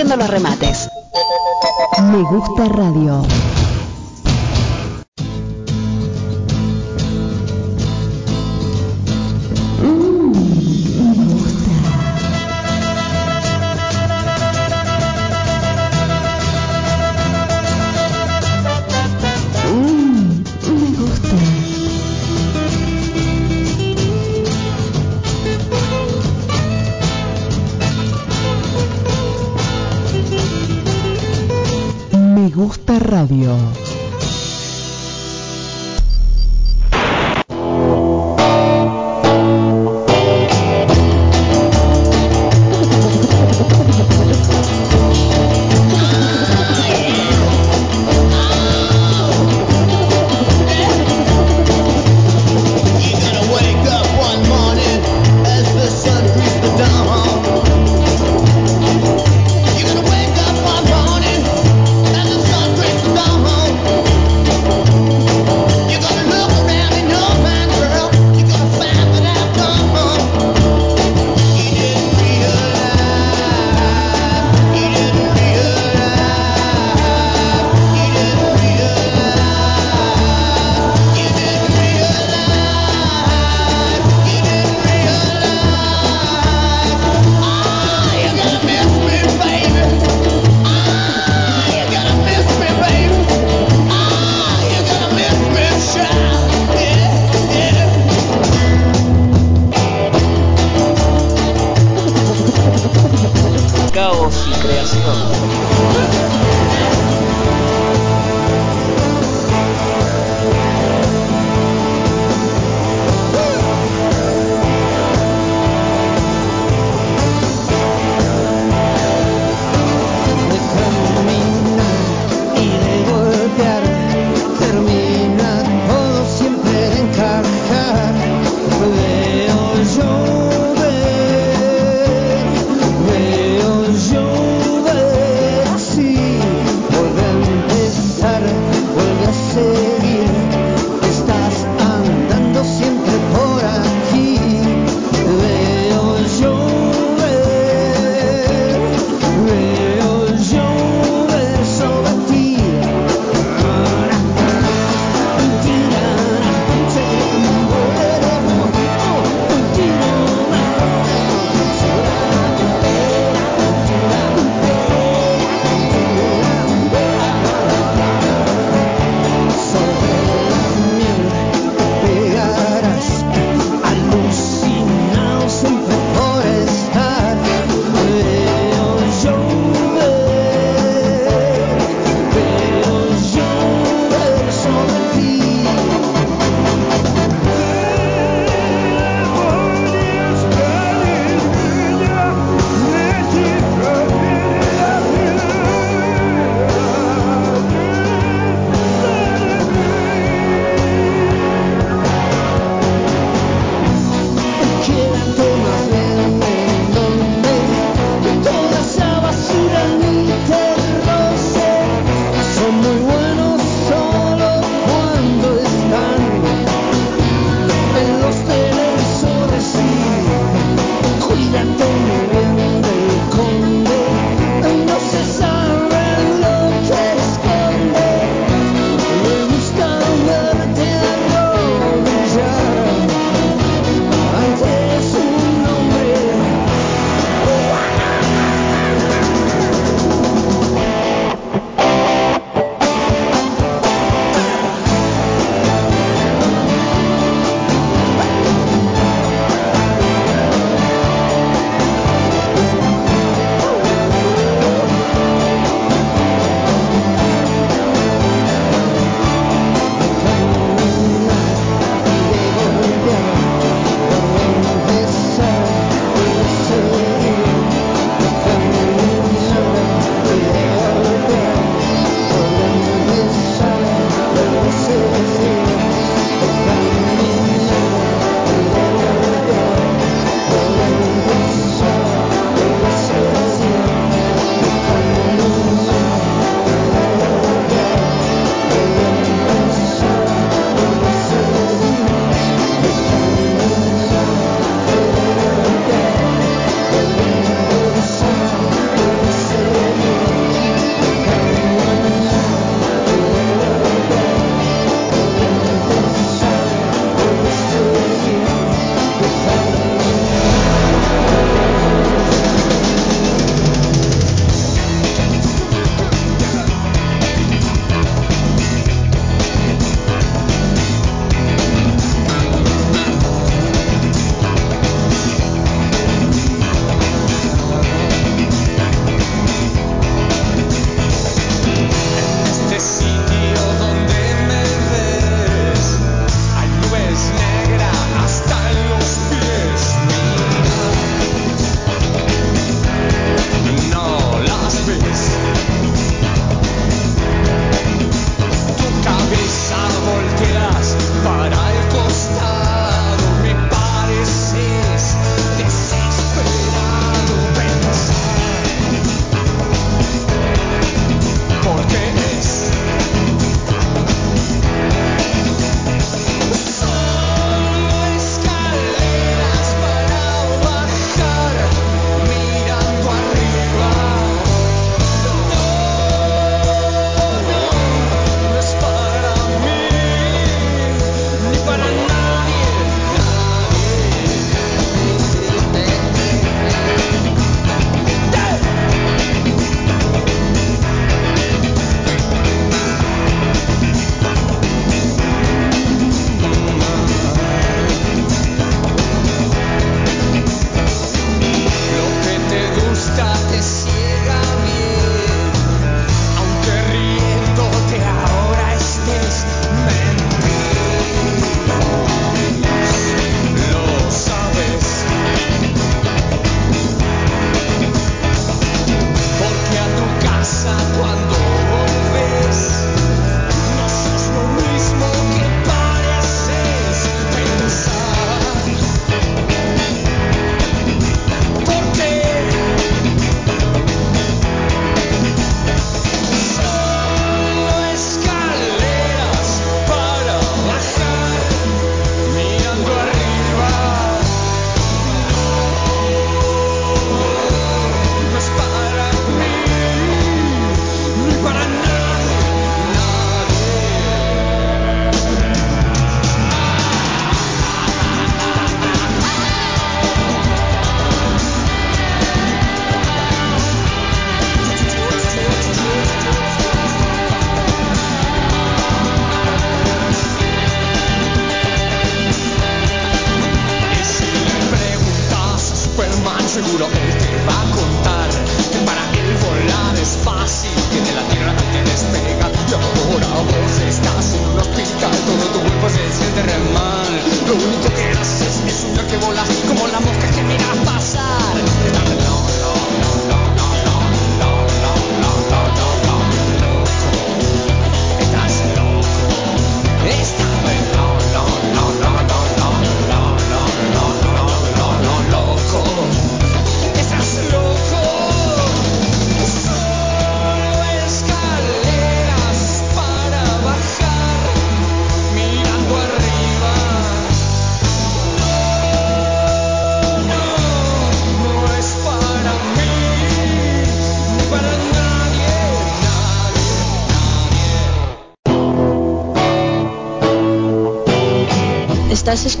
rompiendo los remates. Me gusta radio.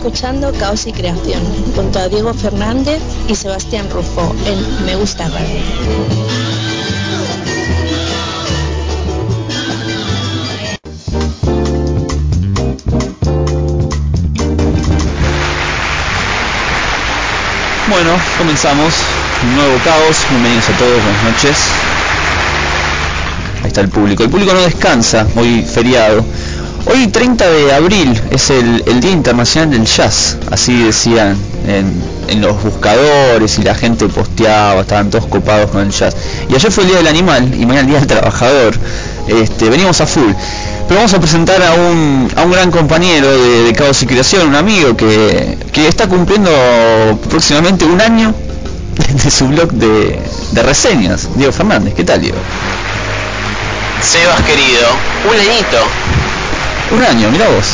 Escuchando Caos y Creación junto a Diego Fernández y Sebastián Rufo en Me Gusta Radio. Bueno, comenzamos nuevo caos. Bienvenidos a todos, buenas noches. Ahí está el público. El público no descansa, hoy feriado. Hoy 30 de abril es el, Día Internacional del Jazz, así decían en, los buscadores y la gente posteaba, estaban todos copados con el jazz. Y ayer fue el Día del Animal y mañana el Día del Trabajador. Este, venimos a full. Pero vamos a presentar a un, gran compañero de, Caos y Creación, un amigo que, está cumpliendo próximamente un año de su blog de, de reseñas. Diego Fernández, ¿qué tal Diego? Sebas querido, un añito. Un año, mira vos.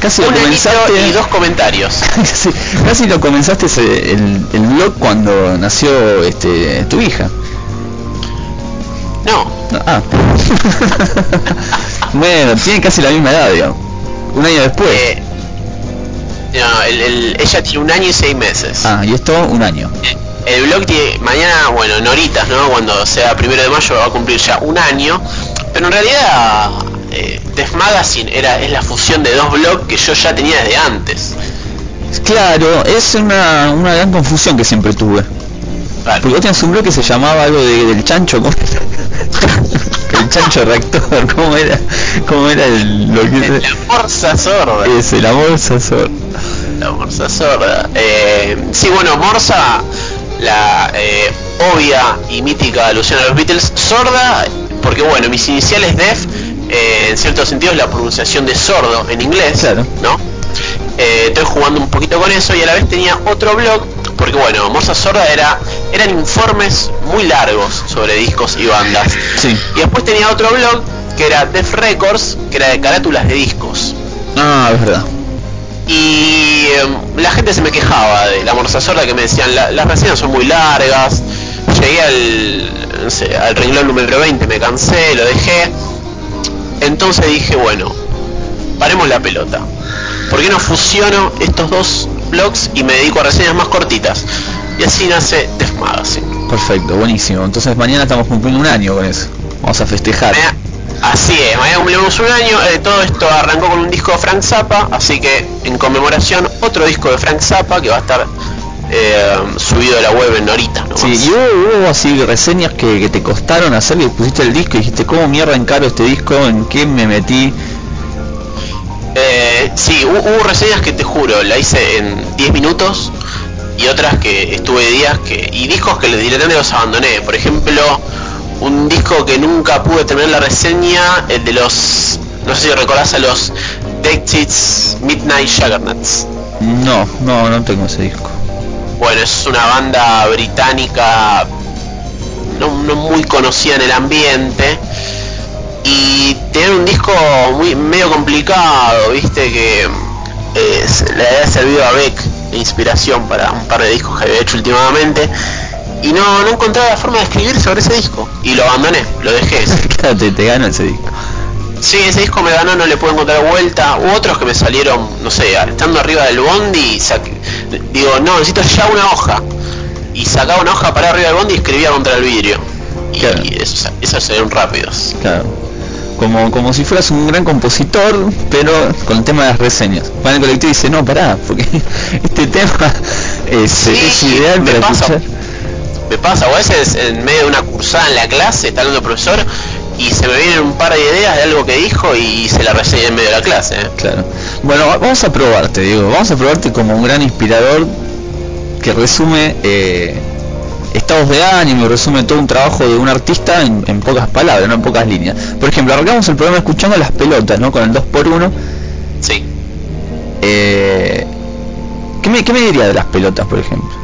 Casi lo comenzaste. Y dos comentarios. casi, lo comenzaste el, el, blog cuando nació este, tu hija. No. ah. bueno, tiene casi la misma edad, digamos. Un año después. Eh, no, ella tiene un año y seis meses. Ah, y esto un año. Eh, el blog tiene, mañana, bueno, en horitas, ¿no? Cuando sea primero de mayo va a cumplir ya un año. Pero en realidad eh, Def Magazine era, es la fusión de dos blogs que yo ya tenía desde antes. Claro, es una, una gran confusión que siempre tuve. Porque vos tenías un blog que se llamaba algo de, del chancho, el chancho reactor, ¿cómo era? ¿Cómo era el lo que La morsa sorda. Ese, la morsa sorda. La morsa sorda. Eh, sí, bueno, morsa, la eh, obvia y mítica alusión a los Beatles, sorda, porque bueno, mis iniciales def, eh, en cierto sentido es la pronunciación de sordo en inglés, ¿no? Eh, estoy jugando un poquito con eso y a la vez tenía otro blog porque bueno, Morsa Sorda era eran informes muy largos sobre discos y bandas. Y después tenía otro blog que era Def Records, que era de carátulas de discos. Ah, es verdad. Y em, la gente se me quejaba de la Morsa Sorda que me decían, las reseñas son muy largas. Llegué al, no sé, al renglón número 20, me cansé, lo dejé. Entonces dije, bueno, paremos la pelota. ¿Por qué no fusiono estos dos blogs y me dedico a reseñas más cortitas? Y así nace Def Magazine. Perfecto, buenísimo. Entonces mañana estamos cumpliendo un año con eso. Vamos a festejar. así es, mañana cumplimos un año. Eh, todo esto arrancó con un disco de Frank Zappa, así que en conmemoración otro disco de Frank Zappa que va a estar eh, subido a la web en ahorita. ¿no? Sí, y hubo, así reseñas que, te costaron hacer que pusiste el disco y dijiste, ¿cómo mierda encaro este disco? ¿En qué me metí? Eh, sí, hubo, reseñas que te juro, la hice en 10 minutos y otras que estuve días que y discos que directamente los abandoné. Por ejemplo, un disco que nunca pude terminar la reseña, el de los, no sé si recordás a los Dexits Midnight Juggernauts. No, no, no tengo ese disco. Bueno, es una banda británica no, muy conocida en el ambiente y tiene un disco muy medio complicado, viste que eh, le había servido a Beck de inspiración para un par de discos que había hecho últimamente y no, no encontraba la forma de escribir sobre ese disco y lo abandoné, lo dejé. te, te ese disco. Sí, ese disco me ganó, no le puedo encontrar vuelta. U otros que me salieron, no sé, estando arriba del bondi, digo, no, necesito ya una hoja. Y sacaba una hoja para arriba del bondi y escribía contra el vidrio. Y, eso, esos serían rápidos. Claro. Como, como si fueras un gran compositor, pero con el tema de las reseñas. Van el colectivo y dice, no, pará, porque este tema es, ideal para pasa, Me pasa, o a veces en medio de una cursada en la clase, está hablando el profesor, y se me vienen un par de ideas de algo que dijo y se la reseña en medio de la clase. ¿eh? Claro. Bueno, vamos a probarte, digo, vamos a probarte como un gran inspirador que resume eh, estados de ánimo, resume todo un trabajo de un artista en, pocas palabras, no en pocas líneas. Por ejemplo, arrancamos el programa escuchando las pelotas, ¿no? Con el 2x1. Sí. Eh, ¿qué, me, ¿Qué me diría de las pelotas, por ejemplo?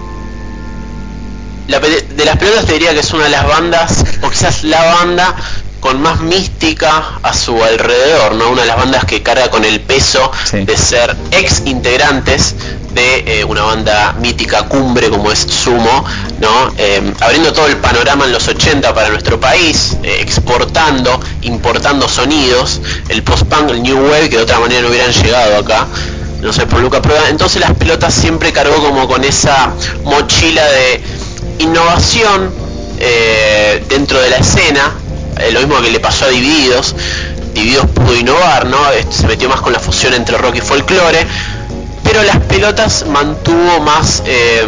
de las pelotas te diría que es una de las bandas, o quizás la banda con más mística a su alrededor, ¿no? Una de las bandas que carga con el peso de ser ex integrantes de eh, una banda mítica cumbre como es Sumo, ¿no? Eh, abriendo todo el panorama en los 80 para nuestro país, eh, exportando, importando sonidos, el post-punk, el new wave que de otra manera no hubieran llegado acá. no sé, por Luca Prueba. Entonces las pelotas siempre cargó como con esa mochila de innovación dentro de la escena, eh, lo mismo que le pasó a Divididos. Divididos pudo innovar, ¿no? Este, se metió más con la fusión entre rock y folclore, pero las pelotas mantuvo más eh,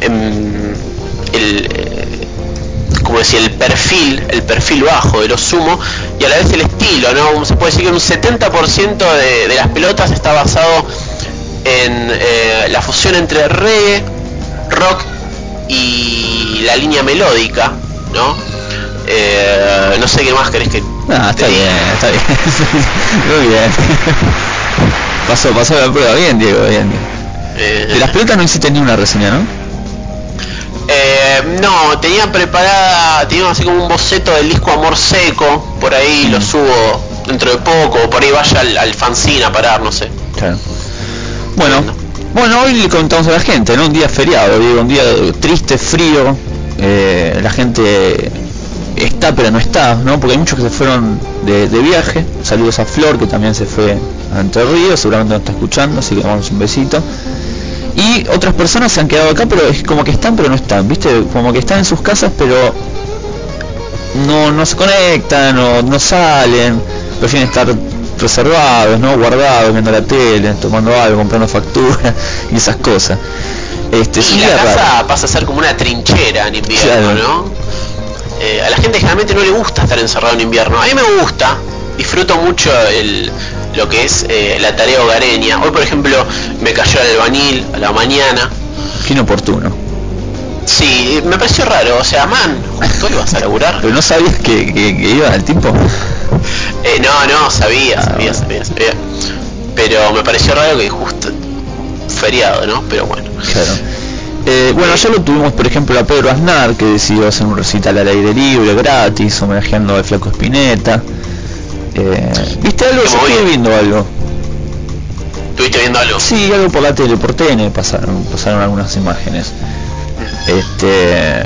em, el, eh, como decía, el perfil, el perfil bajo de los sumo y a la vez el estilo, ¿no? Se puede decir que un 70% de, de las pelotas está basado en eh, la fusión entre reggae, rock y la línea melódica, ¿no? Eh, no sé qué más querés que Ah, está bien, está bien. Muy bien. Pasó, pasó la prueba, bien Diego, bien. Eh, De las pelotas no hiciste ni una reseña, ¿no? Eh, no, tenía preparada, tenía así como un boceto del disco Amor Seco, por ahí lo subo dentro de poco, por ahí vaya al, al fanzine a parar, no sé. Claro. Bueno, bueno, hoy le contamos a la gente, ¿no? Un día feriado, digo, un día triste, frío, eh, la gente está pero no está, ¿no? Porque hay muchos que se fueron de, viaje, saludos a Flor que también se fue a Entre seguramente nos está escuchando, así que damos un besito. Y otras personas se han quedado acá, pero es como que están pero no están, ¿viste? Como que están en sus casas pero no, no se conectan o no salen, prefieren estar reservados, ¿no? Guardados, viendo la tele, tomando algo, comprando facturas y esas cosas. Este, Y la casa pasa a ser como una trinchera en invierno, Claro. ¿no? Eh, a la gente generalmente no le gusta estar encerrado en invierno. A mí me gusta, disfruto mucho el, lo que es eh, la tarea hogareña. Hoy, por ejemplo, me cayó el albañil a la mañana. Qué inoportuno. Sí, me pareció raro. O sea, man, justo vas a laburar. Pero no sabías que, que, que iba al tiempo. Eh, no, no, sabía, sabía, sabía, sabía. Pero me pareció raro que justo feriado, ¿no? Pero bueno. Claro. Eh, bueno, ya lo tuvimos, por ejemplo, a Pedro Aznar, que decidió hacer un recital al aire libre, gratis, homenajeando al Flaco Espineta. Eh, ¿Viste algo? Yo estuve viendo algo. ¿Estuviste viendo algo? Sí, algo por la tele, por TN pasaron, pasaron algunas imágenes. Este,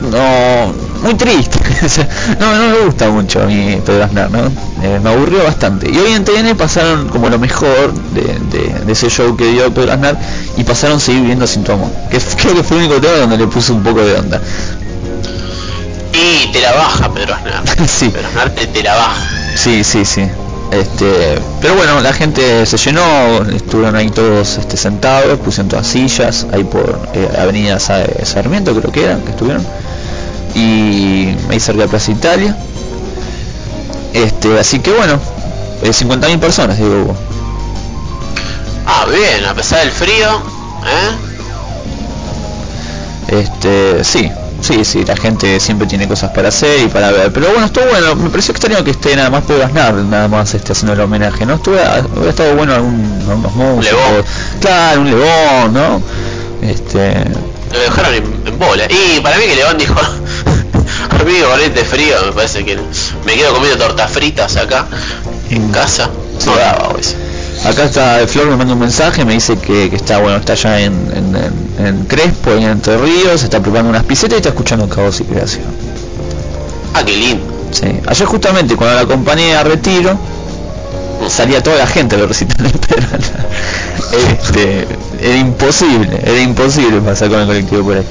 no, muy triste. No, no me gusta mucho a mí Pedro Aznar, ¿no? Eh, me aburrió bastante. Y hoy en TN pasaron como lo mejor de, de- de ese show que dio Pedro Aznar y pasaron seguir viviendo sin tu amor. Que creo que fue el único tema donde le puse un poco de onda. Y te la baja Pedro Aznar. Sí. Pedro Aznar te, te la baja. Sí, sí, sí. Este, pero bueno, la gente se llenó, estuvieron ahí todos este, sentados, pusieron todas sillas, ahí por eh, Avenida Sa- Sarmiento creo que era, que estuvieron, y ahí cerca de Plaza Italia. Este, así que bueno, eh, 50.000 personas, digo. Ah, bien, a pesar del frío, ¿eh? Este, sí, sí, sí, la gente siempre tiene cosas para hacer y para ver. Pero bueno, estuvo bueno, me pareció extraño que esté nada más Pedro Aznar, nada más este, haciendo el homenaje, ¿no? Estuve, hubiera estado bueno algún, algunos músicos. Claro, un Lebón, ¿no? Este, Lo dejaron en, en bola. Y para mí que León dijo, amigo, este frío, me parece que me quedo comiendo tortas fritas acá, en casa. Sí. No daba. Acá está Flor me manda un mensaje, me dice que, que está bueno, está allá en, en, en- en Crespo, en Entre Ríos, está preparando unas pisetas y está escuchando Caos y Creación. Ah, qué lindo. Sí. Ayer justamente cuando la acompañé a retiro, salía toda la gente a ver recital de Pedro Aznar. Este, era imposible, era imposible pasar con el colectivo por ahí.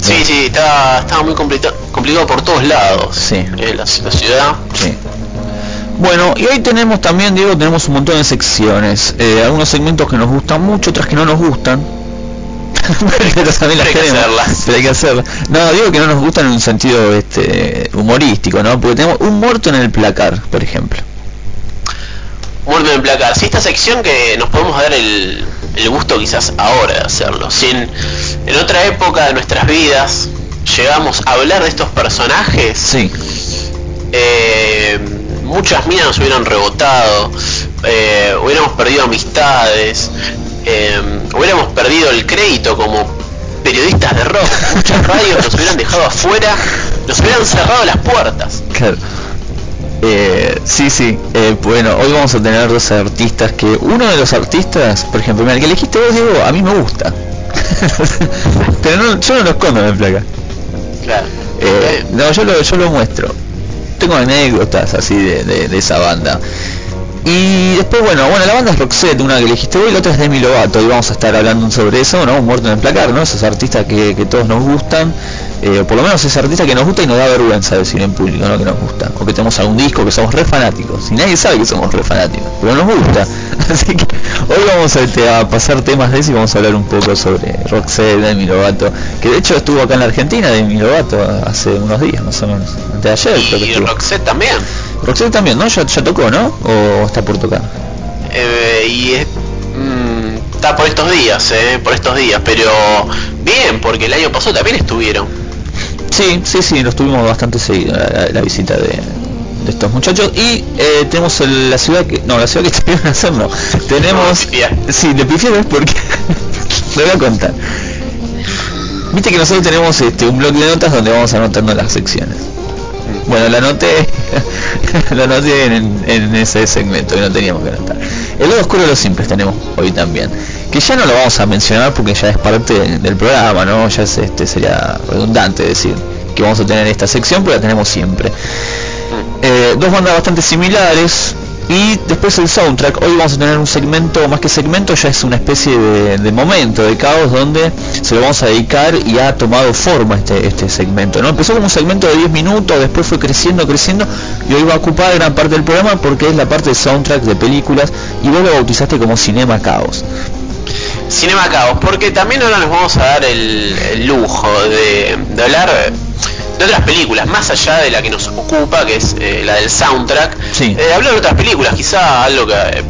Sí, sí, estaba, estaba muy complicado, complicado por todos lados. Sí. Eh, la, la ciudad. Sí. Bueno, y hoy tenemos también, Diego, tenemos un montón de secciones. Eh, algunos segmentos que nos gustan mucho, otras que no nos gustan. pero también las Hay que hacerlas. pero hay que hacerlas. No, digo que no nos gustan en un sentido este, humorístico, ¿no? Porque tenemos un muerto en el placar, por ejemplo. Muerto en el placar. Sí, esta sección que nos podemos dar el, el gusto quizás ahora de hacerlo. Si en, en otra época de nuestras vidas llegamos a hablar de estos personajes, Sí, eh, muchas minas nos hubieran rebotado, eh, hubiéramos perdido amistades, eh, hubiéramos perdido el crédito como periodistas de rock, muchas radios nos hubieran dejado afuera, nos hubieran cerrado las puertas. claro. Eh, sí, sí. Eh, bueno, hoy vamos a tener dos artistas que uno de los artistas, por ejemplo, mira, el que elegiste vos, Diego, a mí me gusta. Pero no, yo no lo escondo en el placar. Claro. Eh, no, yo lo, yo lo muestro. Tengo anécdotas así de, de- esa banda. Y después, bueno, bueno, la banda es Roxette, una que elegiste hoy, la otra es Demi Lovato, y vamos a estar hablando sobre eso, ¿no? Muerto en el placar, ¿no? Esos artistas que, que todos nos gustan, eh, o por lo menos ese artista que nos gusta y nos da vergüenza decir en público, ¿no? Que nos gusta, o que tenemos algún disco que somos re fanáticos, y nadie sabe que somos re fanáticos, pero nos gusta. Así que hoy vamos a, este, a pasar temas de eso y vamos a hablar un poco sobre Roxette, Demi Lovato, que de hecho estuvo acá en la Argentina, Demi Lovato, hace unos días más o menos, antes de ayer creo que Y. Roxette también. Roxette también, ¿no? Ya, ya tocó, ¿no? ¿O está por tocar? Eh, y es- mm, está por estos días, eh, por estos días, pero bien, porque el año pasado también estuvieron. Sí, sí, sí, nos tuvimos bastante seguido la, la- la visita de, de estos muchachos. Y eh, tenemos el- la ciudad que no la ciudad que estuvieron a hacer no tenemos No, sí de pifié ¿ves? porque lo voy a contar. Viste que nosotros tenemos este un bloque de notas donde vamos anotando las secciones bueno la anoté la anoté en, ese segmento que no teníamos que anotar el lado oscuro de los simples tenemos hoy también que ya no lo vamos a mencionar porque ya es parte del, del programa no ya es, este sería redundante decir que vamos a tener esta sección pero la tenemos siempre. Eh, dos bandas bastante similares y después el soundtrack. Hoy vamos a tener un segmento más que segmento ya es una especie de, momento de caos donde se lo vamos a dedicar y ha tomado forma este, este segmento no empezó como un segmento de 10 minutos después fue creciendo creciendo y hoy va a ocupar gran parte del programa porque es la parte de soundtrack de películas y vos lo bautizaste como Cinema Caos. Cinema Caos, porque también ahora nos vamos a dar el, lujo de hablar de otras películas, más allá de la que nos ocupa, que es eh, la del soundtrack, Sí. eh, hablar de otras películas, quizá algo que eh,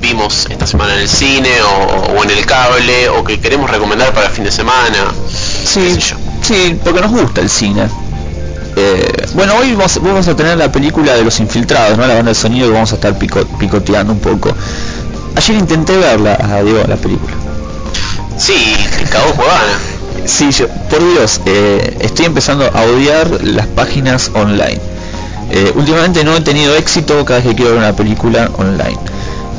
vimos esta semana en el cine o, o en el cable, o que queremos recomendar para el fin de semana. Sí, sí, porque nos gusta el cine. Eh, bueno, hoy vamos, a tener la película de los infiltrados, ¿no? La banda de sonido que vamos a estar pico- picoteando un poco. Ayer intenté verla, a Diego, la película. Sí, cagó Cuevana. Sí, yo, por Dios, eh, estoy empezando a odiar las páginas online. Eh, últimamente no he tenido éxito cada vez que quiero ver una película online.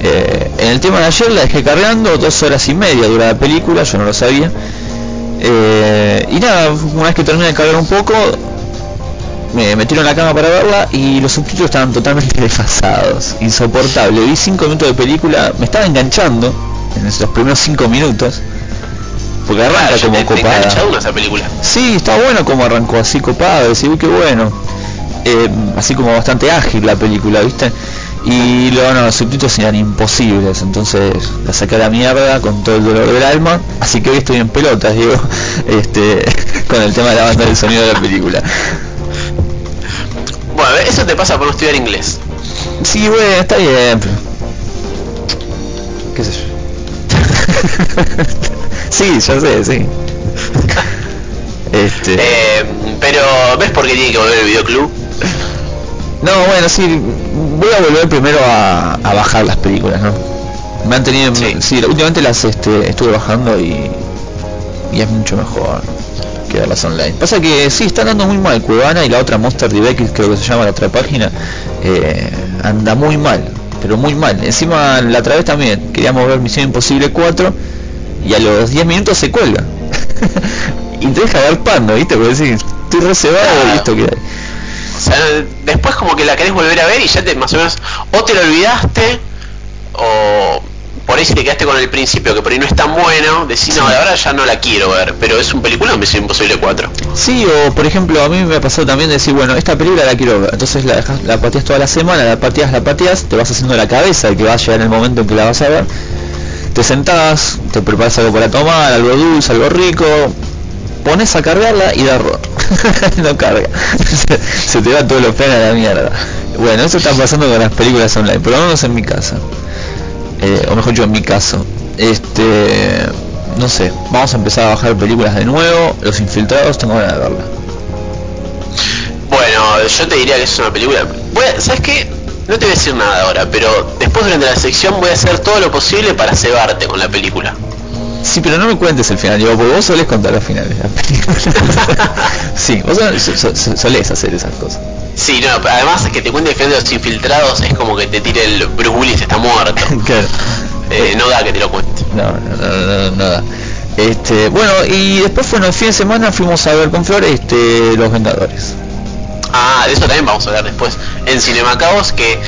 Eh, en el tema de ayer la dejé cargando, dos horas y media dura la película, yo no lo sabía. Y nada, una vez que terminé de cargar un poco, me metieron en la cama para verla y los subtítulos estaban totalmente desfasados, insoportable. Vi cinco minutos de película, me estaba enganchando en esos primeros cinco minutos, porque arranca Claro, como te copada. esa película. Sí, está bueno como arrancó así copado, decir, qué bueno. Eh, así como bastante ágil la película, ¿viste? Y luego no, los subtítulos eran imposibles, entonces la saqué a la mierda con todo el dolor del alma, así que hoy estoy en pelotas, digo, este, con el tema de la banda del sonido de la película. Bueno, eso te pasa por no estudiar inglés. Sí, bueno, está bien. ¿Qué sé yo? sí, ya sé, sí. Este... Eh, pero, ¿ves por qué tiene que volver el videoclub? No, bueno, sí, voy a volver primero a, a bajar las películas, ¿no? Me han tenido, Sí. sí, últimamente las este, estuve bajando y, y es mucho mejor que verlas online. Pasa que sí, están dando muy mal Cuevana y la otra Monster DB, creo que se llama la otra página, eh, anda muy mal, pero muy mal. Encima la otra vez también queríamos ver Misión Imposible 4 y a los 10 minutos se cuelga. y te deja ver pando, ¿viste? Porque decís, estoy reservado Claro. y esto que hay. O sea, después como que la querés volver a ver y ya te más o menos o te lo olvidaste o por ahí si te quedaste con el principio que por ahí no es tan bueno, decís no, la verdad ya no la quiero ver, pero es un película de Misión Imposible 4. Sí, o por ejemplo, a mí me ha pasado también de decir, bueno, esta película la quiero ver, entonces la, dejas, la pateas toda la semana, la pateas, la pateas, te vas haciendo la cabeza de que va a llegar el momento en que la vas a ver, te sentás, te preparas algo para tomar, algo dulce, algo rico, pones a cargarla y da error, no carga, se, te va todo lo pena a la mierda. Bueno, eso está pasando con las películas online, por lo menos en mi casa, eh, o mejor yo en mi caso, este no sé, vamos a empezar a bajar películas de nuevo, Los Infiltrados, tengo ganas de verla. Bueno, yo te diría que es una película. A- ¿Sabes qué? No te voy a decir nada ahora, pero después durante la sección voy a hacer todo lo posible para cebarte con la película. Sí, pero no me cuentes el final, digo, porque vos solés contar los finales de las películas. sí, vos sol- so- so- solés hacer esas cosas. Sí, no, pero además que te cuente el final de los infiltrados es como que te tire el Bruce Willis está muerto. claro. Eh, no da que te lo cuente. No, no, no, no, no, nada. Este, bueno, y después, bueno, el fin de semana fuimos a ver con Flor este, Los Vengadores. Ah, de eso también vamos a hablar después en Cinemacaos, que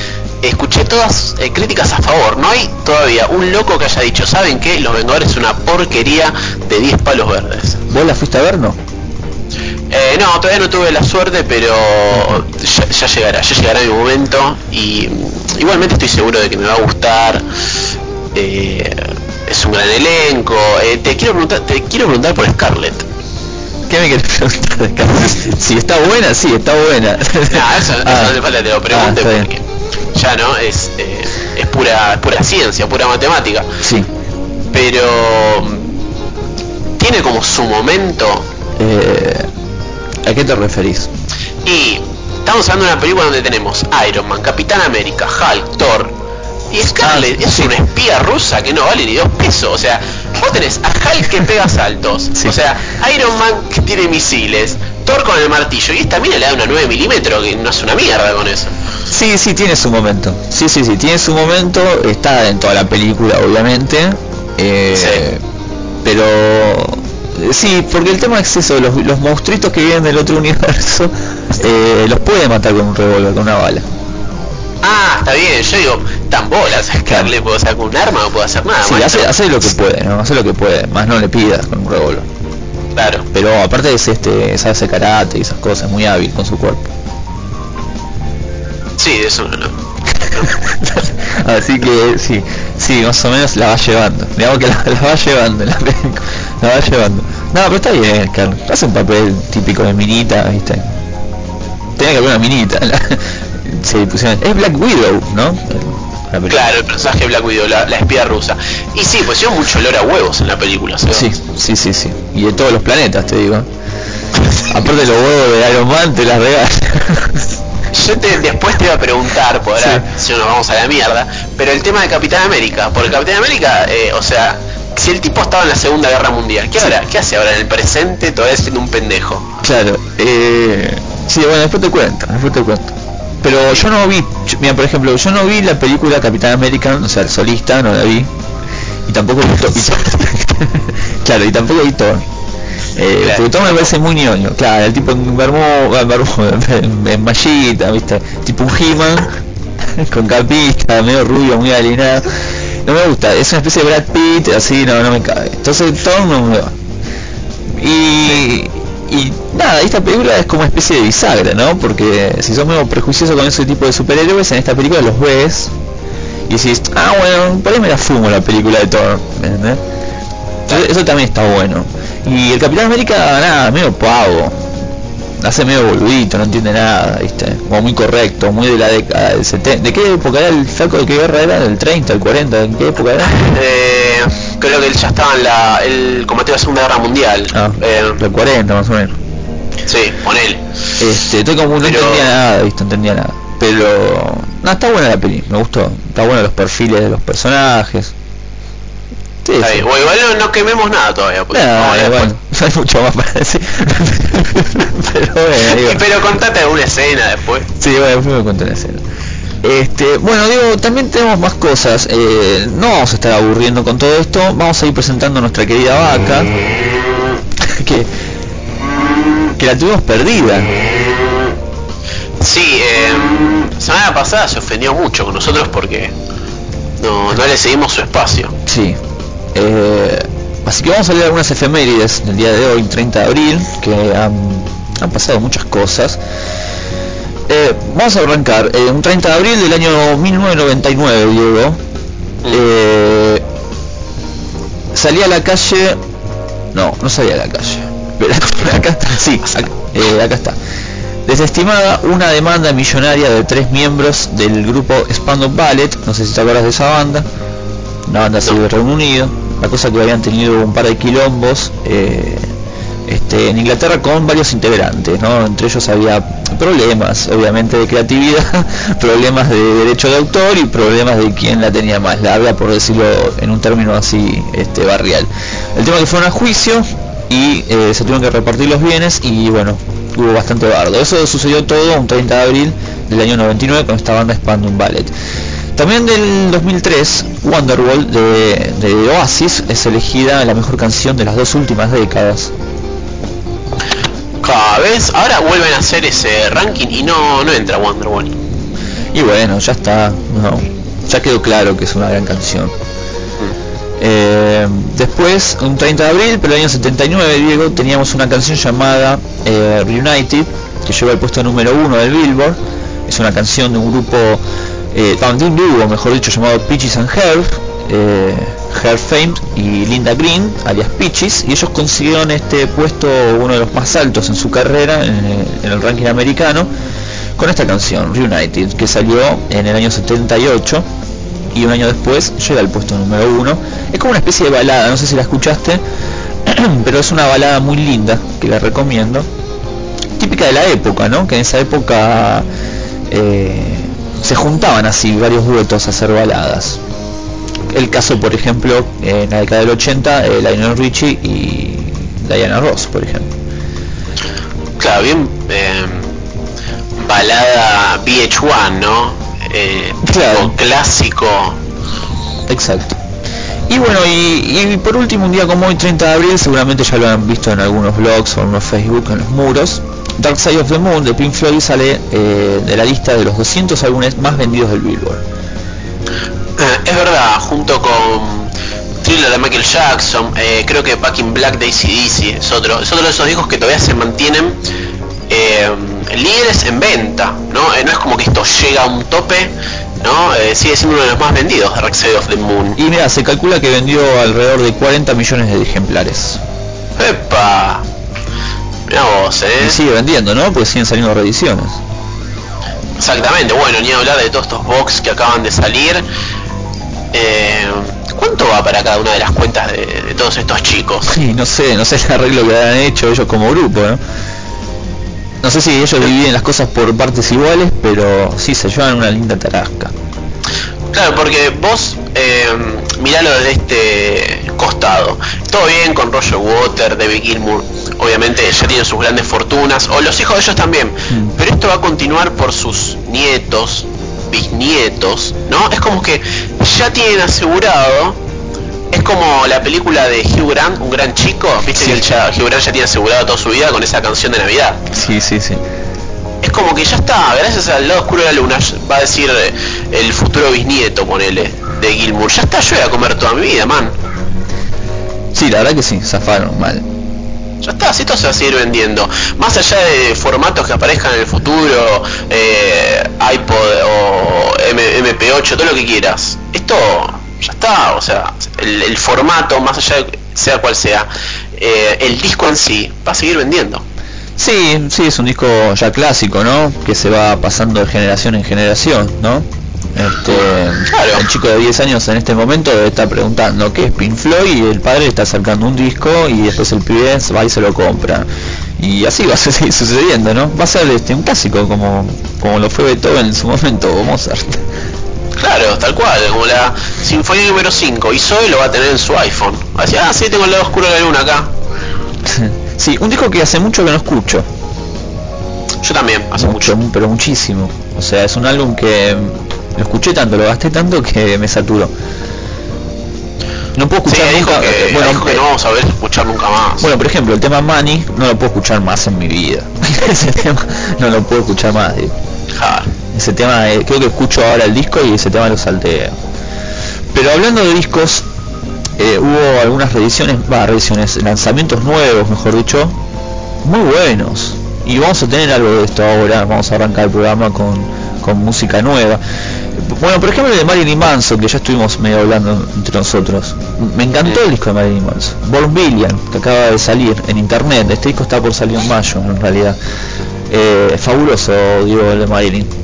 escuché todas eh, críticas a favor. No hay todavía un loco que haya dicho, ¿saben qué? Los Vengadores es una porquería de 10 palos verdes. ¿Vos la fuiste a ver, no? Eh, no, todavía no tuve la suerte, pero ya, ya llegará, ya llegará mi momento y mm, igualmente estoy seguro de que me va a gustar. Eh, es un gran elenco. Eh, te quiero preguntar, te quiero preguntar por Scarlett. ¿Qué me querés preguntar de Scarlett? Si está buena, sí, está buena. No, eso, eso Ah. no te falta, te lo pregunte Ah, porque ya no es eh, es pura pura ciencia, pura matemática. Sí. Pero tiene como su momento Eh, ¿A qué te referís? y estamos hablando de una película donde tenemos Iron Man, Capitán América, Hulk, Thor y Scarlett Ah, es sí. una espía rusa que no vale ni dos pesos. O sea, vos tenés a Hulk que pega saltos, Sí. o sea, Iron Man que tiene misiles, Thor con el martillo y esta mina le da una 9 milímetros que no es una mierda con eso. Sí, sí, tiene su momento. Sí, sí, sí, tiene su momento. Está en toda la película, obviamente. Eh, Sí. Pero eh, sí, porque el tema es eso, los, los monstruitos que vienen del otro universo eh, los puede matar con un revólver, con una bala. Ah, está bien, yo digo, tan bolas, Scarlett puedo sacar un arma, no puedo hacer nada. Sí, hace, hace lo que puede, ¿no? Hace lo que puede, más no le pidas con un revólver. Claro. Pero aparte es este, sabe hacer karate y esas cosas, muy hábil con su cuerpo. Sí, de eso no. Así que sí, sí, más o menos la va llevando. Digamos que la, la va llevando la. La va llevando. No, pero está bien, Carlos. Hace un papel típico de minita, ¿viste? Tenía que haber una minita. La- se pusieron- es Black Widow, ¿no? Claro, el personaje de Black Widow, la, la espía rusa. Y sí, pues pusieron mucho olor a huevos en la película. ¿sí? Sí, sí, sí, sí. Y de todos los planetas, te digo. Aparte los huevos de Iron Man te las regalan. Yo te- después te iba a preguntar, por ahora, si no nos vamos a la mierda, pero el tema de Capitán América, porque Capitán América, eh, o sea, si el tipo estaba en la Segunda Guerra Mundial, ¿qué, ahora, ¿qué hace ahora en el presente todavía siendo un pendejo? Claro, eh, sí, bueno, después te cuento, después te cuento. Pero yo no vi, mira, por ejemplo, yo no vi la película Capitán América, o sea, el solista, no la vi. Y tampoco vi Thor. claro, y tampoco vi Thor. Eh, Claro. porque Thor me parece muy ñoño, claro, el tipo en bermuda, en, en, mallita, viste, tipo un He-Man, con capita, medio rubio, muy alienado. No me gusta, es una especie de Brad Pitt, así, no, no me cabe. Entonces Thor no me va. Y, y nada, esta película es como una especie de bisagra, ¿no? Porque si sos medio prejuicioso con ese tipo de superhéroes, en esta película los ves y decís, ah, bueno, por ahí me la fumo la película de Thor, ¿me entendés? Entonces, eso también está bueno. Y el Capitán América, nada, medio pavo. Hace medio boludito, no entiende nada, ¿viste? Como muy correcto, muy de la década del 70. ¿De qué época era el flaco? ¿De qué guerra era? ¿Del 30, del 40? ¿En qué época era? Eh, creo que él ya estaba en la, el combatió la Segunda Guerra Mundial. Ah, Eh, del 40 más o menos. sí, con él. Este, estoy como no Pero- entendía nada, ¿viste? No entendía nada. Pero no, está buena la peli, me gustó. Está bueno los perfiles de los personajes. Sí, Está sí. bien. Bueno, igual no, no quememos nada todavía. a ver bueno, no hay mucho más para decir. Pero bueno, digo, pero contate alguna escena después. Sí, bueno, después me cuento la escena. Este, bueno, digo, también tenemos más cosas. Eh, no vamos a estar aburriendo con todo esto. Vamos a ir presentando a nuestra querida vaca. Que, que la tuvimos perdida. Sí, eh, semana pasada se ofendió mucho con nosotros porque no, no le seguimos su espacio. Sí. Eh, así que vamos a leer algunas efemérides del día de hoy, 30 de abril, que han, han pasado muchas cosas. Eh, vamos a arrancar. eh, un 30 de abril del año 1999, Diego. Eh, salí a la calle... No, no salí a la calle. Pero acá está. Sí, acá, acá está. Desestimada una demanda millonaria de tres miembros del grupo Spandau Ballet, no sé si te acuerdas de esa banda, una banda así de Reino Unido, la cosa que habían tenido un par de quilombos eh, este, en Inglaterra con varios integrantes, ¿no? entre ellos había problemas obviamente de creatividad, problemas de derecho de autor y problemas de quién la tenía más larga, por decirlo en un término así este, barrial. El tema que fueron a juicio y eh, se tuvieron que repartir los bienes y bueno, hubo bastante bardo. Eso sucedió todo un 30 de abril del año 99 con esta banda Spandau Ballet. También del 2003, Wonderwall de, de Oasis es elegida la mejor canción de las dos últimas décadas. Cada vez, ahora vuelven a hacer ese ranking y no, no entra Wonderwall. Y bueno, ya está, no, ya quedó claro que es una gran canción. Eh, después, un 30 de abril, pero el año 79, Diego, teníamos una canción llamada eh, Reunited, que lleva el puesto número uno del Billboard. Es una canción de un grupo, eh, de un dúo, mejor dicho, llamado Peaches and Herb, eh, Herb Famed y Linda Green, alias Peaches, y ellos consiguieron este puesto, uno de los más altos en su carrera, en, en el ranking americano, con esta canción, Reunited, que salió en el año 78 y un año después llega al puesto número uno. Es como una especie de balada, no sé si la escuchaste, pero es una balada muy linda que la recomiendo. Típica de la época, ¿no? Que en esa época eh, se juntaban así varios duetos a hacer baladas. El caso, por ejemplo, en la década del 80, eh, Lionel Richie y Diana Ross, por ejemplo. Claro, bien eh, balada VH1, ¿no? Eh, Claro. clásico. Exacto. Y bueno, y, y por último, un día como hoy, 30 de abril, seguramente ya lo han visto en algunos blogs o en los Facebook, en los muros. Dark Side of the Moon de Pink Floyd sale eh, de la lista de los 200 álbumes más vendidos del Billboard. Eh, es verdad, junto con Thriller de Michael Jackson, eh, creo que Back in Black de ACDC es otro, es otro de esos discos que todavía se mantienen eh, líderes en venta, ¿no? No es como que esto llega a un tope, ¿no? Eh, sigue siendo uno de los más vendidos, Dark Side of the Moon. Y mira, se calcula que vendió alrededor de 40 millones de ejemplares. ¡Epa! Mirá vos, Y ¿eh? sigue vendiendo, ¿no? Porque siguen saliendo reediciones. Exactamente, bueno, ni hablar de todos estos box que acaban de salir. Eh, ¿Cuánto va para cada una de las cuentas de, de todos estos chicos? Sí, no sé, no sé el arreglo que han hecho ellos como grupo, ¿no? No sé si ellos dividen las cosas por partes iguales, pero sí se llevan una linda tarasca. Claro, porque vos eh, miralo desde este costado. Todo bien con Roger Water, David Gilmour, obviamente ya tienen sus grandes fortunas, o los hijos de ellos también. Mm. Pero esto va a continuar por sus nietos, bisnietos, ¿no? Es como que ya tienen asegurado. Es como la película de Hugh Grant, un gran chico. Viste Sí. que ya- Hugh Grant ya tiene asegurado toda su vida con esa canción de Navidad. Sí, sí, sí. Es como que ya está, gracias al lado oscuro de la luna, va a decir eh, el futuro bisnieto, ponele, de Gilmour. Ya está, yo voy a comer toda mi vida, man. Sí, la verdad que sí, zafaron mal. Ya está, si esto se va a seguir vendiendo. Más allá de formatos que aparezcan en el futuro, eh, iPod o M- MP8, todo lo que quieras. Esto ya está, o sea, el, el formato, más allá de sea cual sea, eh, el disco en sí va a seguir vendiendo. Sí, sí, es un disco ya clásico, ¿no? Que se va pasando de generación en generación, ¿no? Este, Claro. El chico de 10 años en este momento estar preguntando qué es Pink Floyd y el padre está sacando un disco y después el pibe va y se lo compra. Y así va a seguir sucediendo, ¿no? Va a ser este, un clásico como, como lo fue Beethoven en su momento o Mozart. Claro, tal cual, como la Sinfonía número 5, y Zoe lo va a tener en su iPhone. Así, ah, sí, tengo el lado oscuro de la luna acá. sí, un disco que hace mucho que no escucho. Yo también, hace mucho. pero muchísimo. O sea, es un álbum que lo escuché tanto, lo gasté tanto que me saturó. No puedo Sí, escuchar dijo nunca. que, bueno, dijo que no vamos a ver escuchar nunca más. bueno, por ejemplo, el tema Money no lo puedo escuchar más en mi vida. ese tema no lo puedo escuchar más. digo. Ja. Ese tema, eh, creo que escucho ahora el disco y ese tema lo salteo. Pero hablando de discos, eh, hubo algunas reediciones, va, reediciones, lanzamientos nuevos, mejor dicho, muy buenos. Y vamos a tener algo de esto ahora, vamos a arrancar el programa con, con música nueva. Bueno, por ejemplo el de Marilyn Manson, que ya estuvimos medio hablando entre nosotros. Me encantó el disco de Marilyn Manson. Born Billion, que acaba de salir en internet. Este disco está por salir en mayo, en realidad. Eh, fabuloso, digo, el de Marilyn.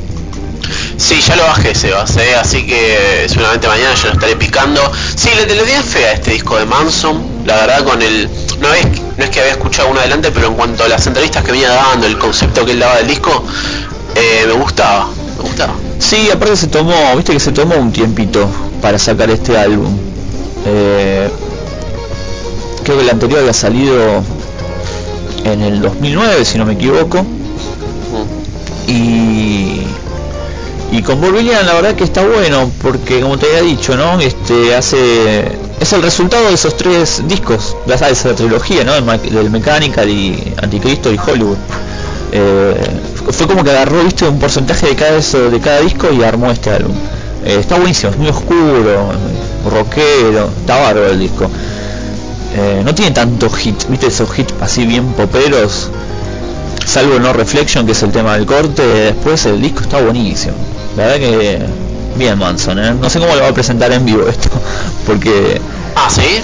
Sí, ya lo bajé, Sebas, ¿eh? así que seguramente mañana yo lo estaré picando. Sí, le, le di fea a este disco de Manson, la verdad con el... No es, no es que había escuchado uno adelante, pero en cuanto a las entrevistas que venía dando, el concepto que él daba del disco, eh, me gustaba, me gustaba. Sí, aparte se tomó, viste que se tomó un tiempito para sacar este álbum. Eh, creo que el anterior había salido en el 2009, si no me equivoco. Mm. Y, y con Borbelian la verdad que está bueno, porque como te había dicho, ¿no? Este hace es el resultado de esos tres discos, de esa, de esa trilogía, ¿no? Del Mechanical y Anticristo y Hollywood. Eh, fue como que agarró, viste, un porcentaje de cada eso, de cada disco y armó este álbum. Eh, está buenísimo, es muy oscuro, rockero, está bárbaro el disco. Eh, no tiene tantos hits, viste esos hits así bien poperos, salvo No Reflection, que es el tema del corte, después el disco está buenísimo. La verdad que bien Manson, ¿eh? no sé cómo lo va a presentar en vivo esto, porque... Ah, ¿sí?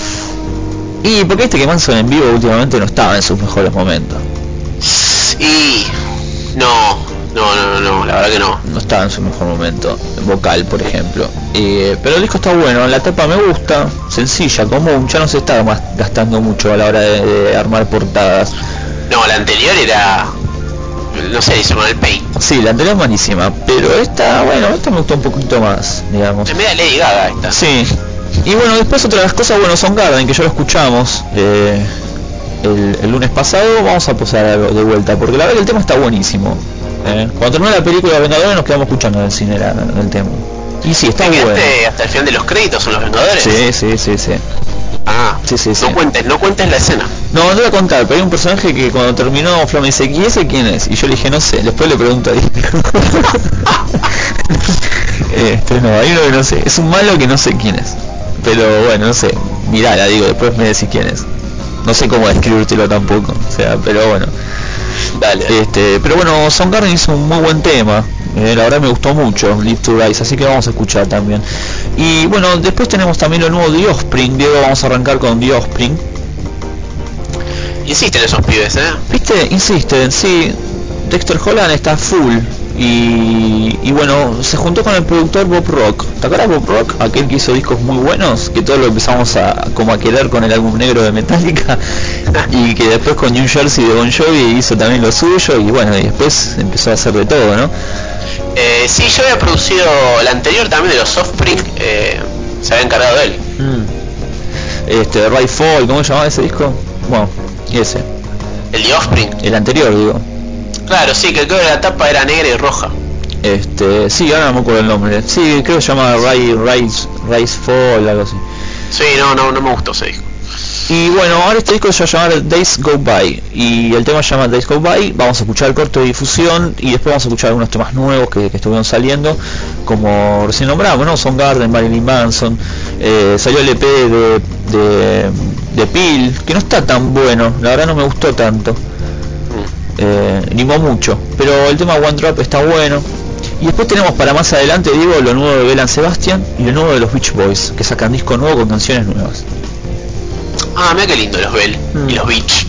Y porque este que Manson en vivo últimamente no estaba en sus mejores momentos. Y... No, no, no, no, la verdad que no. No estaba en su mejor momento, vocal por ejemplo. Eh, pero el disco está bueno, la tapa me gusta, sencilla, común, ya no se está más gastando mucho a la hora de, de armar portadas. No, la anterior era... No sé, hizo con el paint. Sí, la anterior es buenísima, pero esta, bueno, esta me gustó un poquito más, digamos. Es media Lady Gaga esta. Sí. Y bueno, después otra de las cosas, bueno, son Garden, que ya lo escuchamos eh, el, el lunes pasado, vamos a posar de vuelta, porque la verdad que el tema está buenísimo. eh. Cuando terminó la película Vengadores nos quedamos escuchando en el cine la- el tema. Y sí, está ¿Te bueno. hasta el final de los créditos son los Vengadores? Sí, sí, sí, sí. Ah, Sí, sí, sí. no cuentes, no cuentes la escena. No, no te voy a contar, pero hay un personaje que cuando terminó Flo me dice, ¿y ese quién es? Y yo le dije, no sé, después le pregunto a este, no, hay uno que no sé, es un malo que no sé quién es. Pero bueno, no sé, mirala, digo, después me decís quién es. No sé cómo describírtelo tampoco, o sea, pero bueno. Dale. Este, pero bueno, Soundgarden hizo un muy buen tema. eh, la verdad me gustó mucho Live to Rise, así que vamos a escuchar también. Y bueno, después tenemos también lo nuevo de Offspring. Diego, vamos a arrancar con The Offspring. Insisten esos pibes, ¿eh? ¿Viste? Insisten, sí. Dexter Holland está full. Y, y bueno, se juntó con el productor Bob Rock. ¿Te acuerdas Bob Rock? Aquel que hizo discos muy buenos, que todos lo empezamos a como a querer con el álbum negro de Metallica y que después con New Jersey de Bon Jovi hizo también lo suyo y bueno, y después empezó a hacer de todo, ¿no? Eh, sí, yo había producido la anterior también de los Offspring, eh, se había encargado de él. Este, Right Fall, ¿cómo se llamaba ese disco? Bueno, ese, El de Offspring. el anterior digo. Claro, sí, que creo que la tapa era negra y roja. Este, sí, ahora no me acuerdo el nombre. Sí, creo que se llama Rise, Rise, Rise Fall, algo así. Sí, no, no, no me gustó ese disco. Y bueno, ahora este disco se va a llamar Days Go By y el tema se llama Days Go By. Vamos a escuchar el corto de difusión y después vamos a escuchar algunos temas nuevos que, estuvieron saliendo, como recién nombramos, ¿no? Son Garden, Marilyn Manson, eh, salió el EP de, de, de Peel, que no está tan bueno, la verdad no me gustó tanto, eh, ni mucho, pero el tema One Drop está bueno. Y después tenemos para más adelante, digo, lo nuevo de Belan Sebastian y lo nuevo de los Beach Boys, que sacan disco nuevo con canciones nuevas. Ah, mira qué lindo los Bell Mm. y los Beach.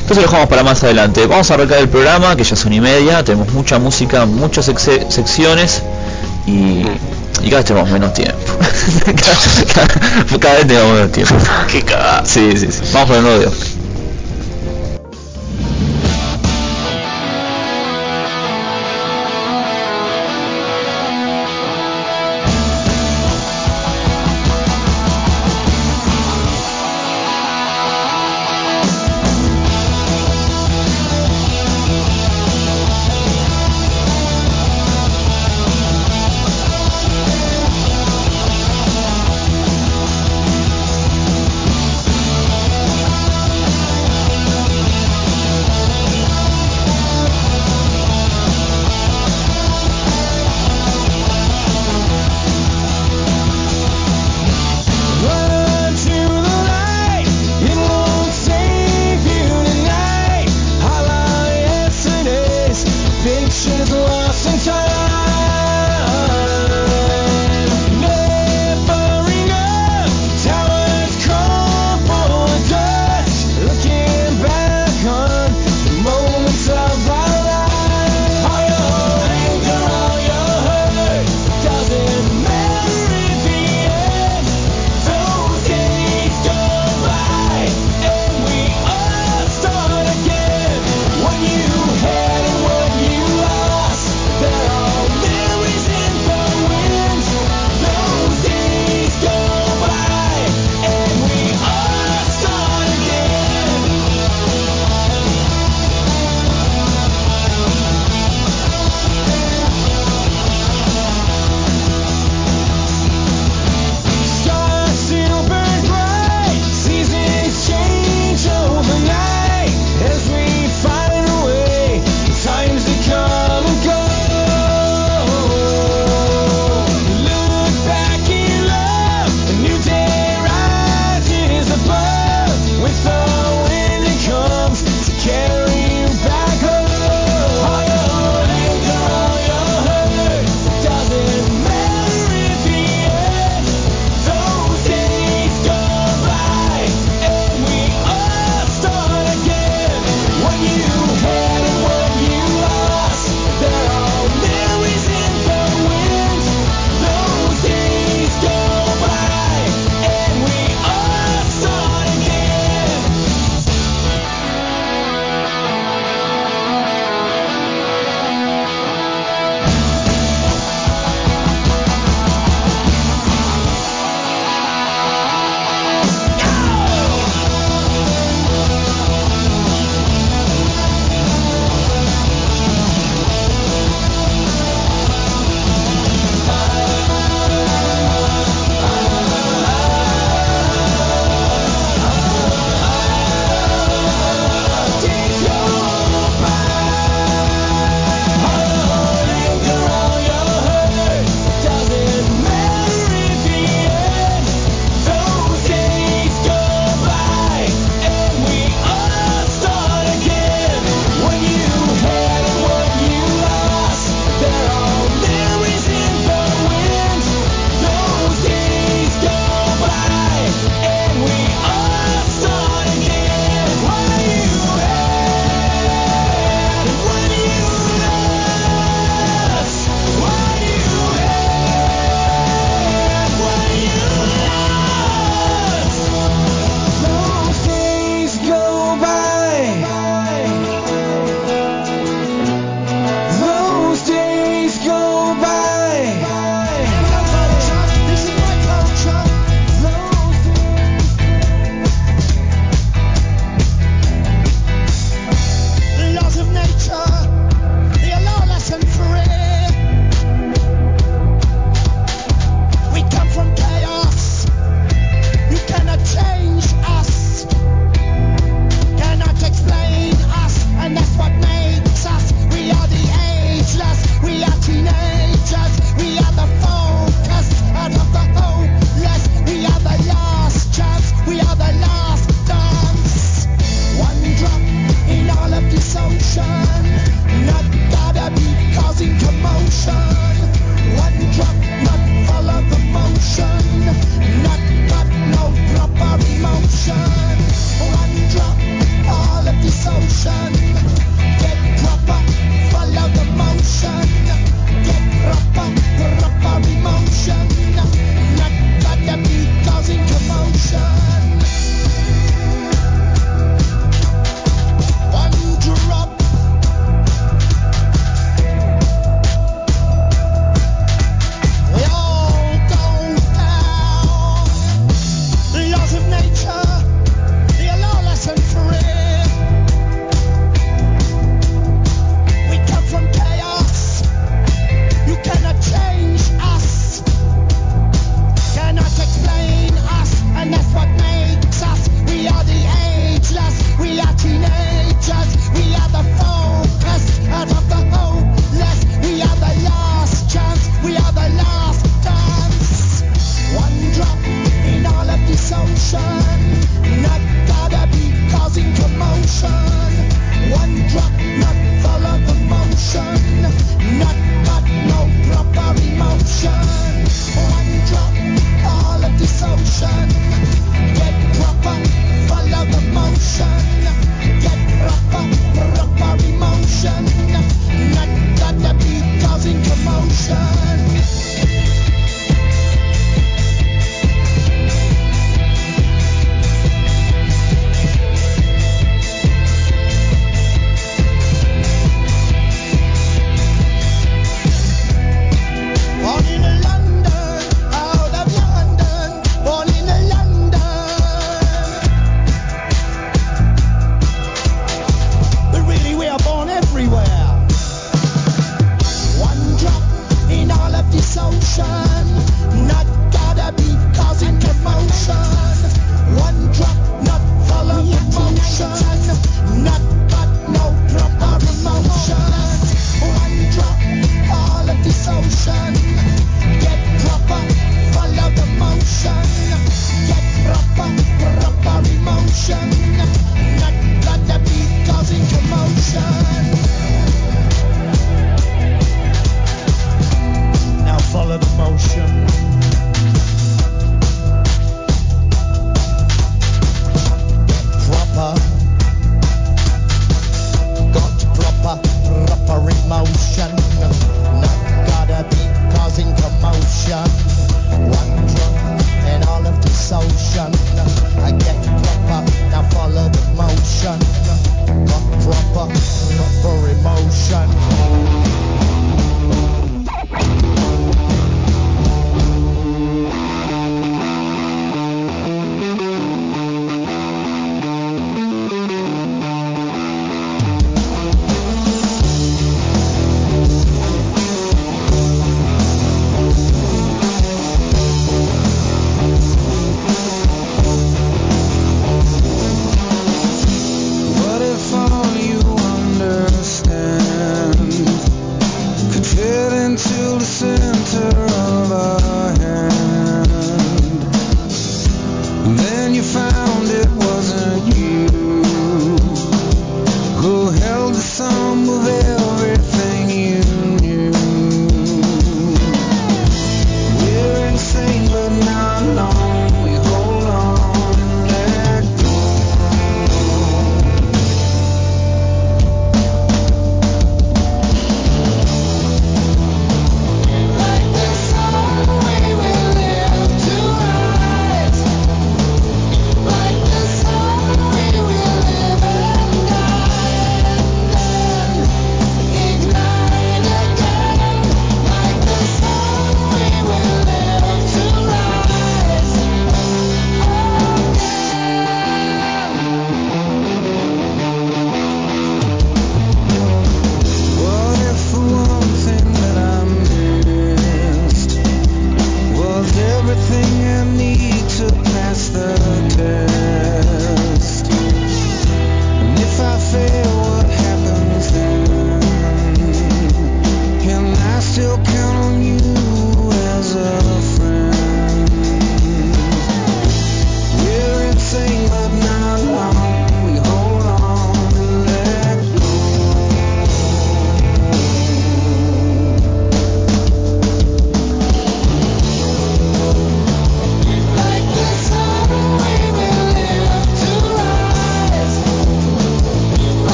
Entonces lo dejamos para más adelante. Vamos a arrancar el programa, que ya son y media, tenemos mucha música, muchas secciones y, y cada vez tenemos menos tiempo. cada, cada- cada vez tenemos menos tiempo. Qué cagada. Sí, sí, sí. Vamos con el nuevo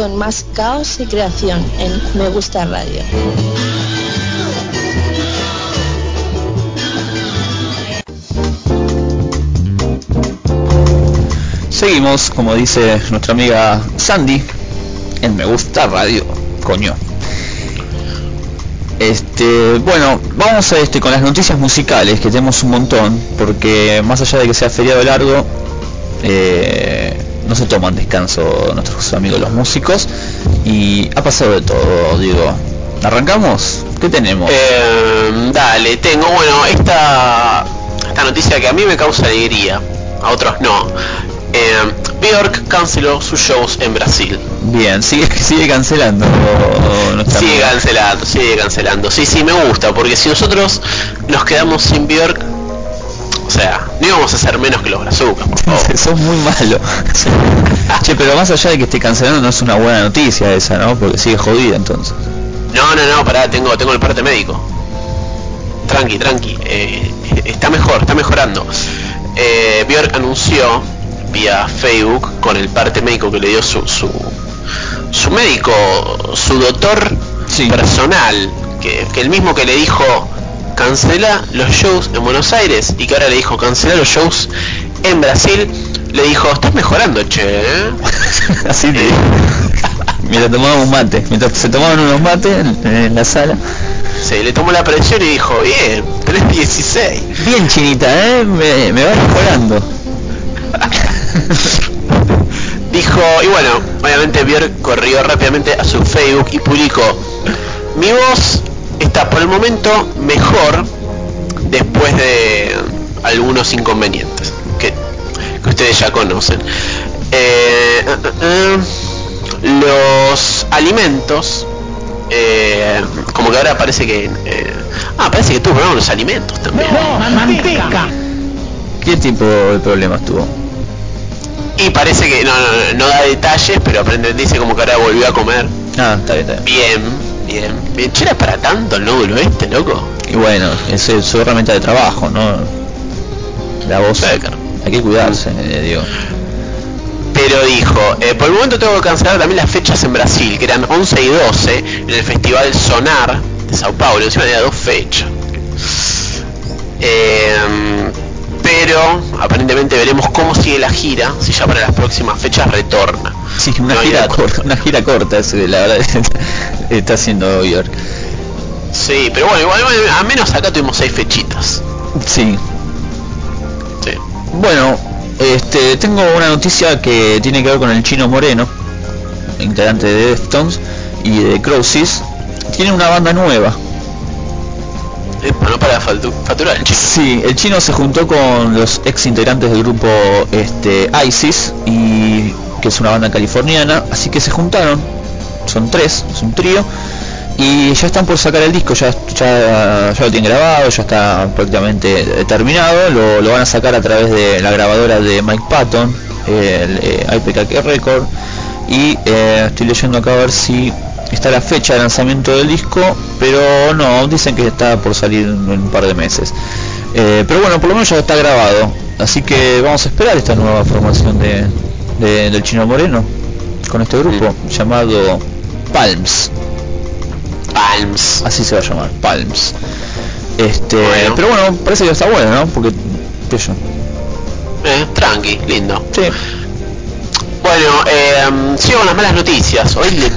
con más caos y creación en Me Gusta Radio. Seguimos, como dice nuestra amiga Sandy, en Me Gusta Radio, coño. Este, bueno, vamos a este con las noticias musicales, que tenemos un montón, porque más allá de que sea feriado largo, eh, no se toman descanso nuestros amigos los músicos y ha pasado de todo, digo. ¿Arrancamos? ¿Qué tenemos? Eh, dale, tengo, bueno, esta, esta noticia que a mí me causa alegría, a otros no. Eh, Bjork canceló sus shows en Brasil. Bien, sigue, sigue cancelando. Sigue cancelando, sigue cancelando. Sí, sí, me gusta, porque si nosotros nos quedamos sin Bjork, sea, no íbamos a ser menos que los brazucas, por favor. Sos muy malo. che, pero más allá de que esté cancelando, no es una buena noticia esa, ¿no? Porque sigue jodida entonces. No, no, no, pará, tengo, tengo el parte médico. Tranqui, tranqui. eh, está mejor, está mejorando. Eh, Björk anunció vía Facebook con el parte médico que le dio su, su, su médico, su doctor Sí. personal, que, que el mismo que le dijo cancela los shows en Buenos Aires y que ahora le dijo cancela los shows en Brasil, le dijo, estás mejorando, che. ¿eh?". Así te Mientras tomábamos mate, mientras se tomaban unos mates en, en la sala. Se le tomó la presión y dijo, bien, tenés 16. Bien chinita, ¿eh? Me, me va mejorando. Dijo, y bueno, obviamente Björk corrió rápidamente a su Facebook y publicó, mi voz está por el momento mejor después de algunos inconvenientes que, que ustedes ya conocen. Eh, eh, eh, los alimentos, eh, como que ahora parece que... eh, ah, parece que tuvo problemas con los alimentos también. ¿Qué tipo de problemas tuvo? Y parece que no, no, no da detalles, pero aprende, dice como que ahora volvió a comer. Ah, está bien, está bien. Bien, bien, era para tanto el nódulo este, loco. Y bueno, es su herramienta de trabajo, ¿no? La voz. Becker. Hay que cuidarse, eh, digo. Pero dijo, eh, por el momento tengo que cancelar también las fechas en Brasil, que eran 11 y 12, en el Festival Sonar de Sao Paulo. Encima tenía dos fechas. Eh, pero aparentemente veremos cómo sigue la gira, si ya para las próximas fechas retorna. Sí, una No gira corta, una gira corta, es, la verdad está haciendo Bjork. Sí, pero bueno, igual, al menos acá tuvimos seis fechitas. Sí. Sí. Bueno, este, tengo una noticia que tiene que ver con el chino Moreno, integrante de Deftones y de Crowsys. Tiene una banda nueva. Para facturar el. Sí, el chino se juntó con los ex integrantes del grupo este, ISIS y que es una banda californiana, así que se juntaron, son tres, es un trío y ya están por sacar el disco, ya, ya, lo tienen grabado, ya está prácticamente eh, terminado, lo, van a sacar a través de la grabadora de Mike Patton, el eh, IPK Record, y eh, estoy leyendo acá a ver si está la fecha de lanzamiento del disco, pero no, dicen que está por salir en un par de meses. Eh, pero bueno, por lo menos ya está grabado, así que vamos a esperar esta nueva formación de, de- del Chino Moreno con este grupo llamado Palms, Palms. así se va a llamar, Palms. Este, Bueno. pero bueno, parece que está bueno, ¿no? Porque qué yo. Eh, tranqui, lindo. Sí. Bueno, eh, sigo con las malas noticias. Hoy le-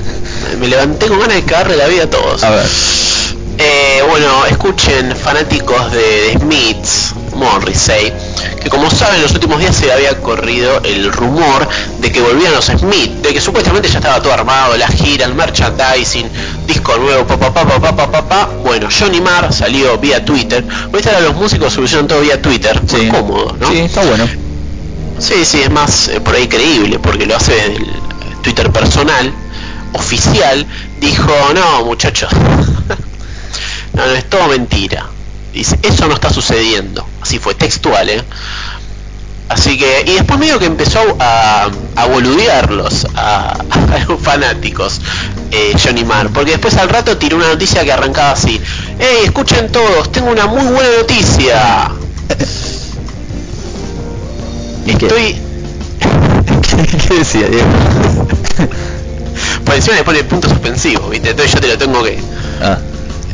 me levanté con ganas de cagarle la vida a todos. A ver. Eh, bueno, escuchen fanáticos de, de Smiths, Morrissey, que como saben en los últimos días se había corrido el rumor de que volvían los Smith, de que supuestamente ya estaba todo armado, la gira, el merchandising, disco nuevo, pa pa pa pa pa pa pa, pa. Bueno, Johnny Marr salió vía Twitter. Ahorita ahora los músicos solucionan todo vía Twitter, Sí. cómodo, ¿no? Sí, está bueno. Sí, sí, es más eh, por ahí creíble, porque lo hace el Twitter personal, oficial, dijo, no muchachos, no, no, es todo mentira. Dice, eso no está sucediendo. Así fue, textual, ¿eh? Así que, y después medio que empezó a, a boludearlos a, a los fanáticos eh, Johnny Marr, porque después al rato tiró una noticia que arrancaba así, hey, escuchen todos, tengo una muy buena noticia. Estoy, ¿Qué decía Diego? Por encima le pone punto suspensivo, ¿viste? Entonces yo te lo tengo que, Ah,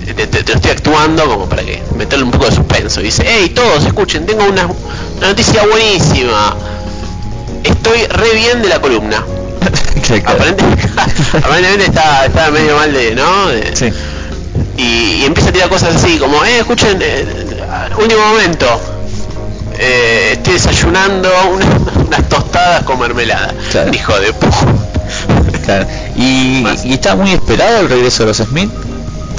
te, te- te lo estoy actuando como para que meterle un poco de suspenso. Dice, hey, todos, escuchen, tengo una, una noticia buenísima. Estoy re bien de la columna. claro. Aparente- aparentemente está, está medio mal de, ¿no? De- Sí. y, y empieza a tirar cosas así como, eh, escuchen, eh, último momento. Eh, estoy desayunando una- unas tostadas con mermelada. Claro. Hijo de puta. Claro. Y, y está muy esperado el regreso de los Smith.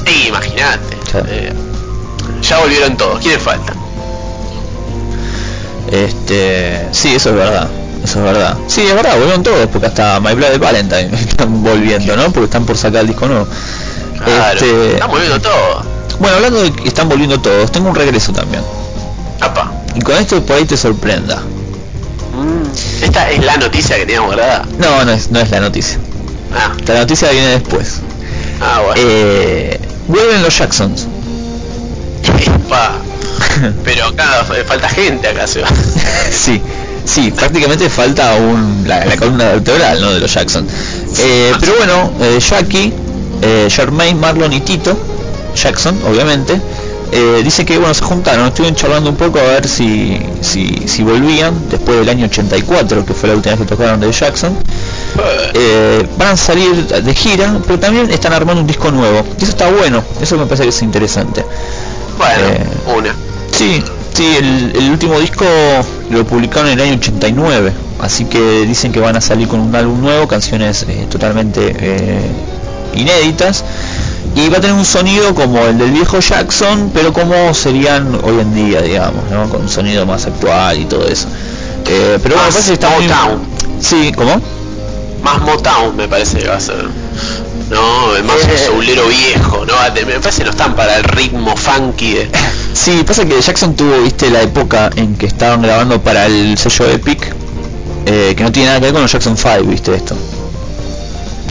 Y imagínate. Claro. eh, ya volvieron todos. ¿Quiénes faltan? Este, sí, eso es verdad. Eso es verdad. Sí, es verdad, volvieron todos, porque hasta My Bloody Valentine están volviendo, ¿no? Porque están por sacar el disco nuevo. Claro. Este, Están volviendo todos. bueno, hablando de que están volviendo todos, tengo un regreso también. Apa. Y con esto por ahí te sorprenda. Mm, Esta es la noticia que teníamos guardada. No, no es, no es la noticia. Ah, La noticia viene después. ah bueno. Eh, vuelven los Jacksons. Pero acá f- falta gente acá se va. sí, sí, prácticamente falta un, la, la columna vertebral ¿no? de los Jackson. Eh, pero bueno, eh, Jackie, eh, Jermaine, Marlon y Tito, Jackson, obviamente, eh, dice que bueno, se juntaron, estuvieron charlando un poco a ver si, si, si volvían después del año 84, que fue la última vez que tocaron de Jackson. Eh, van a salir de gira, pero también están armando un disco nuevo. Y eso está bueno, eso me parece que es interesante. Bueno, eh, una. Sí, sí, el, el último disco lo publicaron en el año 89, así que dicen que van a salir con un álbum nuevo, canciones eh, totalmente eh, inéditas, y va a tener un sonido como el del viejo Jackson, pero como serían hoy en día, digamos, ¿no? con un sonido más actual y todo eso. Pero bueno, me parece que está muy... Motown. Sí, ¿cómo? Más Motown me parece que va a ser. No, más Eh. un soulero viejo, ¿no? Me parece que no están para el ritmo funky de. Sí, pasa que Jackson tuvo, viste, la época en que estaban grabando para el sello Epic, eh, que no tiene nada que ver con los Jackson 5, viste esto.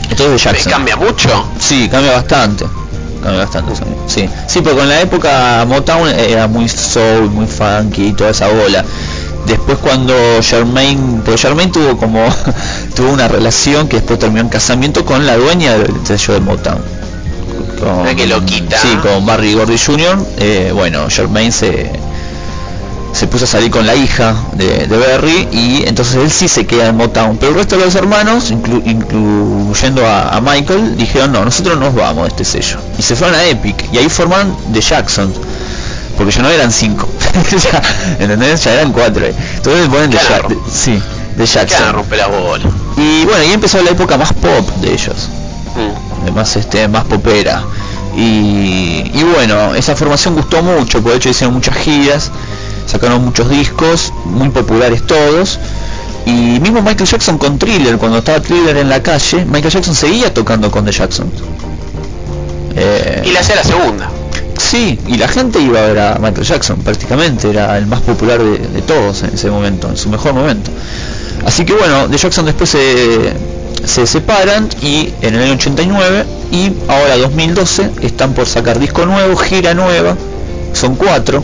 Es ¿Me Jackson. cambia mucho? Sí, cambia bastante. Cambia bastante, sí. sí. Sí, porque en la época Motown era muy soul, muy funky y toda esa bola. Después cuando Jermaine, porque Jermaine tuvo como tuvo una relación que después terminó en casamiento con la dueña del sello de Motown. Con, Mira qué loquita. Sí, con Barry Gordy Jr. Eh, bueno, Jermaine se se puso a salir con la hija de, de Barry y entonces él sí se queda en Motown. Pero el resto de los hermanos, inclu- incluyendo a, a Michael, dijeron no, nosotros nos vamos de este sello. Y se fueron a Epic y ahí forman The Jackson. Porque ya no eran cinco, ya, ¿entendés? Ya eran cuatro. eh. Entonces ponen Claro. Ja- de- sí, The Que van a Jackson. romper la bola. Y bueno, ahí empezó la época más pop de ellos Mm. de más este más popera y, y bueno esa formación gustó mucho por hecho hicieron muchas giras sacaron muchos discos muy populares todos y mismo Michael Jackson con Thriller cuando estaba Thriller en la calle Michael Jackson seguía tocando con The Jackson Eh, Y la hacía la segunda. Sí, y la gente iba a ver a Michael Jackson prácticamente, era el más popular de, todos en ese momento, en su mejor momento. Así que bueno, de Jackson después se, se separan y en el año 89 y ahora 2012 están por sacar disco nuevo, gira nueva, son cuatro.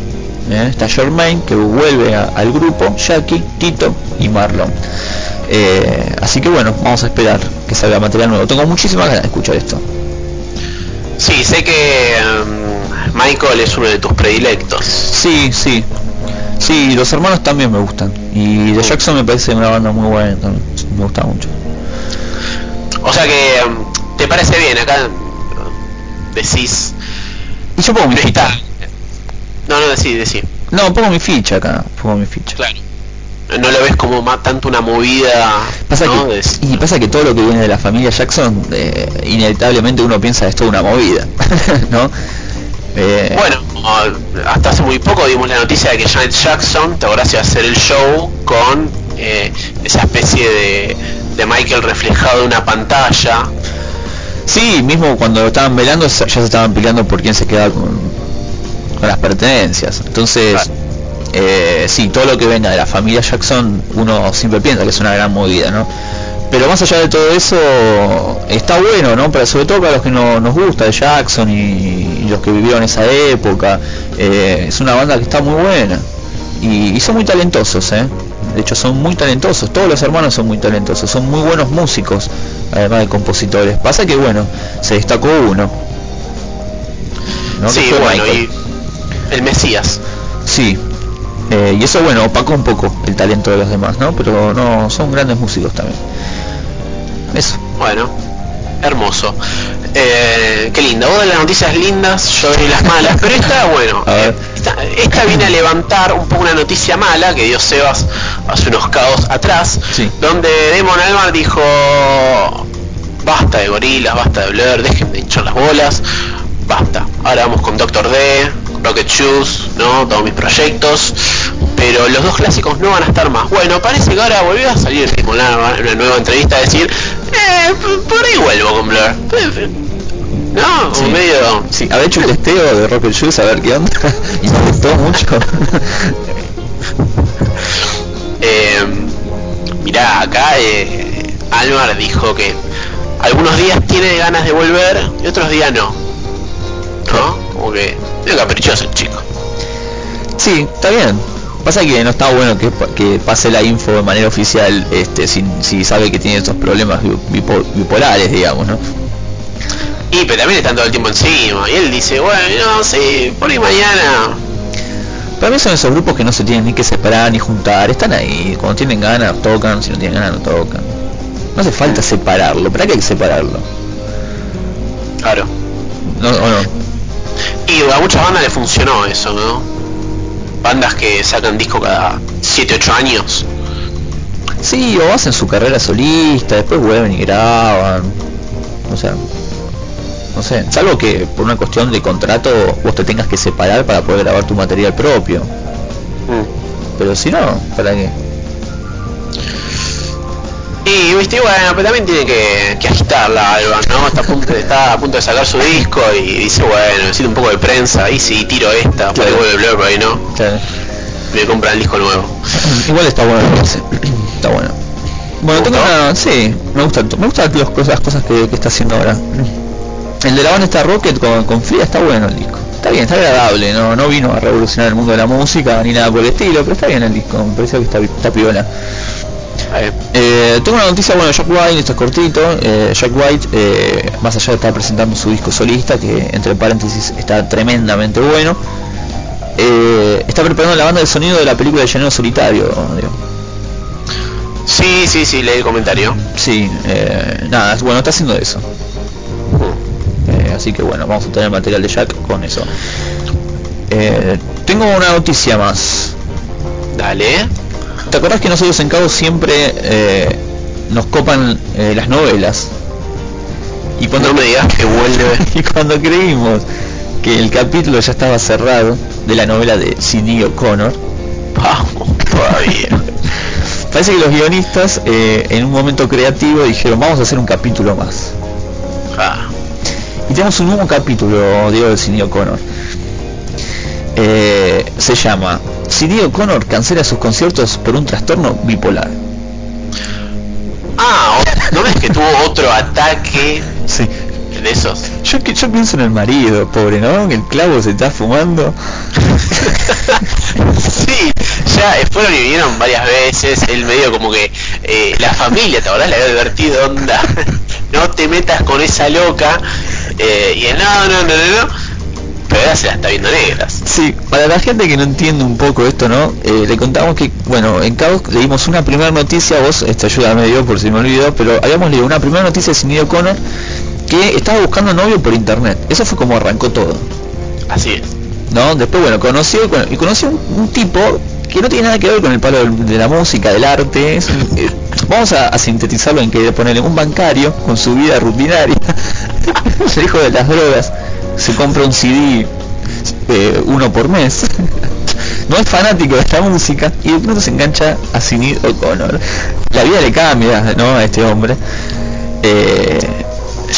¿eh? Está Jermaine que vuelve al grupo, Jackie, Tito y Marlon. Eh, así que bueno, vamos a esperar que salga material nuevo. Tengo muchísimas ganas de escuchar esto. Sí, sé que em, Michael es uno de tus predilectos. Sí, sí. Sí, los hermanos también me gustan. Y The Jackson me parece una banda muy buena también. Me gusta mucho. O sea que em, te parece bien, acá decís. Y yo pongo mi ficha. No, no, decí, decí. No, pongo mi ficha acá. Pongo mi ficha. Claro. No lo ves como más tanto una movida. Pasa ¿no? que, De- y pasa que todo lo que viene de la familia Jackson, eh, inevitablemente uno piensa esto es una movida, ¿no? Eh, Bueno, hasta hace muy poco dimos la noticia de que Janet Jackson, te iba a hacer el show con eh, esa especie de, de Michael reflejado en una pantalla. sí, mismo cuando lo estaban velando ya se estaban peleando por quién se quedaba con, con las pertenencias. Entonces, Claro. Eh, sí, todo lo que venga de la familia Jackson, uno siempre piensa que es una gran movida, ¿no? Pero más allá de todo eso, está bueno, ¿no? Pero sobre todo para los que no, nos gusta de Jackson y, y los que vivieron esa época, eh, es una banda que está muy buena. Y, y son muy talentosos, ¿eh? De hecho, son muy talentosos. Todos los hermanos son muy talentosos. Son muy buenos músicos, además de compositores. Pasa que, bueno, se destacó uno. ¿no? Sí, bueno, Michael. y el Mesías. Sí. Eh, y eso, bueno, opacó un poco el talento de los demás, ¿no? Pero no, son grandes músicos también. Eso. Bueno, hermoso. Eh, qué linda. Vos de las noticias lindas, yo doy las malas, pero esta, bueno, eh, esta, esta viene a levantar un poco una noticia mala que dio Sebas hace unos caos atrás, Sí. donde Damon Albarn dijo, basta de gorilas, basta de Blur, dejen de hinchar las bolas, basta. Ahora vamos con Doctor D, Rocket Shoes, ¿no? Todos mis proyectos. Pero los dos clásicos no van a estar más. Bueno, parece que ahora volvió a salir Albarn en una nueva entrevista a decir, eh, por ahí vuelvo con Blur. No, Sí. un medio... Sí, habré hecho un testeo de Rocket Shoes a ver qué onda. y me gustó mucho. Eh, mirá, acá eh, Alvar dijo que algunos días tiene ganas de volver y otros días no. ¿No? Como que es caprichoso el chico. sí, está bien. Pasa que no está bueno que, que pase la info de manera oficial este, si, si sabe que tiene estos problemas bi- bipo- bipolares, digamos, ¿no? Y pero también están todo el tiempo encima. Y él dice, bueno, no, sí, por ahí mañana. Para mí son esos grupos que no se tienen ni que separar ni juntar, están ahí, cuando tienen ganas tocan, si no tienen ganas no tocan. No hace falta separarlo, ¿para qué hay que separarlo? Claro. No, o no. Y a muchas bandas le funcionó eso, ¿no? Bandas que sacan disco cada 7, 8 años. Sí, o hacen su carrera solista, después vuelven y graban. O sea, no sé, salvo que por una cuestión de contrato vos te tengas que separar para poder grabar tu material propio. Mm. Pero si no, ¿para qué? Y viste, bueno, pero también tiene que, que agitarla Alba, ¿no? Está a, punto de, está a punto de sacar su disco y dice, bueno, necesito un poco de prensa, ahí sí tiro esta, Claro. Blur, por ahí no, Claro. me compran el disco nuevo. Igual está bueno, está bueno. Bueno, ¿Te tengo una... Sí, me gusta, me gustan las cosas, las cosas que, que está haciendo ahora. El de la banda está Rocket con, con Frida está bueno el disco. Está bien, está agradable, no, no vino a revolucionar el mundo de la música ni nada por el estilo, pero está bien el disco, me parece que está, está piola. Eh, Eh, tengo una noticia, bueno, Jack White, esto es cortito. eh, Jack White, eh, más allá de estar presentando su disco solista, que entre paréntesis está tremendamente bueno, está preparando la banda de sonido de la película de Llanero Solitario. digo. sí, sí, sí, leí el comentario. Sí, nada, bueno, está haciendo eso. Así que bueno, vamos a tener material de Jack con eso. Tengo una noticia más. Dale. ¿Te acordás que nosotros en Cabo siempre eh, nos copan eh, las novelas? Y cuando No me digas que vuelve. y cuando creímos que el capítulo ya estaba cerrado de la novela de Sidney O'Connor, Vamos, todavía. parece que los guionistas eh, en un momento creativo dijeron vamos a hacer un capítulo más. Ah, Y tenemos un nuevo capítulo, Diego, de Cine O'Connor. Eh, se llama CD O'Connor cancela sus conciertos por un trastorno bipolar. Ah, ¿no ves que tuvo otro ataque Sí. de esos? Yo, pienso en el marido, pobre, ¿no? El clavo se está fumando. Sí, ya fueron y vinieron varias veces, él medio como que eh, la familia, ¿te acordás? Le había advertido, onda, no te metas con esa loca, eh, y él, no, no, no, no, no, se la está viendo negras. Sí, para la gente que no entiende un poco esto, ¿no? Eh, le contamos que, bueno, en Caos leímos una primera noticia, vos, esta ayuda me dio por si me olvidó, pero habíamos leído una primera noticia de Cindy O'Connor que estaba buscando novio por internet. Eso fue como arrancó todo, Así es. ¿no? Después, bueno, conoció y conoció un, un tipo que no tiene nada que ver con el palo de la música, del arte. es eh, vamos a, a sintetizarlo en que ponerle un bancario con su vida rutinaria, el hijo de las drogas, se compra un CD eh, uno por mes. No es fanático de la música y de pronto se engancha a Sinead O'Connor. La vida le cambia, ¿no? A este hombre. Eh,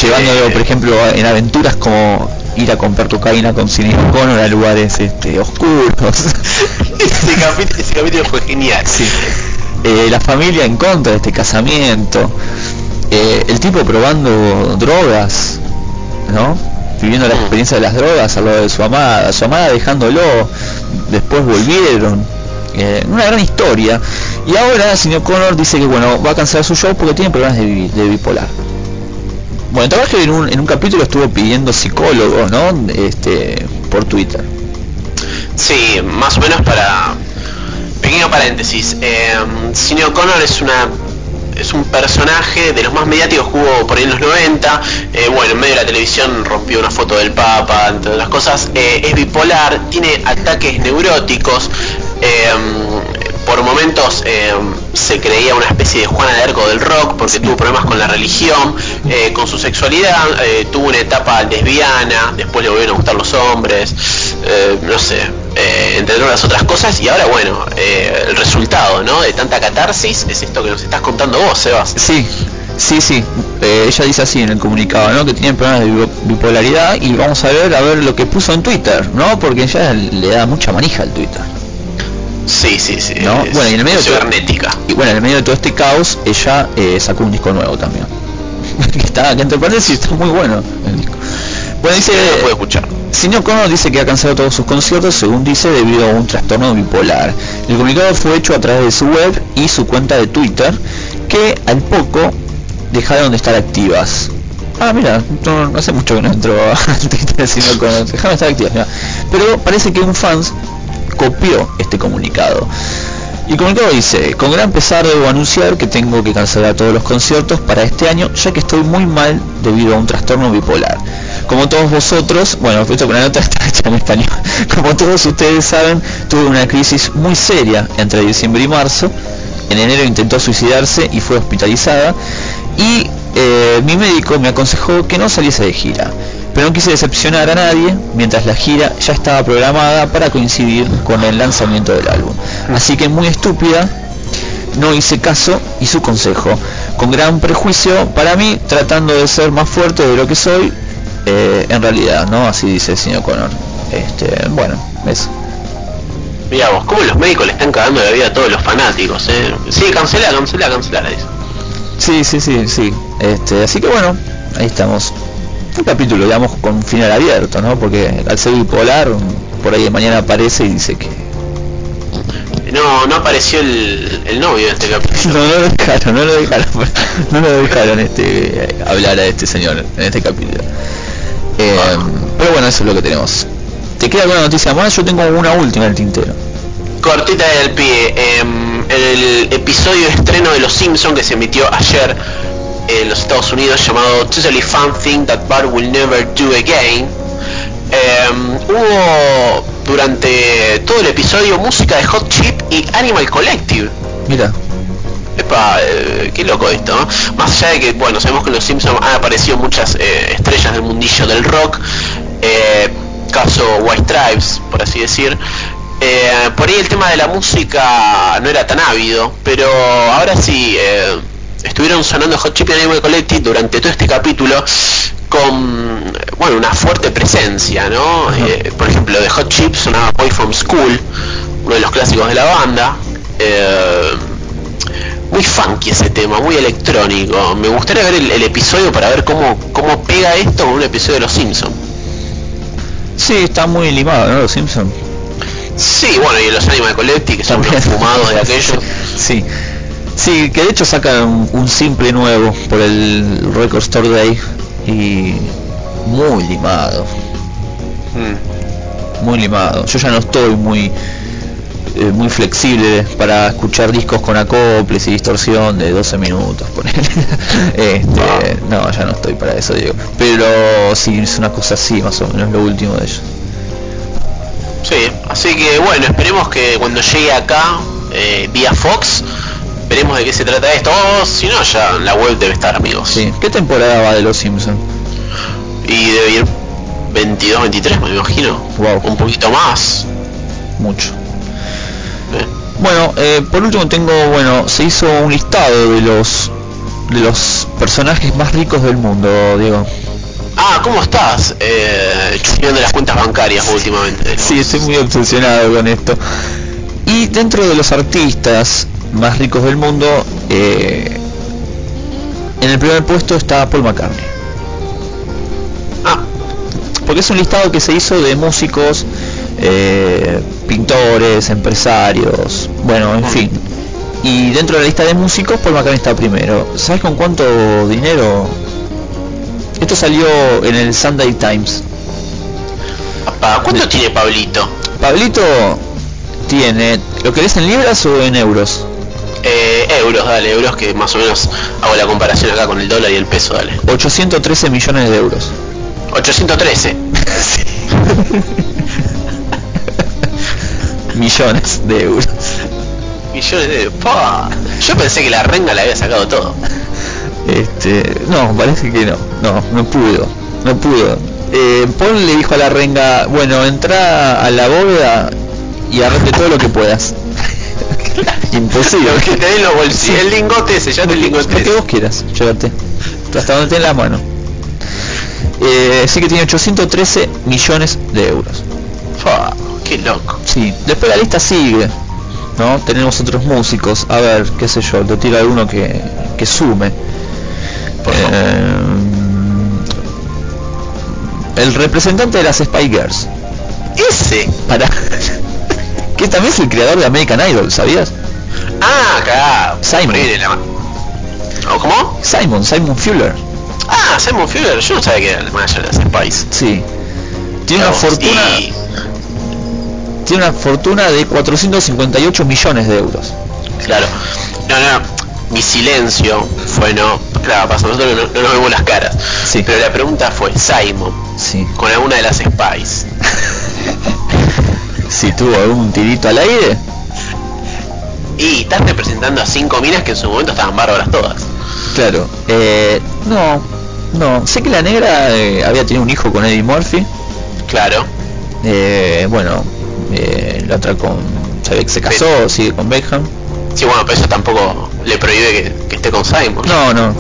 llevándolo, por ejemplo, en aventuras como ir a comprar cocaína con Sinead O'Connor a lugares este, oscuros. Ese capítulo, ese capítulo fue genial. Sí. Eh, la familia en contra de este casamiento. Eh, el tipo probando drogas, ¿no? Viviendo la Mm. experiencia de las drogas al lado de su amada, su amada dejándolo, después volvieron. Eh, una gran historia. Y ahora señor Connor dice que bueno, va a cancelar su show porque tiene problemas de, bi- de bipolar. Bueno, en un, en un capítulo estuvo pidiendo psicólogo, ¿no? Este, por Twitter. Sí, más o menos para... Pequeño paréntesis. Eh, Cine O'Connor es una es un personaje de los más mediáticos que hubo por ahí en los 90. Eh, bueno, en medio de la televisión rompió una foto del Papa, entre otras cosas. Eh, es bipolar, tiene ataques neuróticos. eh, por momentos eh, se creía una especie de Juana de Arco del rock porque tuvo problemas con la religión, eh, con su sexualidad, eh, tuvo una etapa lesbiana, después le volvieron a gustar los hombres, no sé, entre otras otras cosas y ahora bueno, el resultado ¿no? de tanta catarsis es esto que nos estás contando vos, Sebas. Sí, sí, sí. Eh, ella dice así en el comunicado, ¿no? Que tiene problemas de bi- bipolaridad y vamos a ver a ver lo que puso en Twitter, ¿no? Porque ella le da mucha manija al Twitter. Sí, sí, sí. No, es bueno, y en el medio de todo-. Y bueno, en el medio de todo este caos, ella eh, sacó un disco nuevo también. que está, que entre paréntesis está muy bueno el disco. Bueno, dice, No puede escuchar. Cine O'Connor dice que ha cancelado todos sus conciertos, según dice, debido a un trastorno bipolar. El comunicado fue hecho a través de su web y su cuenta de Twitter, que al poco dejaron de estar activas. Ah, mira, no, no hace mucho que no entro a Twitter O'Connor, dejaron de estar activas. mira. Pero parece que un fans copió este comunicado. Y el comunicado dice, con gran pesar debo anunciar que tengo que cancelar todos los conciertos para este año, ya que estoy muy mal debido a un trastorno bipolar. Como todos vosotros, bueno, esto con la nota está hecha en español, como todos ustedes saben, tuve una crisis muy seria entre diciembre y marzo. En enero intentó suicidarse y fue hospitalizada. Y eh, mi médico me aconsejó que no saliese de gira. Pero no quise decepcionar a nadie mientras la gira ya estaba programada para coincidir con el lanzamiento del álbum. Así que muy estúpida, no hice caso y su consejo. Con gran prejuicio para mí, tratando de ser más fuerte de lo que soy, eh, en realidad, ¿no? Así dice el señor Connor. Este, bueno, eso. Mirá vos, cómo los médicos le están cagando la vida a todos los fanáticos, ¿eh? Sí, cancela, cancela, cancela, dice. Sí, sí, sí, sí. Este, así que bueno, ahí estamos. Un capítulo, digamos, con final abierto, ¿no? Porque al ser bipolar, por ahí mañana aparece y dice que... No, no apareció el, el novio de este capítulo. No, no lo dejaron, no lo dejaron, no lo dejaron este, hablar a este señor en este capítulo. Eh, pero bueno, eso es lo que tenemos. ¿Te queda alguna noticia más? Yo tengo una última en el tintero. Cortita del pie, em, el episodio de estreno de Los Simpsons que se emitió ayer en los Estados Unidos llamado Totally Fun Thing That Bart Will Never Do Again. em, hubo durante todo el episodio música de Hot Chip y Animal Collective. Mira, Epa, eh, qué loco esto, ¿no? Más allá de que, bueno, sabemos que en los Simpsons han aparecido muchas eh, estrellas del mundillo del rock, eh, caso White Stripes, por así decir. Eh, por ahí el tema de la música no era tan ávido, pero ahora sí, eh, estuvieron sonando Hot Chip y Animal Collective durante todo este capítulo con bueno una fuerte presencia, ¿no? Eh, por ejemplo, de Hot Chip sonaba Boy from School, uno de los clásicos de la banda. Eh, muy funky ese tema, muy electrónico. Me gustaría ver el, el episodio para ver cómo, cómo pega esto con un episodio de Los Simpsons. Sí, está muy limado, ¿no? Los Simpsons. Sí, bueno, y los Animal Collective, que son los fumados de aquellos. Sí. Sí, que de hecho sacan un, simple nuevo por el Record Store Day y muy limado, Mm. muy limado. Yo ya no estoy muy eh, muy flexible para escuchar discos con acoples y distorsión de 12 minutos, este, no, ya no estoy para eso, digo. Pero sí, es una cosa así, más o menos lo último de ellos. Sí, así que bueno, esperemos que cuando llegue acá eh, vía Fox, veremos de qué se trata esto. O si no, ya en la web debe estar, amigos. Sí. ¿Qué temporada va de Los Simpsons? Y debe ir 22, 23, me imagino. Wow. Un poquito más. Mucho. Eh, Bueno, eh, por último tengo, bueno, se hizo un listado de los de los personajes más ricos del mundo, Diego. Ah, ¿cómo estás? Eh, chusmeando las cuentas bancarias últimamente. ¿no? Sí, estoy muy obsesionado con esto. Y dentro de los artistas más ricos del mundo, eh, en el primer puesto está Paul McCartney. Ah, Porque es un listado que se hizo de músicos, eh, pintores, empresarios, bueno, en fin. Y dentro de la lista de músicos, Paul McCartney está primero. ¿Sabes con cuánto dinero? Esto salió en el Sunday Times. papá, ¿cuánto tiene Pablito? Pablito tiene, ¿lo querés en libras o en euros? Eh, euros, dale, euros que más o menos hago la comparación acá con el dólar y el peso, dale. 813 millones de euros. 813. Millones de euros. Millones de... ¡Pah! Yo pensé que la renga la había sacado todo. Este, no, parece que no. No, no pudo. No pudo. Eh, Paul le dijo a la renga, bueno, entra a la bóveda y agarrate todo lo que puedas. Imposible. Lo que te den los bolsillos. El lingote ese, ya el lingote Lo que vos quieras, llévate. Hasta donde tenés la mano. Eh, sí que tiene 813 millones de euros. Fua, qué loco. Sí, después la lista sigue, ¿no? Tenemos otros músicos, a ver, qué sé yo, te tiro alguno que, que sume. Por favor. Eh, el representante de las Spy Girls, Ese. para que también es el creador de American Idol, ¿sabías? Ah, acá. Simon. Ponele la ma- ¿O ¿Cómo? Simon, Simon Fuller, Ah, Simon Fuller. Yo no sabía que era el manager de las Spice. sí. Tiene una fortuna, y- tiene una fortuna de 458 millones de euros. Claro. No, no. Mi silencio fue no. Claro, pasa, nosotros no, no nos vemos las caras. Sí. Pero la pregunta fue, Simon, Sí. con alguna de las Spice. Si tuvo algún tirito al aire, Y estás representando a cinco minas que en su momento estaban bárbaras todas. Claro, eh, no, no, sé que la negra eh, había tenido un hijo con Eddie Murphy, Claro. eh, bueno, eh, la otra con, se se casó, sigue con Beckham, Sí, bueno, pero eso tampoco le prohíbe que, que esté con Simon. no, no,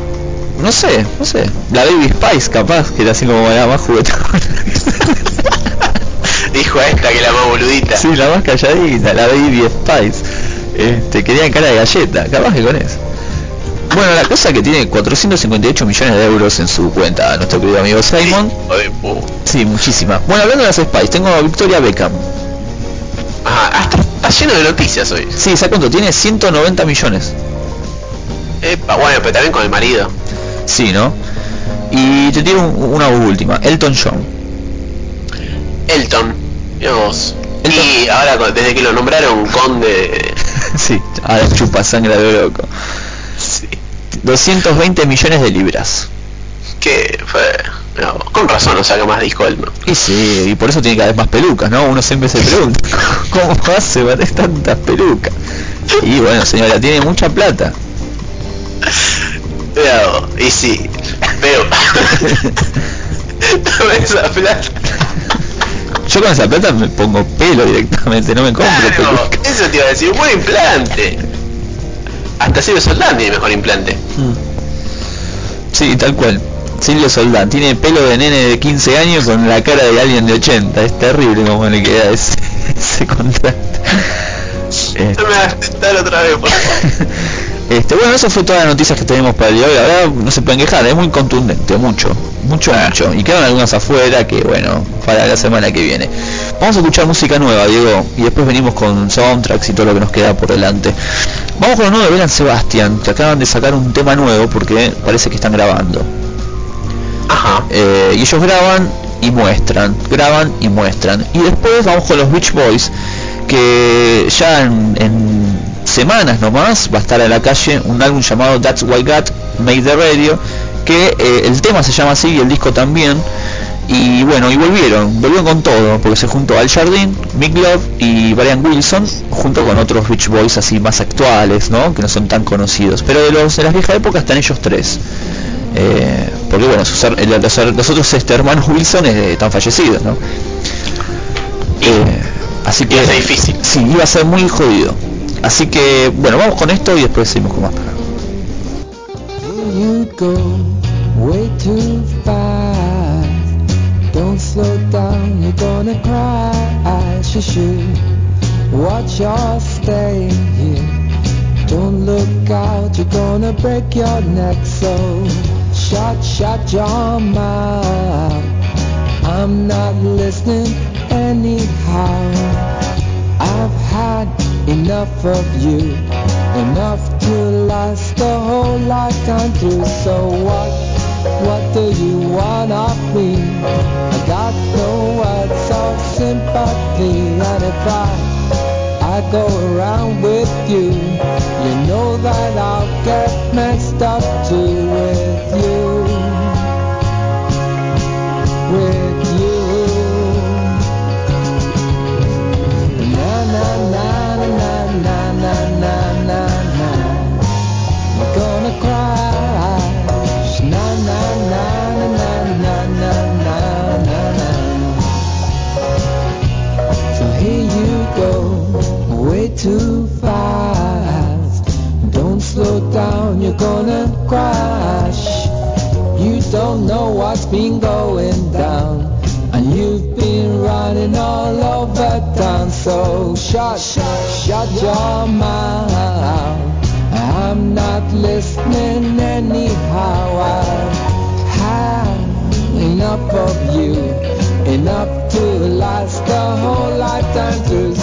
no sé, no sé, la Baby Spice capaz, que era así como la más juguetona, Dijo a esta que la más boludita. sí, la más calladita, la Baby Spice, este, quería cara de galleta, capaz que con eso. Bueno, la cosa que tiene 458 millones de euros en su cuenta, nuestro querido amigo Simon. Sí, muchísima. Bueno, hablando de las Spice, tengo a Victoria Beckham. Ah, está, está lleno de noticias hoy. Sí, ¿sabes cuánto? Tiene 190 millones. Epa, bueno, pero también con el marido. Sí, ¿no? Y te tiro un- una última. Elton John. Elton. Elton. Y ahora desde que lo nombraron conde... sí, ahora chupa sangre de loco. Sí. 220 millones de libras. Que fue... vos, con razón no saca más disco él, ¿no? Y sí, y por eso tiene cada vez más pelucas, ¿no? Uno siempre se pregunta, ¿cómo hace para tener tantas pelucas? Y bueno, señora, tiene mucha plata. Vos, Y sí. Pero... Esa plata. Yo con esa plata me pongo pelo directamente, no me compro Claro, peluca. eso te iba a decir, buen implante. hasta Silvio Soldán tiene mejor implante. Mm. Sí, tal cual. Silvio Soldán tiene pelo de nene de 15 años con la cara de alguien de 80. Es terrible como le queda ese, ese contraste. No me hagas tentar otra vez, por favor. Este, bueno, eso fue todas las noticias que tenemos para el día de hoy. La verdad, no se pueden quejar, es muy contundente, mucho, mucho, mucho. Y quedan algunas afuera que, bueno, para la semana que viene. Vamos a escuchar música nueva, Diego, y después venimos con soundtracks y todo lo que nos queda por delante. Vamos con lo nuevo de Belan Sebastian, que acaban de sacar un tema nuevo porque parece que están grabando. Ajá. Eh, y ellos graban y muestran, graban y muestran. Y después vamos con los Beach Boys, que ya en, en semanas nomás va a estar a la calle un álbum llamado That's Why God Made the Radio, que eh, el tema se llama así y el disco también. Y bueno, y volvieron, volvieron con todo, porque se juntó Al Jardín, Mick Love y Brian Wilson, junto con otros Beach Boys así más actuales, ¿no? Que no son tan conocidos. Pero de los de las viejas épocas están ellos tres. Eh, porque bueno, sus los, los otros este, hermanos Wilson eh, están fallecidos, ¿no? Eh, así que ser difícil. Sí, iba a ser muy jodido. Así que bueno, vamos con esto y después seguimos con más. Here you go, way too fast. Don't slow down, you're gonna cry. You should watch your stay here. Don't look out, you're gonna break your neck. So shut, shut your mouth. I'm not listening anyhow. I've had enough of you, enough to last a whole lifetime through. So what, what do you want of me? I got no words of sympathy, and if I, I go around with you, you know that I'll get messed up too been going down, and you've been running all over town. So shut, shut your mouth. I'm not listening anyhow. I've had enough of you, enough to last a whole lifetime through.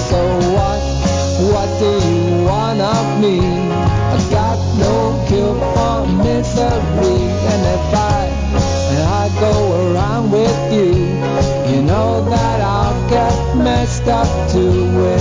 stop to wait.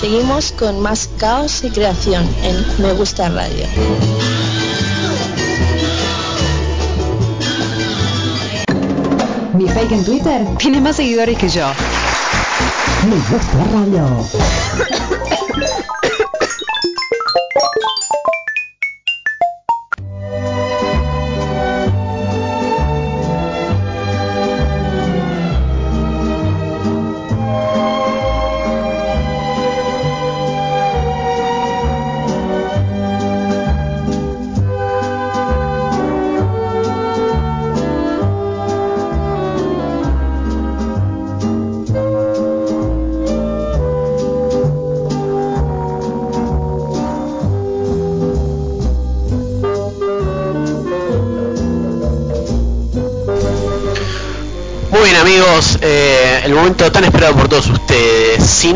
Seguimos con más caos y creación en Me Gusta Radio. Mi fake en Twitter tiene más seguidores que yo. Me gusta radio.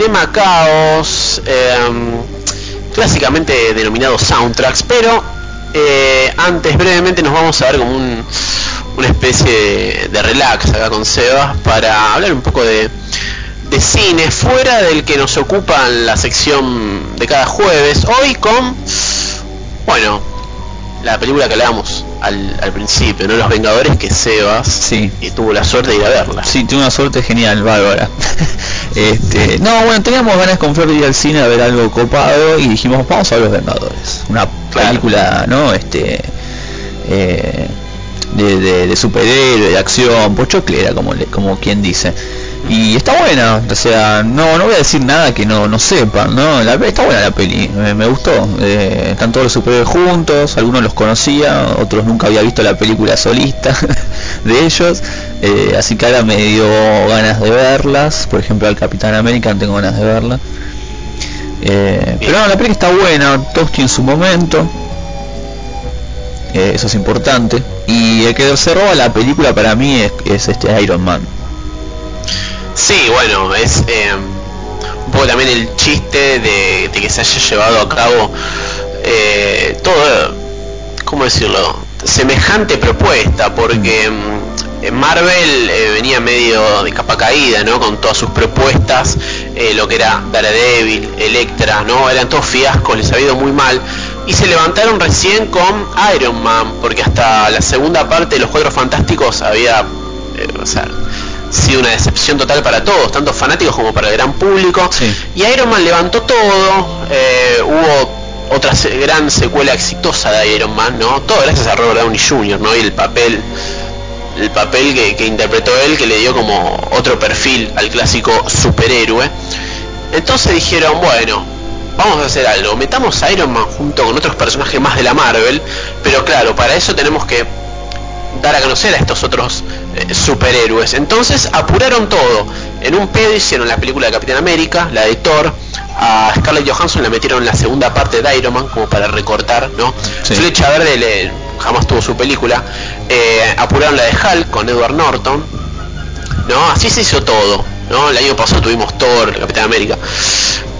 Cinema Caos, eh, clásicamente denominado soundtracks, pero eh, antes brevemente nos vamos a ver como un- una especie de, de relax acá con Sebas para hablar un poco de, de cine fuera del que nos ocupa la sección de cada jueves. Hoy con, bueno, la película que hablábamos al, al principio, ¿no? Los Vengadores que Sebas Sí. y tuvo la suerte de ir a verla. Sí, tuve una suerte genial, bárbara. este, no, bueno, teníamos ganas con Flor de ir al cine a ver algo copado y dijimos, vamos a ver Los Vengadores. Una película, ¿no? Este, eh, de, de, de superhéroe, de acción, pochoclera, como, le- como quien dice. Y está buena, o sea, no, no voy a decir nada que no, no sepan, ¿no? La, está buena la peli, me, me gustó. Eh, están todos los superhéroes juntos, algunos los conocía, otros nunca había visto la película solista de ellos, eh, así que ahora me dio ganas de verlas, por ejemplo al Capitán América tengo ganas de verla. Eh, pero no, la película está buena, Toski en su momento, eh, eso es importante. Y el que se roba la película para mí es, es este Iron Man. Sí, bueno, es eh, un poco también el chiste de, de que se haya llevado a cabo eh, todo, ¿cómo decirlo? Semejante propuesta, porque mm, en Marvel eh, venía medio de capa caída, ¿no? Con todas sus propuestas, eh, lo que era Daredevil, Electra, ¿no? Eran todos fiascos, les había ido muy mal. Y se levantaron recién con Iron Man, porque hasta la segunda parte de los Cuatro Fantásticos había, eh, o sea, sido una decepción total para todos, tanto fanáticos como para el gran público. Sí. Y Iron Man levantó todo, hubo otra gran secuela exitosa de Iron Man, ¿no? Todo gracias a Robert Downey Jr., ¿no? Y el papel, el papel que, interpretó él, que le dio como otro perfil al clásico superhéroe. Entonces dijeron, bueno, vamos a hacer algo, metamos a Iron Man junto con otros personajes más de la Marvel, pero claro, para eso tenemos que dar a conocer a estos otros eh, superhéroes. Entonces apuraron todo. En un pedo hicieron la película de Capitán América, la de Thor. A Scarlett Johansson la metieron en la segunda parte de Iron Man como para recortar, ¿no? Sí. Flecha Verde le- jamás tuvo su película. Eh, apuraron la de Hulk con Edward Norton. ¿No? Así se hizo todo. ¿no? El año pasado tuvimos Thor, Capitán América.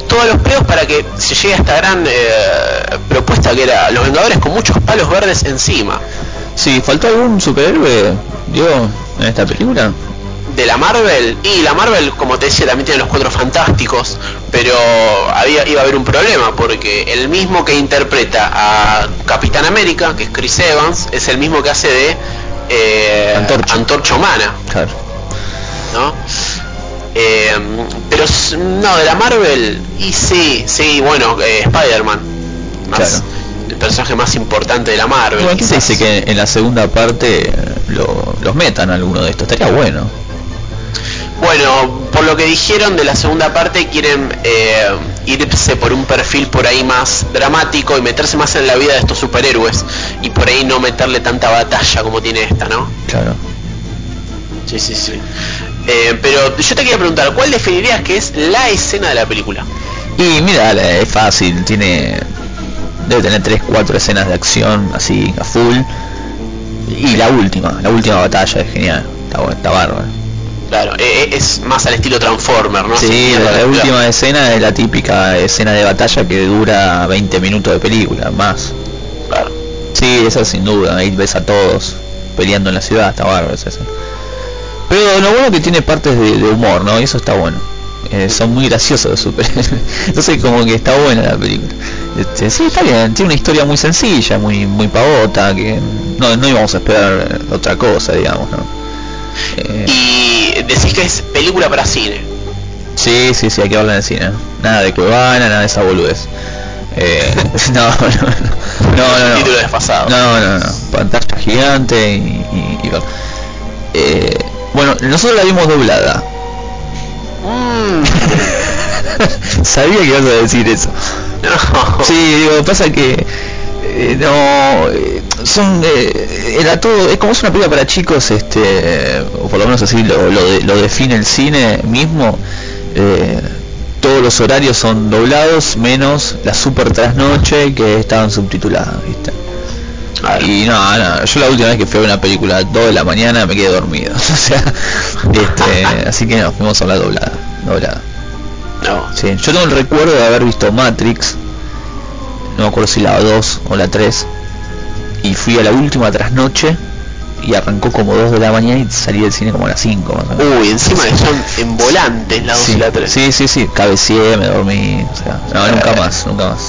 Todos los peos para que se llegue a esta gran eh, propuesta que era Los Vengadores con muchos palos verdes encima. Sí, ¿faltó algún superhéroe, Diego, en esta película? de la Marvel y la Marvel como te decía también tiene los cuatro fantásticos pero había iba a haber un problema porque el mismo que interpreta a Capitán América que es Chris Evans es el mismo que hace de eh, Antorcha. Antorcha humana Claro. ¿no? Eh, pero no de la Marvel y sí sí bueno eh, Spider-Man Claro. El personaje más importante de la Marvel Bueno, aquí se dice que en la segunda parte eh, lo- los metan alguno de estos, estaría bueno. Bueno, por lo que dijeron de la segunda parte quieren eh, irse por un perfil por ahí más dramático y meterse más en la vida de estos superhéroes y por ahí no meterle tanta batalla como tiene esta, ¿no? Claro. Sí, sí, sí. Eh, pero yo te quería preguntar, ¿cuál definirías que es la escena de la película? Y mira, es fácil, tiene debe tener 3, 4 escenas de acción así a full. Y la última, la última batalla es genial, está, está bárbaro. Claro, eh, eh, es más al estilo Transformer, ¿no? Sí, la, la claro. última escena es la típica escena de batalla que dura 20 minutos de película, más. Claro. Sí, esa sin duda, ahí ves a todos peleando en la ciudad, está bárbaro esa escena. Pero lo bueno es que tiene partes de, de humor, ¿no? Y eso está bueno. Eh, son muy graciosos los superhéroes. Entonces como que está buena la película. Este, sí, está bien, tiene una historia muy sencilla, muy muy pavota, que no, no íbamos a esperar otra cosa, digamos, ¿no? Eh, Y decís que es película para cine. Sí, sí, sí, hay que hablar el cine. Nada de Cuevana, nada de esa boludez. Eh, no, no, no, no, no, Título desfasado. no, no, no, pantalla gigante y, y- y. Eh, bueno, nosotros la vimos doblada. Mm, Sabía que ibas a decir eso. no. Sí, digo, pasa que eh, no eh, son eh, era todo es como es una película para chicos este o por lo menos así lo, lo, de- lo define el cine mismo eh, todos los horarios son doblados menos la super trasnoche que estaban subtituladas ¿viste? y no, no, yo la última vez que fui a una película a 2 de la mañana me quedé dormido o sea este, así que no fuimos a la doblada doblada No. Sí, yo tengo el recuerdo de haber visto Matrix, no me acuerdo si la 2 o la 3, y fui a la última trasnoche y arrancó como 2 de la mañana y salí del cine como a las 5 más o menos. Uy, encima que son en volantes la 2 sí, y la 3. sí, sí, sí, cabeceé, me dormí, o sea, no, nunca Eh. más, nunca más.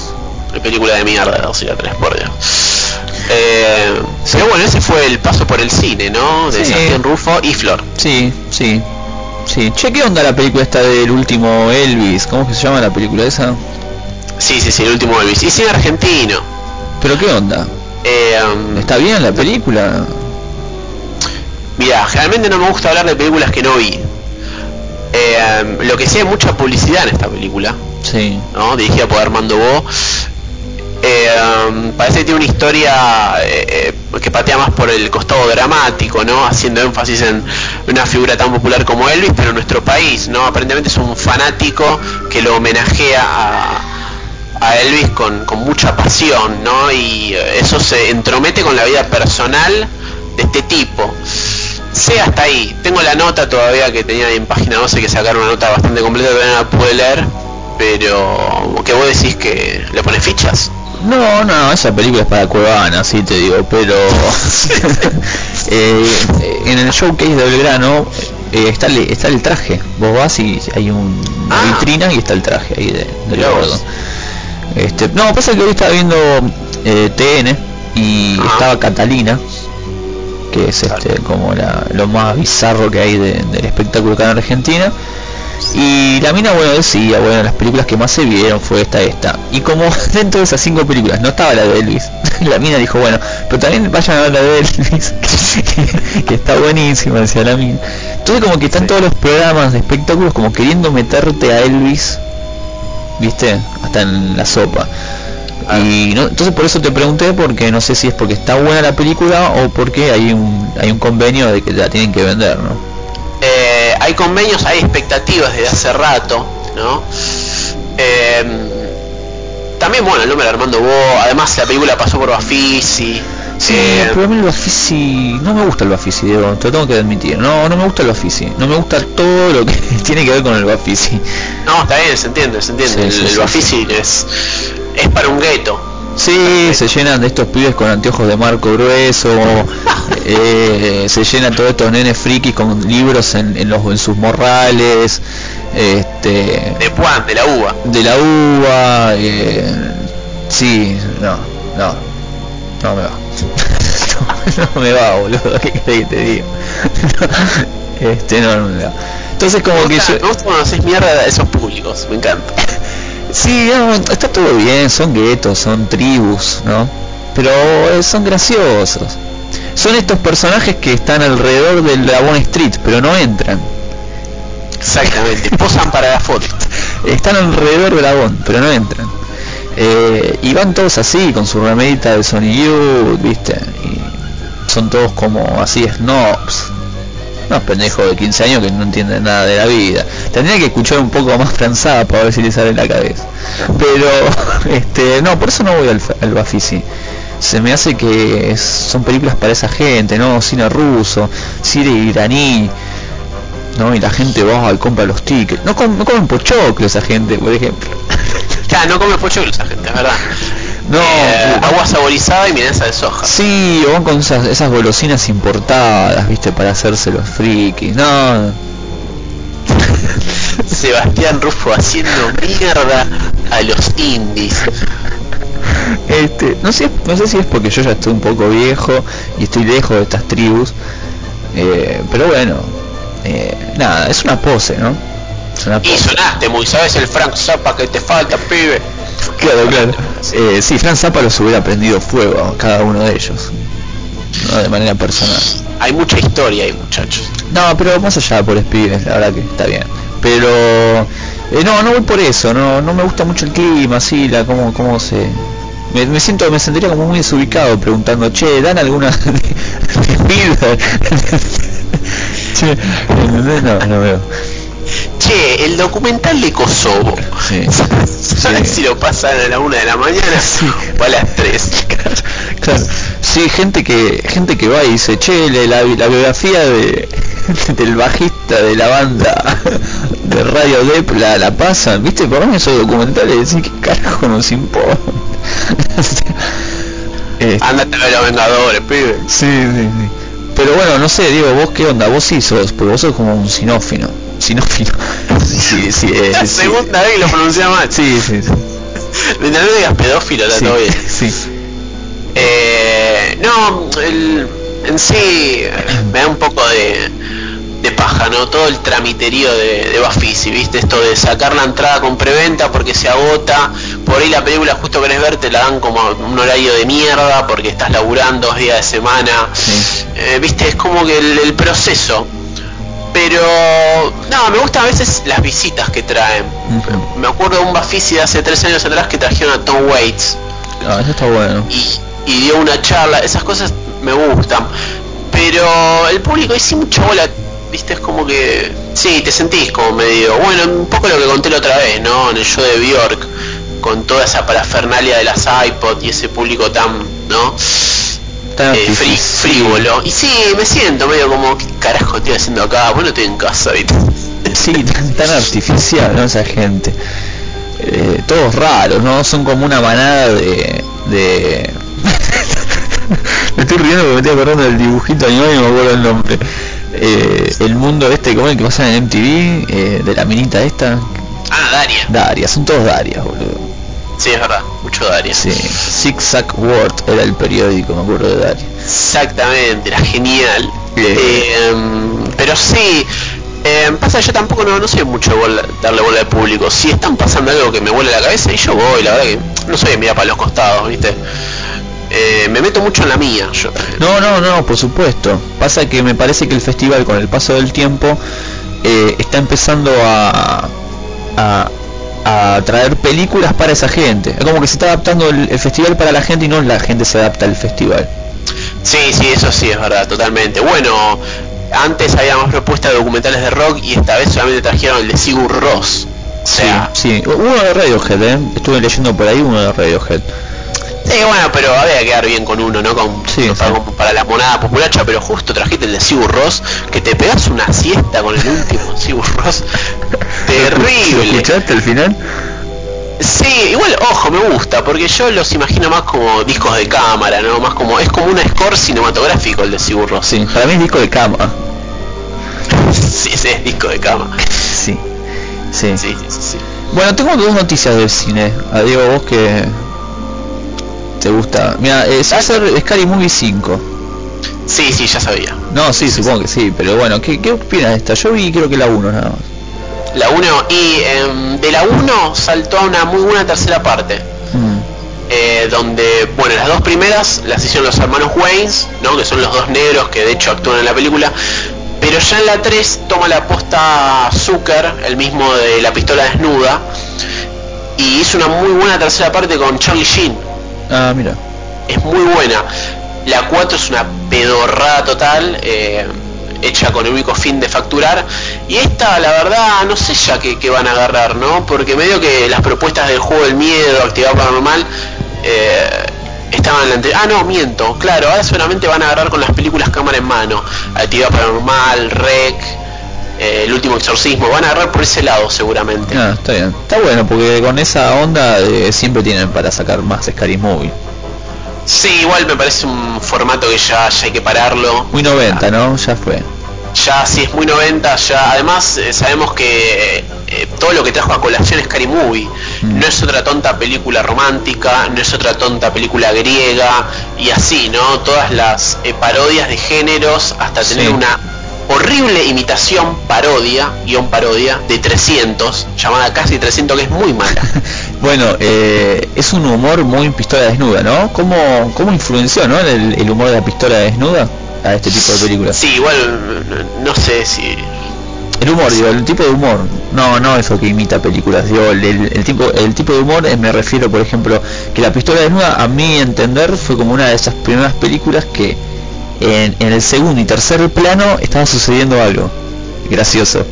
película de mierda la 2 y la 3, por Dios. Eh, pero bueno, ese fue el paso por el cine, ¿no? De Sí. Sebastián Rufo y Flor. Sí, sí, sí. Che, ¿qué onda la película esta del último Elvis? ¿Cómo es que se llama la película esa? Sí, sí, sí, el último Elvis. Y cine argentino. ¿Pero qué onda? Eh, um, ¿Está bien la película? Mira, generalmente no me gusta hablar de películas que no vi. Eh, um, lo que sí hay mucha publicidad en esta película, Sí. ¿no? Dirigida por Armando Bo. Eh, um, parece que tiene una historia eh, eh, que patea más por el costado dramático, ¿no? Haciendo énfasis en una figura tan popular como Elvis, pero en nuestro país, ¿no? Aparentemente es un fanático que lo homenajea a, a Elvis con, mucha pasión, ¿no? Y eso se entromete con la vida personal de este tipo. Sé hasta ahí. Tengo la nota todavía que tenía en página 12 que sacaron una nota bastante completa, todavía no la pude leer. Pero que vos decís que le pones fichas. No, no, esa película es para Cuevana, sí te digo, pero eh, en el showcase de Belgrano eh, está, el, está el traje. Vos vas y hay un- una Ah. vitrina y está el traje ahí de, gordo. Este, no, pasa que hoy estaba viendo eh, TN y Ajá. estaba Catalina, que es este como la- lo más bizarro que hay de- del espectáculo acá en Argentina. Y la mina, bueno, decía, bueno, las películas que más se vieron fue esta, esta. Y como dentro de esas cinco películas no estaba la de Elvis, la mina dijo, bueno, pero también vayan a ver la de Elvis, que, que está buenísima, decía la mina. Entonces como que están todos los programas de espectáculos como queriendo meterte a Elvis, viste, hasta en la sopa. Y no, entonces por eso te pregunté porque no sé si es porque está buena la película o porque hay un hay un convenio de que la tienen que vender, ¿no? Eh, hay convenios, hay expectativas desde hace rato, ¿no? Eh, también, bueno, el nombre de Armando Bo, además la película pasó por Bafisi. Sí, eh, pero a mí el Bafisi no me gusta el Bafisi, Diego, te lo tengo que admitir. No, no me gusta el Bafisi. No me gusta todo lo que tiene que ver con el Bafisi. no, está bien, se entiende, se entiende. Sí, el sí, el Bafisi es, es para un gueto. Sí, se llenan de estos pibes con anteojos de marco grueso, eh, se llenan todos estos nenes frikis con libros en, en los, en sus morrales, este, De Puan, de la uva. de la uva, eh, sí, no, no, no me va. no, no me va, boludo, ¿qué que te diga? este, no, no me va. Entonces como Me que yo... me gusta cuando haces mierda a esos públicos, me encanta. Sí, está todo bien, son guetos, son tribus, ¿no? Pero eh, son graciosos. Son estos personajes que están alrededor del Dragon Street, pero no entran. Exactamente, posan para la foto. Están alrededor del Dragon, pero no entran. Eh, y van todos así, con su remedita de Sony Youth, ¿viste? Y son todos como así snobs. Unos pendejos de 15 años que no entienden nada de la vida. Tendría que escuchar un poco más franzada para ver si le sale la cabeza. Pero, este, no, por eso no voy al, al Bafisi. Se me hace que son películas para esa gente, ¿no? Cine ruso, cine iraní, ¿no? Y la gente va y compra los tickets. No, com- no comen pochoclo esa gente, por ejemplo. Ya, no come pollo esa gente, es verdad. No, Eh, agua saborizada y milanesa de soja. Sí, o van con esas, esas golosinas importadas, viste, para hacerse los frikis. No. Sebastián Rufo haciendo mierda a los indies. Este, no sé, no sé si es porque yo ya estoy un poco viejo y estoy lejos de estas tribus, eh, pero bueno, eh, nada, es una pose, ¿no? Y sonaste muy, ¿sabes el Frank Zappa que te falta, pibe? Claro, claro. Eh, sí, Franz Zappa los hubiera prendido fuego a cada uno de ellos, no de manera personal. Hay mucha historia ahí, muchachos. No, pero más allá por pibes, la verdad que está bien. Pero eh, no, no voy por eso, no, no me gusta mucho el clima, así, la cómo, cómo se me, me siento, me sentiría como muy desubicado preguntando, che, ¿dan alguna de, de Spielberg?" che, no, no veo. Che, el documental de Kosovo. Sí. ¿Sabes Sí. si lo pasan a la una de la mañana Sí. o a las 3? Claro. Sí, gente que gente que va y dice, che, la, la biografía de, del bajista de la banda de Radio Dep la, la pasan, ¿viste? Por mí esos documentales, decís, ¿qué carajo nos importa? Andate a ver a los Vengadores, pibe. sí, sí, sí. Pero bueno, no sé, Diego, vos qué onda, vos sí sos, porque vos sos como un sinófilo. Sinófilo. Sí, sí, eh, La sí. segunda vez que lo pronuncia mal. Sí, sí, sí. No digas pedófilo, está Sí, todo bien. sí. Eh, no, el, en sí eh, me da un poco de, de paja, ¿no? Todo el tramiterío de, de Bafisi, ¿viste? Esto de sacar la entrada con preventa porque se agota, por ahí la película justo querés ver, te la dan como un horario de mierda porque estás laburando dos días de semana, Sí. Eh, ¿viste? Es como que el, el proceso. Pero, no, me gustan a veces las visitas que traen. Me acuerdo de un Bafisi de hace tres años atrás que trajeron a Tom Waits Ah, eso está bueno. y, y dio una charla, esas cosas me gustan. Pero el público sí mucha bola, viste, es como que, sí, te sentís como medio, bueno, un poco lo que conté la otra vez, ¿no? En el show de Bjork, con toda esa parafernalia de las iPod y ese público tan, ¿no? Tan Eh, frí- frívolo. Y sí, me siento medio como, ¿qué carajo estoy haciendo acá? Bueno, estoy en casa, ¿viste? Sí, tan, tan artificial, ¿no? Esa gente. Eh, todos raros, ¿no? Son como una manada de... de... me estoy riendo porque me estoy acordando del dibujito animado y no me acuerdo el nombre. Eh, el mundo este, como el que pasa en MTV, eh, de la minita esta. Ah, Daria. Daria, son todos Darias, boludo. Sí, es verdad, mucho Daria. Sí, Zigzag World era el periódico, me acuerdo de Daria. Exactamente, era genial. Eh, pero sí, eh, pasa que yo tampoco no, no soy mucho de bola- darle bola al público. Si están pasando algo que me vuela la cabeza y yo voy, la verdad que no soy de mirar para los costados, ¿viste? Eh, me meto mucho en la mía. Yo, No, no, no, por supuesto. Pasa que me parece que el festival con el paso del tiempo eh, está empezando a, a, a traer películas para esa gente. Es como que se está adaptando el, el festival para la gente y no la gente se adapta al festival. Sí, sí, eso sí es verdad, totalmente. Bueno, antes habíamos propuestas de documentales de rock y esta vez solamente trajeron el de Sigur Ross. O sea, sí, sí. Uno de Radiohead, ¿eh? Estuve leyendo por ahí uno de Radiohead. Sí, bueno, pero había que quedar bien con uno, ¿no? Con, Sí, para, sí. la monada populacha, pero justo trajiste el de Sigur Ross, que te pegas una siesta con el último Sigur Ross. ¿Lo Terrible. escuchaste al final? Sí, igual, ojo, me gusta, porque yo los imagino más como discos de cámara, ¿no? Más como, es como un score cinematográfico el de Sigur Ross. Sí, para mí es disco de cama. Sí, ese es disco de cama. Sí, sí. Sí, sí, sí. sí. Bueno, tengo dos noticias del cine. A Diego, vos que te gusta. Mira, eh, se va a hacer Scary Movie 5. Sí, sí, ya sabía. No, sí, supongo que sí, pero bueno, ¿qué, qué opinas de esta? Yo vi creo que la 1 nada más. La 1, y em, de la 1 saltó a una muy buena tercera parte. Mm, eh, donde, bueno, las dos primeras las hicieron los hermanos Waynes, ¿no? que son los dos negros que de hecho actúan en la película, pero ya en la 3 toma la posta Zucker, el mismo de la pistola desnuda, y hizo una muy buena tercera parte con Charlie Sheen, Ah, mira. es muy buena. La 4 es una pedorrada total, eh, hecha con el único fin de facturar. Y esta, la verdad, no sé ya qué, van a agarrar, ¿no? Porque medio que las propuestas del juego del miedo, actividad paranormal, eh, estaban en la. Ah, no, miento, claro, ahora seguramente van a agarrar con las películas cámara en mano. Actividad paranormal, rec, eh, el último exorcismo, van a agarrar por ese lado seguramente. Ah, está bien. Está bueno porque con esa onda eh, siempre tienen para sacar más Scary Movie. Sí, igual me parece un formato que ya, ya hay que pararlo. Muy 90, ¿no? Ya fue. ya si es muy 90 ya además eh, sabemos que eh, todo lo que trajo a colación Scary Movie. Mm. No es otra tonta película romántica, no es otra tonta película griega y así, ¿no? Todas las eh, parodias de géneros hasta tener Sí. una horrible imitación parodia, guion parodia, de 300, llamada casi 300, que es muy mala. Bueno, eh, es un humor muy pistola desnuda, ¿no? ¿Cómo, cómo influenció, ¿no? El, el humor de la pistola desnuda a este tipo de películas. Sí, igual no no sé si El humor, digo, el tipo de humor. No, no eso que imita películas. Digo, el, el- el tipo, el tipo de humor eh, me refiero, por ejemplo, que la pistola desnuda, a mi entender, fue como una de esas primeras películas que en, en el segundo y tercer plano estaba sucediendo algo gracioso.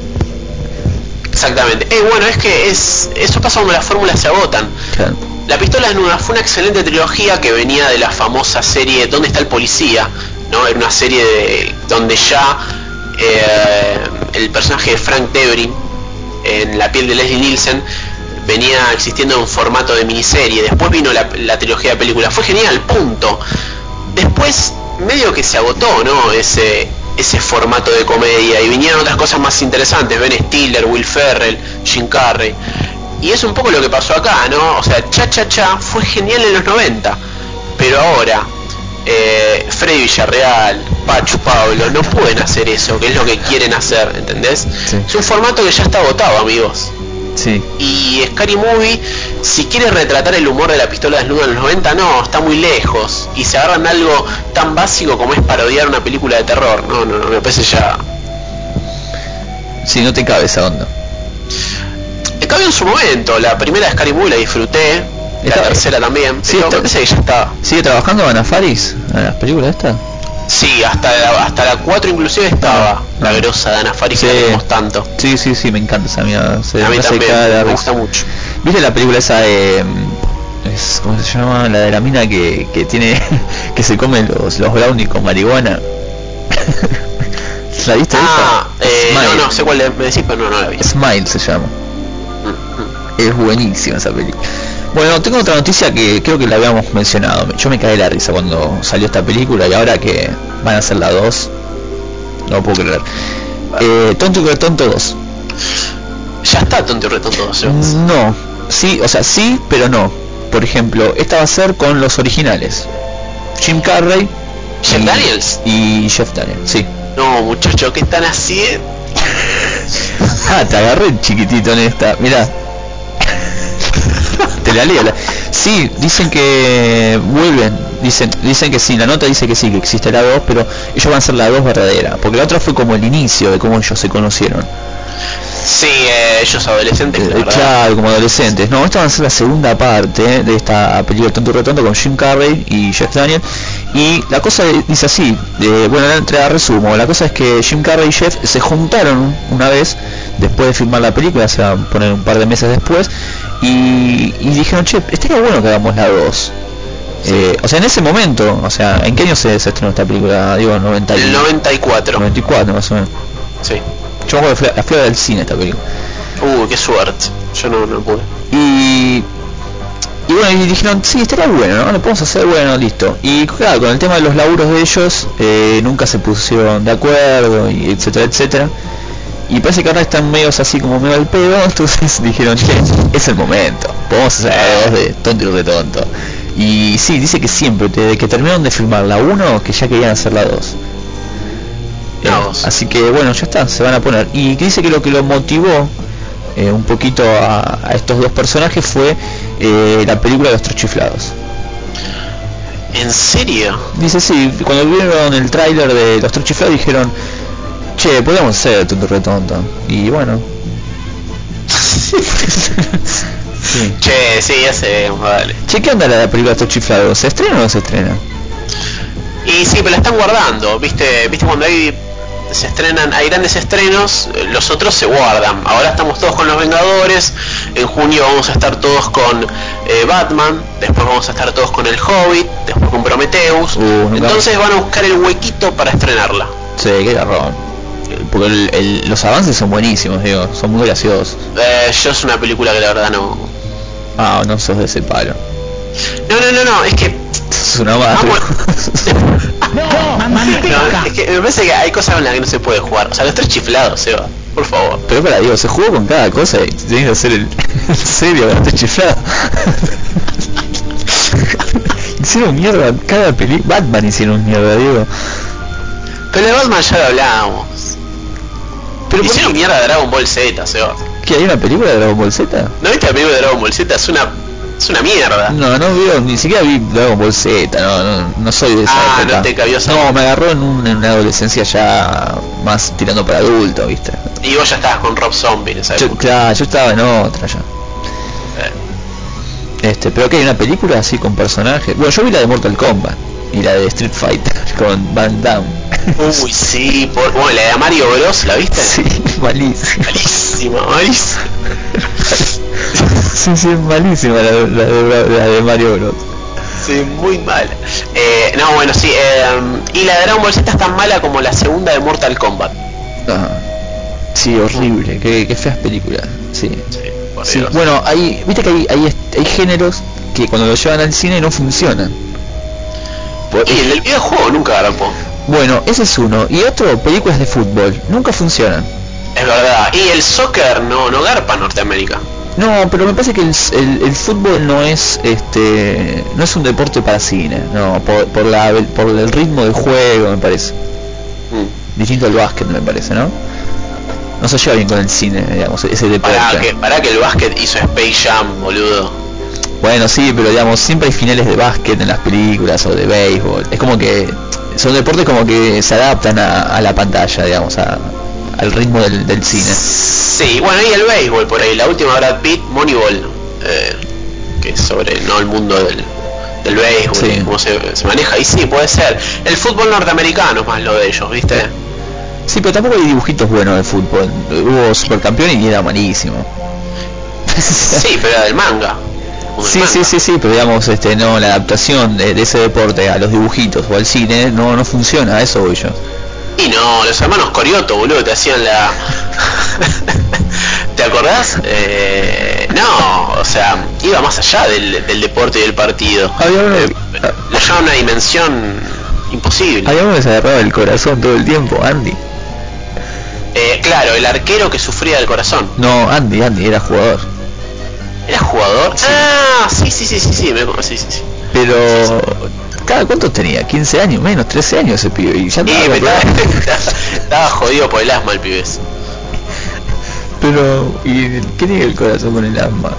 Exactamente. Eh, bueno, es que es eso pasa cuando las fórmulas se agotan. Claro. La pistola desnuda fue una excelente trilogía que venía de la famosa serie ¿Dónde está el policía? ¿no? Era una serie de, donde ya eh, el personaje de Frank Debrin en la piel de Leslie Nielsen venía existiendo en formato de miniserie. Después vino la, la trilogía de películas. Fue genial, punto. Después medio que se agotó, ¿no? Ese ese formato de comedia y vinieron otras cosas más interesantes, Ben Stiller, Will Ferrell, Jim Carrey. Y es un poco lo que pasó acá, ¿no? O sea, Cha Cha Cha fue genial en los 90, pero ahora eh, Freddy Villarreal, Pachu Pablo no pueden hacer eso, que es lo que quieren hacer, ¿entendés? Sí. Es un formato que ya está agotado, amigos. Sí. Y Scary Movie, si quiere retratar el humor de la pistola desnuda en los 90, no, está muy lejos. Y se agarran algo tan básico como es parodiar una película de terror. No, no, no, me parece ya. Sí, no te cabe esa onda. Me cabe en su momento, la primera de Scary Movie la disfruté, la tercera también, Sí, pero está- me parece que ya está. ¿Sigue trabajando Ana Faris en las películas estas? Sí, hasta la, hasta la 4 inclusive estaba la Ah. grosa de Ana Faris Sí. que tanto. Sí, sí, sí, me encanta esa mía. Se A mí también, me gusta mucho. ¿Viste la película esa de... mm, es- ¿Cómo se llama? La de la mina que, que tiene... que se come los, los brownies con marihuana. ¿La viste Ah, esa? eh, no, no, sé cuál me decís, pero no, no la vi. Smile se llama. Mm, mm. Es buenísima esa película. Bueno, tengo otra noticia que creo que la habíamos mencionado. Yo me caí la risa cuando salió esta película y ahora que van a hacer la 2, no puedo creer. Eh, Tonto y Tonto 2. Ya está tonto y retonto. o sea. No, sí, o sea, sí, pero no. Por ejemplo, esta va a ser con los originales. Jim Carrey. Jeff y- Daniels. Y Jeff Daniels, sí. No, muchacho, ¿qué están haciendo? Ah, te agarré chiquitito en esta. Mirá. Te la leo. la- Sí, dicen que vuelven. Dicen, dicen que sí, la nota dice que sí, que existe la 2, pero ellos van a ser la 2 verdadera. Porque la otra fue como el inicio de cómo ellos se conocieron. Sí, eh, ellos adolescentes, la Eh, claro, como adolescentes. No, esta va a ser la segunda parte de esta película Tonto y Retonto con Jim Carrey y Jeff Daniel. Y la cosa dice así, eh, bueno, la entrega resumo. La cosa es que Jim Carrey y Jeff se juntaron una vez después de filmar la película, se va a poner un par de meses después, y, y dijeron, che, estaría bueno que hagamos la 2. Eh, o sea, en ese momento, o sea, ¿en qué año se, se estrenó esta película? Digo, 90 y- El 94. 94 más o menos. Sí. Yo me acuerdo la flor del cine esta película. Uh, qué suerte. Yo no, no pude. y y bueno y dijeron sí estaría bueno no lo podemos hacer bueno listo y claro con el tema de los laburos de ellos eh, nunca se pusieron de acuerdo y etcétera etcétera y parece que ahora están medios así como medio al pedo entonces dijeron che es el momento podemos hacer dos de tonto y retonto y sí dice que siempre desde que terminaron de filmar la 1 que ya querían hacer la 2 La dos. así que bueno ya está se van a poner y dice que lo que lo motivó eh, un poquito a, a estos dos personajes fue eh, la película de los tres chiflados. ¿En serio? Dice sí, cuando vieron el tráiler de los tres chiflados dijeron, che, podemos ser tonto retonto. Y bueno. sí. Che, sí, ya sé, vale. Che, ¿qué onda la película de tres chiflados? ¿Se estrena o no se estrena? Y sí, pero la están guardando, ¿viste? ¿Viste cuando hay se estrenan, hay grandes estrenos, los otros se guardan. Ahora estamos todos con los Vengadores, en junio vamos a estar todos con eh, Batman, después vamos a estar todos con el Hobbit, después con Prometheus. Uh, Entonces van a buscar el huequito para estrenarla. Sí, qué garrón. Porque el- el- los avances son buenísimos, digo, son muy graciosos. Eh, yo es una película que la verdad no... Ah, no sos de ese palo. No, no, no, no, es que es una. Ah, bueno. No, es que me parece que hay cosas con las que no se puede jugar. O sea, los tres chiflados, Seba. Por favor. Pero para digo, se jugó con cada cosa y tenés que hacer el, el serio con este chiflado. hicieron mierda cada película. Batman hicieron mierda, digo. Pero de Batman ya lo hablábamos. Pero Hicieron ¿por qué? mierda de Dragon Ball Z, Seba. ¿Qué, hay una película de Dragon Ball Z? ¿No viste la película de Dragon Ball Z? Es una, es una mierda. No, no veo, ni siquiera vi Dragon Ball Z, no, no, no soy de esa Ah, época. no te cabió esa- No, me agarró en, un- en una adolescencia ya más tirando para adulto, viste. Y vos ya estabas con Rob Zombie en esa Yo, época. claro, yo estaba en otra ya. Eh, Este, pero que hay una película así con personajes. Bueno, yo vi la de Mortal Kombat y la de Street Fighter con Van Damme. Uy, sí. Por, bueno, la de Mario Bros, ¿la viste? sí, malísima. Malísima, malísima. sí, sí, es malísima la, de- la de, la de Mario Bros. Sí, muy mala. Eh, no, bueno, sí. eh, y la de Dragon Ball Z es tan mala como la segunda de Mortal Kombat. Ajá. Sí, horrible, qué, qué feas películas. Sí. Sí, Sí, bueno, hay, viste que hay, hay, hay géneros que cuando los llevan al cine no funcionan. Por- Y el del videojuego nunca garpó. Bueno, ese es uno. Y otro, películas de fútbol, nunca funcionan. Es verdad. Y el soccer no, no garpa en Norteamérica. No, pero me parece que el, el- el fútbol no es este no es un deporte para cine, no, por, por la por el ritmo del juego me parece. Mm. Distinto al básquet me parece, ¿no? No se lleva bien con el cine, digamos, ese deporte. Para que, para que el básquet hizo Space Jam, boludo. Bueno, sí, pero digamos, siempre hay finales de básquet en las películas o de béisbol. Es como que son deportes como que se adaptan a, a la pantalla, digamos, a- al ritmo del, del cine. Sí, bueno, y el béisbol por ahí. La última Brad Pitt, Moneyball. eh, que es sobre no el mundo del, del béisbol, Sí. cómo se, se maneja. Y sí, puede ser. El fútbol norteamericano es más lo de ellos, ¿viste? Sí, pero tampoco hay dibujitos buenos de fútbol. Hubo supercampeón y era malísimo. Sí, pero era del manga. Sí, manga. sí, sí, sí, pero digamos, este, no, la adaptación de, de ese deporte a los dibujitos o al cine no, no funciona, eso voy yo. Y no, los hermanos Corioto, boludo, te hacían la... ¿Te acordás? Eh, no, o sea, iba más allá del, del deporte y del partido. Había uno, Eh, llevaba una dimensión imposible. había uno que se agarraba el corazón todo el tiempo, Andy. Eh, claro, el arquero que sufría del corazón. No, Andy, Andy, era jugador. ¿Era jugador? Ah, sí, sí, sí, sí, sí, me, sí, sí, sí. Pero, ¿cada cuántos tenía? ¿15 años? Menos, 13 años ese pibe. Y ya estaba me estaba, estaba jodido por el asma el pibes. Pero, ¿y qué tiene el corazón con el asma?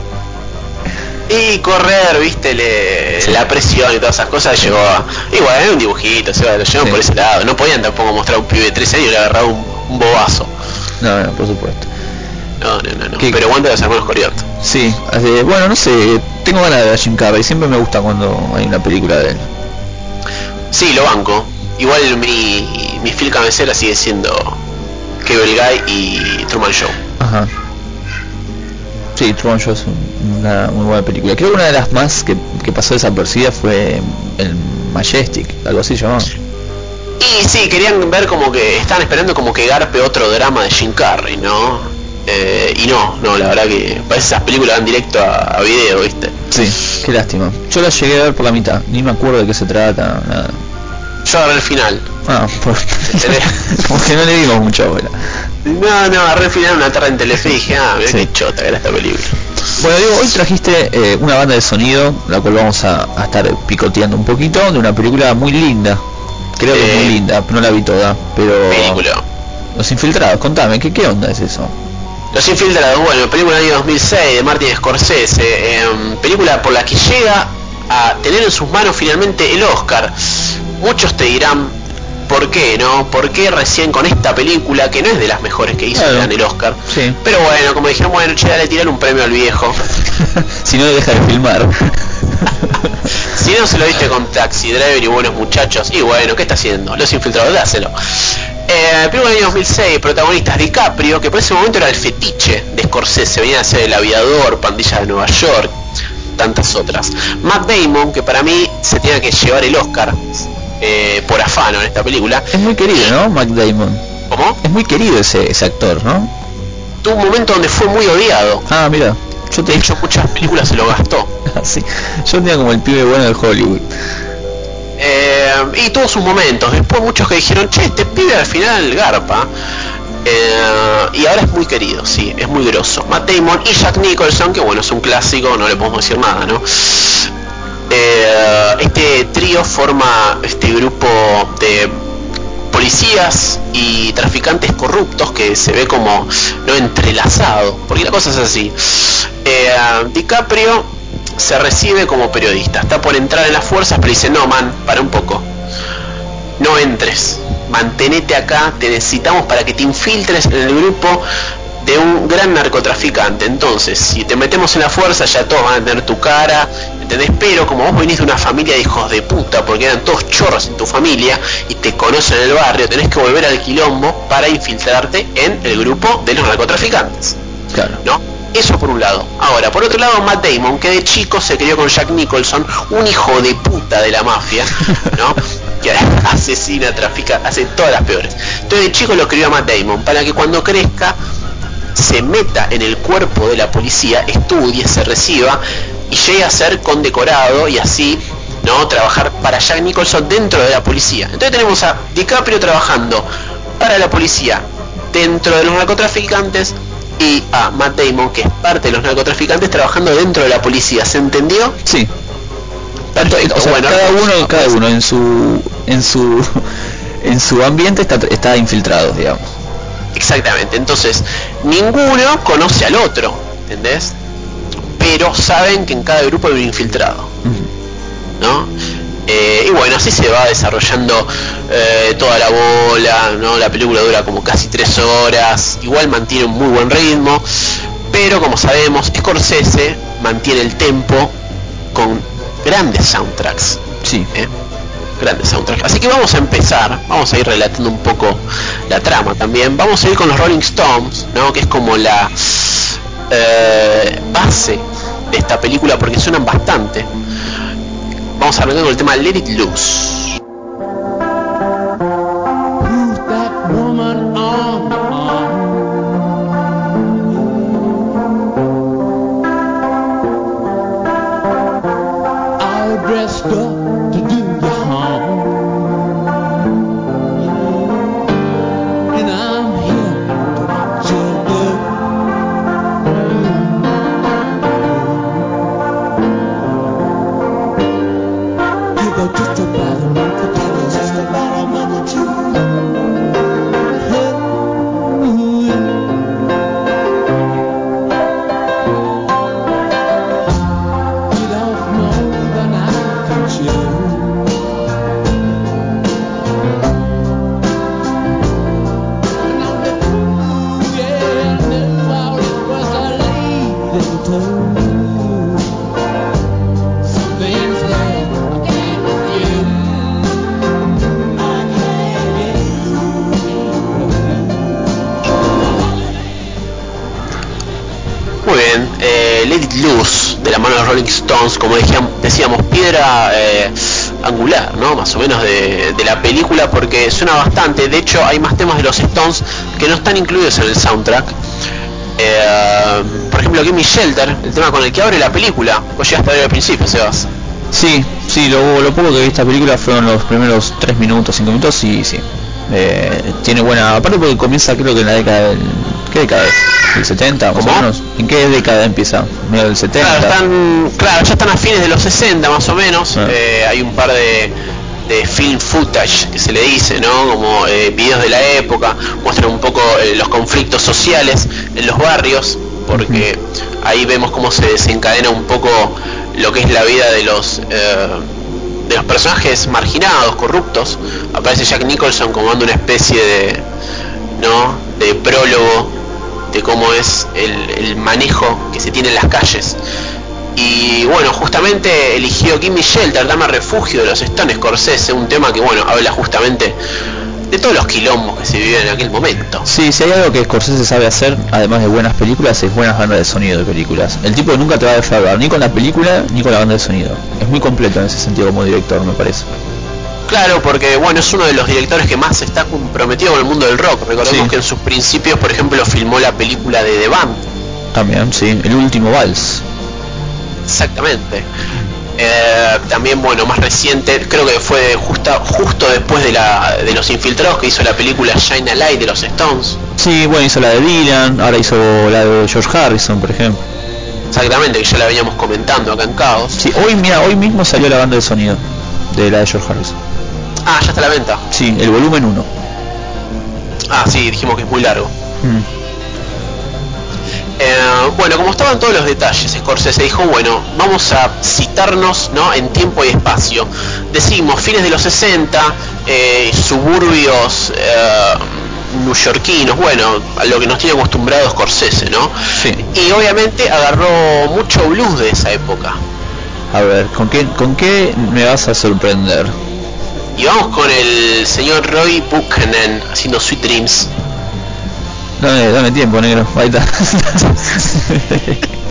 Y correr, viste, le- Sí. la presión y todas esas cosas llegó a... Igual, era un dibujito, o sea, lo llevan Sí. por ese lado. No podían tampoco mostrar a un pibe de 13 años y le agarraba un, un bobazo. No, no, por supuesto. No, no, no, no. ¿Qué? Pero aguanta los hermanos Corioto. Sí, bueno, no sé, tengo ganas de ver a Jim Carrey, siempre me gusta cuando hay una película de él. Sí, lo banco. Igual mi, mi fil cabecera sigue siendo Cable Guy y Truman Show. Ajá. Sí, Truman Show es un- una muy buena película. Creo que una de las más que, que pasó desapercibida fue el Majestic, algo así llamado. Y sí, querían ver como que estaban esperando como que garpe otro drama de Jim Carrey, ¿no? Eh, y no, no, la verdad que parece esas películas van directo a, a video, ¿viste? Sí, qué lástima. Yo la llegué a ver por la mitad, ni me acuerdo de qué se trata, nada. Yo agarré el final. Ah, por... porque no le dimos mucha bola. No, no, agarré el final una tarde en Telefe y dije, ah, mira Sí. qué chota que era esta película. Bueno, digo, hoy trajiste eh, una banda de sonido, la cual vamos a, a estar picoteando un poquito, de una película muy linda. Creo que es muy Eh, linda, no la vi toda, pero... Película. Los Infiltrados, contame, ¿qué, qué onda es eso? Los Infiltrados, bueno, película del año 2006 de Martin Scorsese, em, película por la que llega a tener en sus manos finalmente el Oscar. Muchos te dirán, ¿por qué no? ¿Por qué recién con esta película, que no es de las mejores que hizo, Claro. le dan el Oscar? Sí. Pero bueno, como dijeron, bueno, che, dale, tirar un premio al viejo. si no deja de filmar. Si no se lo viste con Taxi Driver y buenos muchachos, y bueno, ¿qué está haciendo? Los infiltrados, dáselo. Eh, película del año 2006, protagonistas DiCaprio, que por ese momento era el fetiche de Scorsese, venía a ser el aviador, pandilla de Nueva York, tantas otras. Matt Damon, que para mí se tenía que llevar el Oscar eh, por afano en esta película. es muy querido, ¿no? Mac Damon. ¿Cómo? Es muy querido ese, ese actor, ¿no? Tuvo un momento donde fue muy odiado. Ah, mira, yo te De hecho, muchas películas se lo gastó. sí. Yo tenía como el pibe bueno de Hollywood. Y tuvo sus momentos. Después muchos que dijeron, che, este pibe al final garpa. Eh, y ahora es muy querido, sí, es muy grosso. Matt Damon y Jack Nicholson, que bueno, es un clásico, no le podemos decir nada, ¿no? Eh, este trío forma este grupo de policías y traficantes corruptos que se ve como no entrelazado, porque la cosa es así. Eh, DiCaprio se recibe como periodista, está por entrar en las fuerzas, pero dice, no, man, para un poco, no entres, mantenete acá, te necesitamos para que te infiltres en el grupo de un gran narcotraficante. Entonces, si te metemos en la fuerza, ya todos van a tener tu cara, ¿entendés? Pero como vos venís de una familia de hijos de puta, porque eran todos chorros en tu familia y te conocen en el barrio, tenés que volver al quilombo para infiltrarte en el grupo de los narcotraficantes. Claro. ¿No? Eso por un lado. Ahora, por otro lado, Matt Damon, que de chico se crió con Jack Nicholson, un hijo de puta de la mafia, ¿no? que asesina, trafica, hace todas las peores. Entonces de chico lo crió a Matt Damon, para que cuando crezca se meta en el cuerpo de la policía, estudie, se reciba y llegue a ser condecorado y así no trabajar para Jack Nicholson dentro de la policía. Entonces tenemos a DiCaprio trabajando para la policía dentro de los narcotraficantes y a Matt Damon que es parte de los narcotraficantes trabajando dentro de la policía. ¿Se entendió? Sí. Perfecto. O sea, bueno, cada uno, no, cada uno en su en su en su ambiente está, está infiltrado, digamos. Exactamente, entonces ninguno conoce al otro, ¿entendés? Pero saben que en cada grupo hay un infiltrado, ¿no? Eh, y bueno, así se va desarrollando eh, toda la bola, ¿no? La película dura como casi tres horas, igual mantiene un muy buen ritmo, pero como sabemos, Scorsese mantiene el tempo con grandes soundtracks. Sí. ¿eh? grandes soundtracks. Así que vamos a empezar, vamos a ir relatando un poco la trama también. Vamos a ir con los Rolling Stones, ¿no? que es como la eh, base de esta película porque suenan bastante. Vamos a arrancar con el tema Let It Loose. Eh, angular, ¿no? Más o menos de, de la película porque suena bastante. De hecho, hay más temas de los Stones que no están incluidos en el soundtrack. Eh, por ejemplo, Gimme Shelter, el tema con el que abre la película. Vos llegaste a ver al principio, Sebas. Sí, sí, lo, lo poco que vi esta película fueron los primeros 3 minutos, 5 minutos y sí. Eh, tiene buena, aparte porque comienza creo que en la década del... ¿Qué década es? ¿El 70 más o menos? ¿En qué década empieza? ¿Medio del 70? Claro, están, claro, ya están a fines de los 60 más o menos. Ah. Eh, hay un par de, de film footage que se le dice, ¿no? Como eh, videos de la época, muestran un poco eh, los conflictos sociales en los barrios, porque ahí vemos cómo se desencadena un poco lo que es la vida de los de los personajes marginados, corruptos. Aparece Jack Nicholson como dando una especie de, ¿no? De prólogo de cómo es el, el manejo que se tiene en las calles. Y bueno, justamente eligió Gimme Shelter, Dame Refugio de los Stones Scorsese, un tema que bueno, habla justamente de todos los quilombos que se vivían en aquel momento. Sí, si hay algo que Scorsese sabe hacer, además de buenas películas, es buenas bandas de sonido de películas. El tipo nunca te va a defraudar, ni con la película, ni con la banda de sonido. Es muy completo en ese sentido como director, me parece. Claro, porque bueno, es uno de los directores que más está comprometido con el mundo del rock. Recordemos Sí. que en sus principios, por ejemplo, filmó la película de The Band. También, sí, el último vals. Exactamente. Eh, también, bueno, más reciente, creo que fue justa, justo después de, la, de Los Infiltrados que hizo la película Shine a Light de los Stones. Sí, bueno, hizo la de Dylan, ahora hizo la de George Harrison, por ejemplo. Exactamente, que ya la veníamos comentando acá en Caos. Sí, hoy, mira, hoy mismo salió la banda de sonido de la de George Harrison. Ah, ya está a la venta. Sí, el volumen 1. Ah, sí, dijimos que es muy largo. Eh, bueno, como estaban todos los detalles, Scorsese dijo, bueno, vamos a citarnos ¿no? en tiempo y espacio. Decimos, fines de los 60, eh, suburbios eh, bueno, a lo que nos tiene acostumbrados Scorsese, ¿no? Sí. Y obviamente agarró mucho blues de esa época. A ver, ¿con qué, ¿con qué me vas a sorprender? Y vamos con el señor Roy Buchanan haciendo Sweet Dreams. Dame, dame tiempo, negro. Ahí.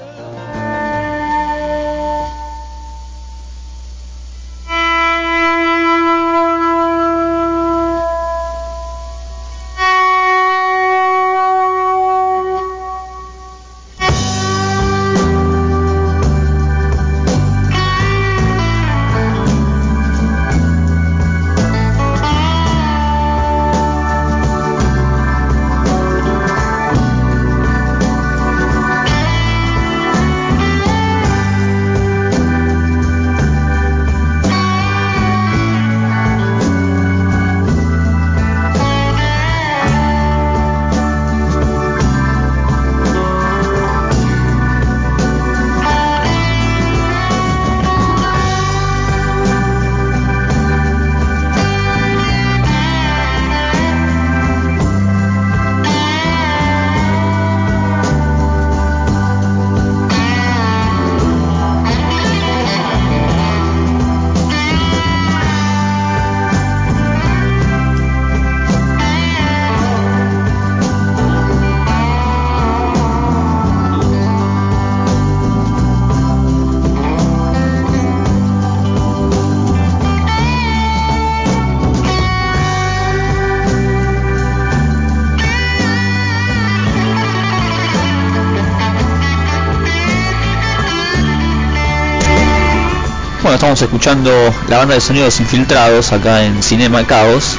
escuchando la banda de sonidos infiltrados acá en Cinema Caos.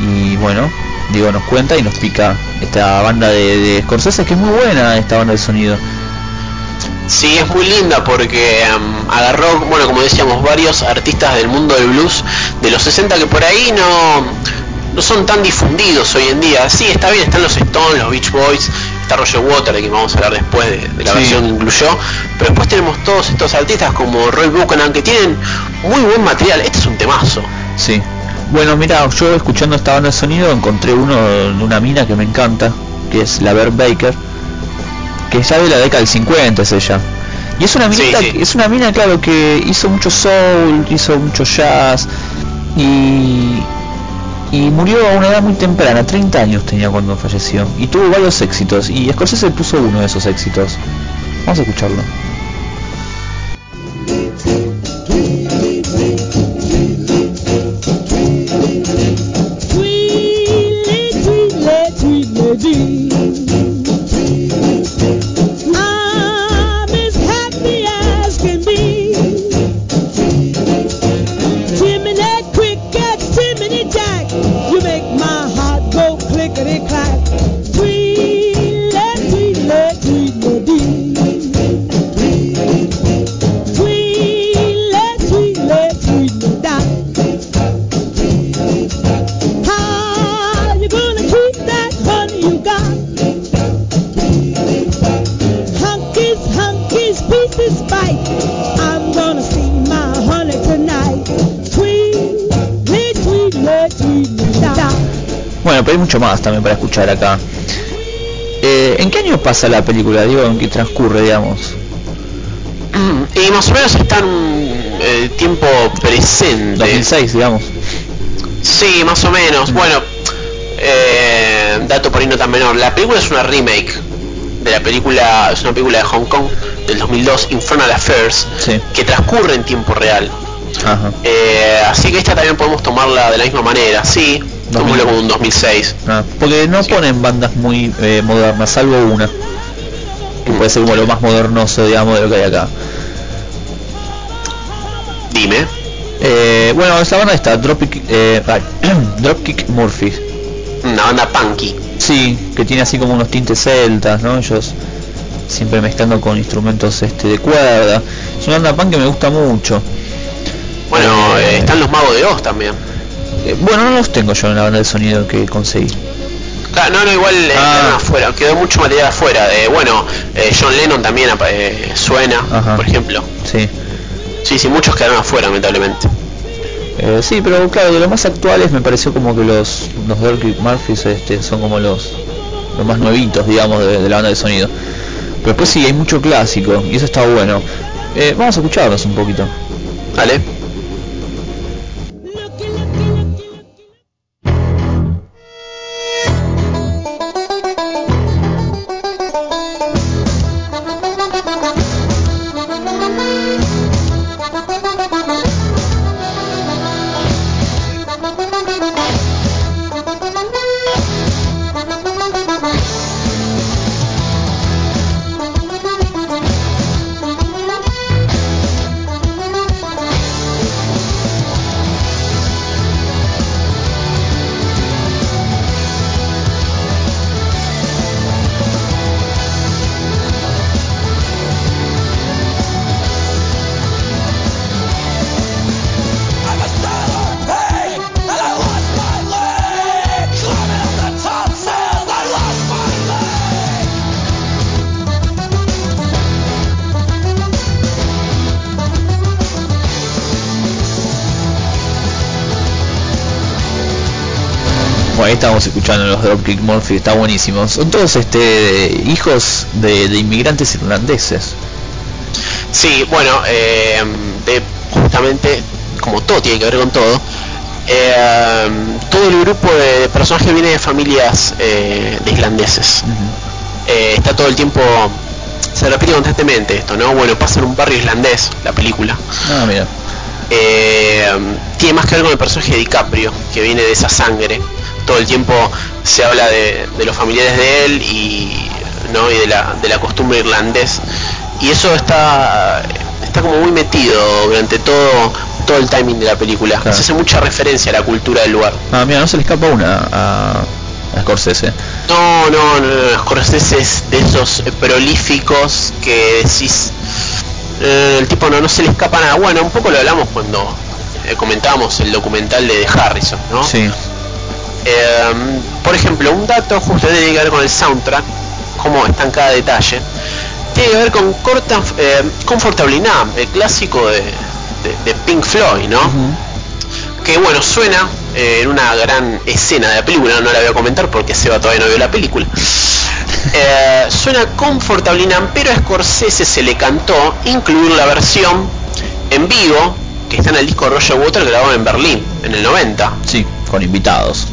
Y bueno, Diego nos cuenta y nos pica esta banda de, de Scorsese, que es muy buena esta banda de sonido. Sí, es muy linda porque um, agarró, bueno, como decíamos, varios artistas del mundo del blues de los 60 que por ahí no, no son tan difundidos hoy en día. Sí, está bien, están los Stones, los Beach Boys, está Roger Water, de quien vamos a hablar después de, de la Sí. versión que incluyó, pero después tenemos todos estos artistas como Roy Buchanan que tienen muy buen material. Este es un temazo. Sí. Bueno, mira, yo escuchando esta banda de sonido encontré uno de una mina que me encanta, que es la Bert Baker, que ya de la década del 50 es ella. Y es una Sí, sí. es una mina, claro, que hizo mucho soul, hizo mucho jazz y y murió a una edad muy temprana, 30 años tenía cuando falleció y tuvo varios éxitos y Scorsese puso uno de esos éxitos. Vamos a escucharlo. Pasa la película? Digo, ¿en qué transcurre, digamos? Y más o menos está en un eh, tiempo presente. 2006, digamos. Sí, más o menos. Bueno, eh, dato por ahí no tan menor. La película es una remake de la película, es una película de Hong Kong del 2002, Infernal Affairs, Sí. que transcurre en tiempo real. Ajá. Eh, así que esta también podemos tomarla de la misma manera. Sí, como un 2006. Ah, porque no ponen bandas muy eh, modernas, salvo una. Puede ser como lo más modernoso, digamos, de lo que hay acá. Dime. Eh, bueno, esa banda está, Dropkick, eh, Dropkick Murphys. Una banda punky. Sí, que tiene así como unos tintes celtas, ¿no? Ellos siempre mezclando con instrumentos este de cuerda. Es una banda punk que me gusta mucho. Bueno, Eh, están los magos de Oz también. Eh, bueno, no los tengo yo en la banda de sonido que conseguí. Claro, no, no, igual eh, Ah. quedaron afuera, quedó mucho material afuera. Eh, bueno, eh, John Lennon también eh, suena, Ajá. por ejemplo. Sí. Sí, sí, muchos quedaron afuera, lamentablemente. Eh, sí, pero claro, de los más actuales me pareció como que los los Dropkick Murphys este, son como los los más nuevitos, digamos, de, de la banda de sonido. Pero después sí, hay mucho clásico y eso está bueno. Eh, vamos a escucharlos un poquito. ¿Vale? Estamos escuchando los Dropkick Murphys, está buenísimo. Son todos este hijos de, de inmigrantes irlandeses. Sí, bueno, eh, de, justamente, como todo tiene que ver con todo, eh, todo el grupo de personajes viene de familias eh, de islandeses. Está todo el tiempo, se repite constantemente esto, ¿no? Bueno, pasa en un barrio islandés, la película. Ah, mira. Tiene más que ver con el personaje de DiCaprio, que viene de esa sangre. Todo el tiempo se habla de, de los familiares de él y, ¿no? y de, la, de la costumbre irlandés. Y eso está, está como muy metido durante todo, todo el timing de la película. Claro. Se hace mucha referencia a la cultura del lugar. Ah, mira, no se le escapa una a, a Scorsese. No, no, no, no, Scorsese es de esos prolíficos que decís, eh, el tipo no, no se le escapa nada. Bueno, un poco lo hablamos cuando eh, comentábamos el documental de, de Harrison, ¿no? Sí. Eh, por ejemplo, un dato justo tiene que ver con el soundtrack, cómo está en cada detalle. Tiene que ver con Corta, eh, Comfortably Numb, el clásico de, de- de Pink Floyd, ¿no? Que bueno, suena eh, en una gran escena de la película, no la voy a comentar porque Seba todavía no vio la película. Eh, suena Comfortably Numb, pero a Scorsese se le cantó incluir la versión en vivo que está en el disco Roger Water grabado en Berlín en el 90. Sí, con invitados.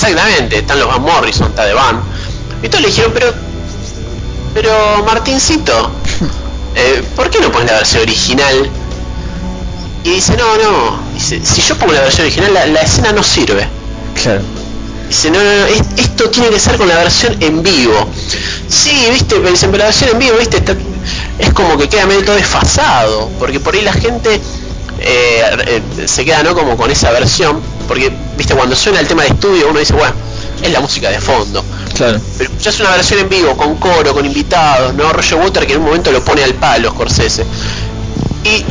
Exactamente, están los Van Morrison, está de Van. Y todos le dijeron, pero, pero Martincito, eh, ¿por qué no pones la versión original? Y dice, no, no, dice, si yo pongo la versión original, la, la escena no sirve. Claro. Dice, no, no, no, es- esto tiene que ser con la versión en vivo. Sí, viste, pero dicen, pero la versión en vivo, viste, está- es como que queda medio todo desfasado, porque por ahí la gente eh, eh, se queda, ¿no? Como con esa versión, porque, viste, cuando suena el tema de estudio, uno dice, bueno, es la música de fondo. Claro. Pero ya es una versión en vivo, con coro, con invitados, ¿no? Roger Water que en un momento lo pone al palo, Scorsese. Y,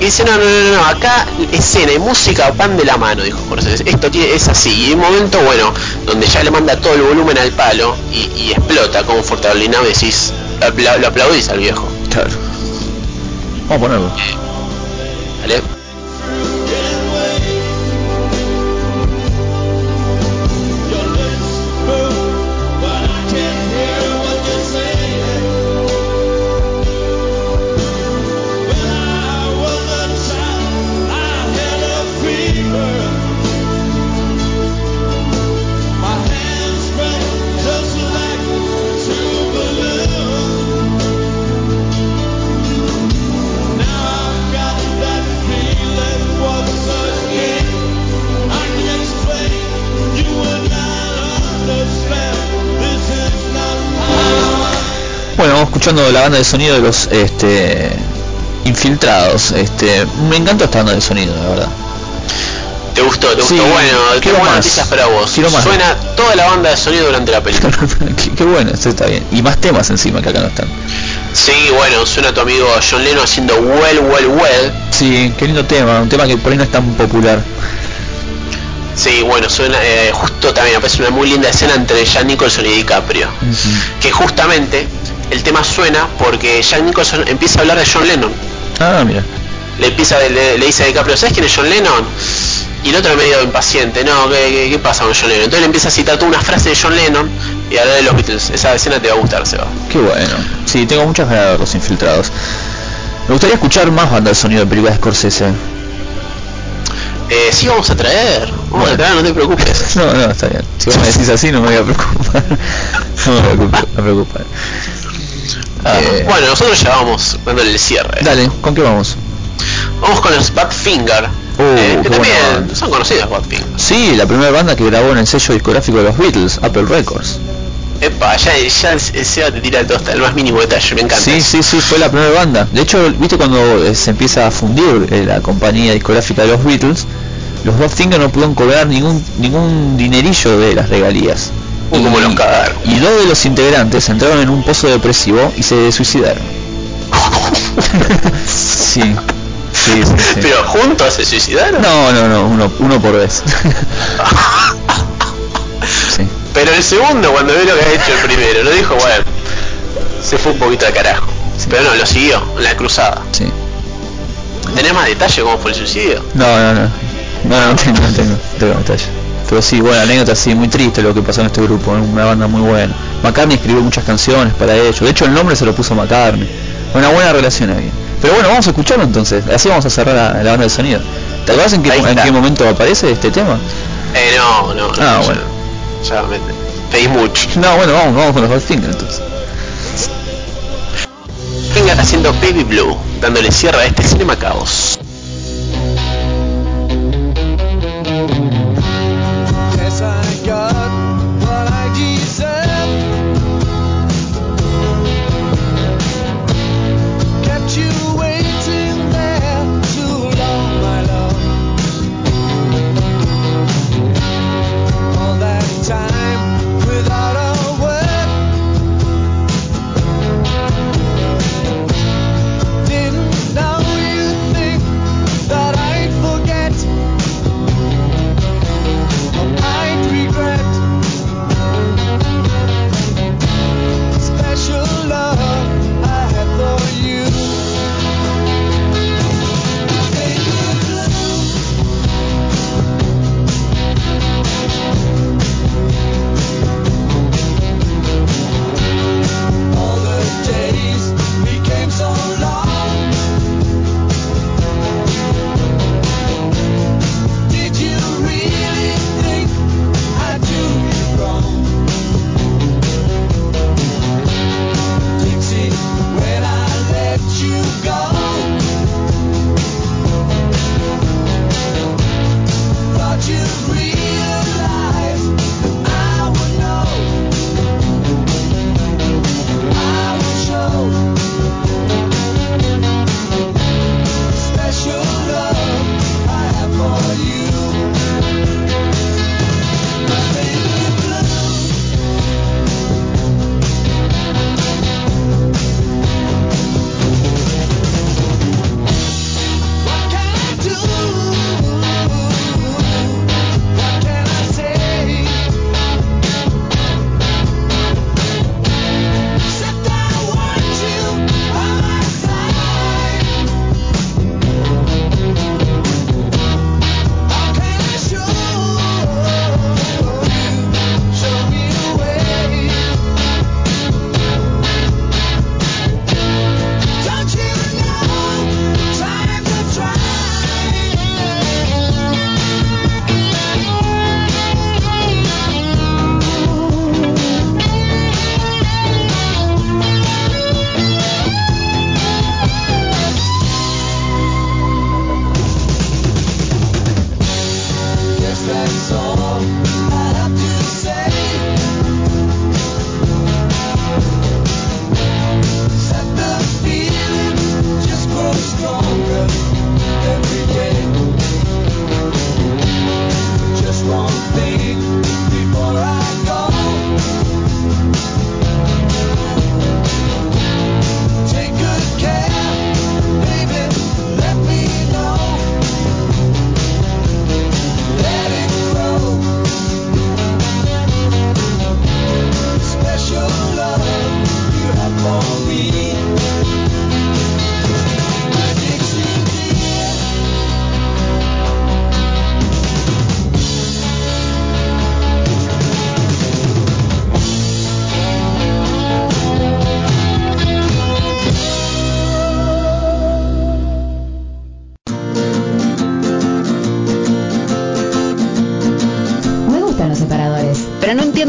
y dice, no, no, no, no, acá escena y música van de la mano, dijo Scorsese. Esto tiene, es así. Y un momento, bueno, donde ya le manda todo el volumen al palo y, y explota confortable y no decís, lo, apla- lo aplaudís al viejo. Claro. Vamos a ponerlo. ¿Vale? Escuchando la banda de sonido de los este Infiltrados, este, me encanta esta banda de sonido, la verdad. ¿Te gustó? ¿Te Sí, gustó? Bueno, quiero más. noticias para vos. Quiero más. Suena toda la banda de sonido durante la película. qué, qué bueno, eso está bien. Y más temas encima que acá no están. sí, bueno, suena tu amigo John Lennon haciendo Well, Well, Well. Sí, qué lindo tema, un tema que por ahí no es tan popular. Sí, bueno, suena eh, justo también, aparece una muy linda escena entre Jack Nicholson y DiCaprio. Que justamente el tema suena porque Jack Nicholson empieza a hablar de John Lennon. Ah, mira. Le empieza, le, le dice a DiCaprio, ¿sabes quién es John Lennon? Y el otro medio impaciente, no, ¿qué, qué, qué pasa con John Lennon? Entonces le empieza a citar toda una frase de John Lennon y hablar de los Beatles. Esa escena te va a gustar, Seba. Qué bueno. Sí, tengo muchas ganas de ver los infiltrados. Me gustaría escuchar más bandas de sonido de películas de Scorsese. Eh, sí, vamos a traer. Vamos a traer, no te preocupes. No, no, está bien. Si vos me decís así no me voy a preocupar. No me voy a preocupar. Ah, Eh, bueno, nosotros ya vamos dándole el cierre. Dale, ¿con qué vamos? Vamos con los Badfinger. Oh, eh, que también son conocidos Badfinger. Sí, la primera banda que grabó en el sello discográfico de los Beatles, Apple Records. Epa, ya, ya Seba te tira todo hasta el más mínimo detalle, me encanta. Sí, sí, sí, fue la primera banda. De hecho, viste cuando eh, se empieza a fundir la compañía discográfica de los Beatles, los Badfinger no pudieron cobrar ningún ningún dinerillo de las regalías. Uy, cómo los cagaron. y dos de los integrantes entraron en un pozo depresivo y se suicidaron. sí, sí, sí, sí. Pero juntos se suicidaron. No, no, no, uno, uno por vez. sí. Pero el segundo, cuando vio lo que había hecho el primero, lo dijo, bueno, se fue un poquito de carajo. Pero no, lo siguió, en la cruzada. Sí. ¿Tenés más detalle cómo fue el suicidio? No, no, no. No, no tengo, no tengo, no tengo detalle. Pero sí, bueno, anécdota sí, muy triste lo que pasó en este grupo, es una banda muy buena. McCartney escribió muchas canciones para ellos, de hecho el nombre se lo puso McCartney. Una buena relación había. Pero bueno, vamos a escucharlo entonces, así vamos a cerrar la, la banda de sonido. ¿Te acuerdas en qué, Ahí en qué momento aparece este tema? Eh, no, no. no, Ah, ya- bueno. Ya me pedís mucho. No, bueno, vamos, vamos con los Badfinger entonces. Venga haciendo Baby Blue, dándole cierre a este Cinema Caos.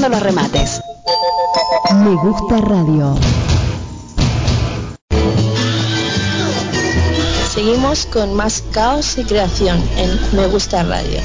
Los remates. Me gusta radio. Seguimos con más caos y creación en Me Gusta Radio.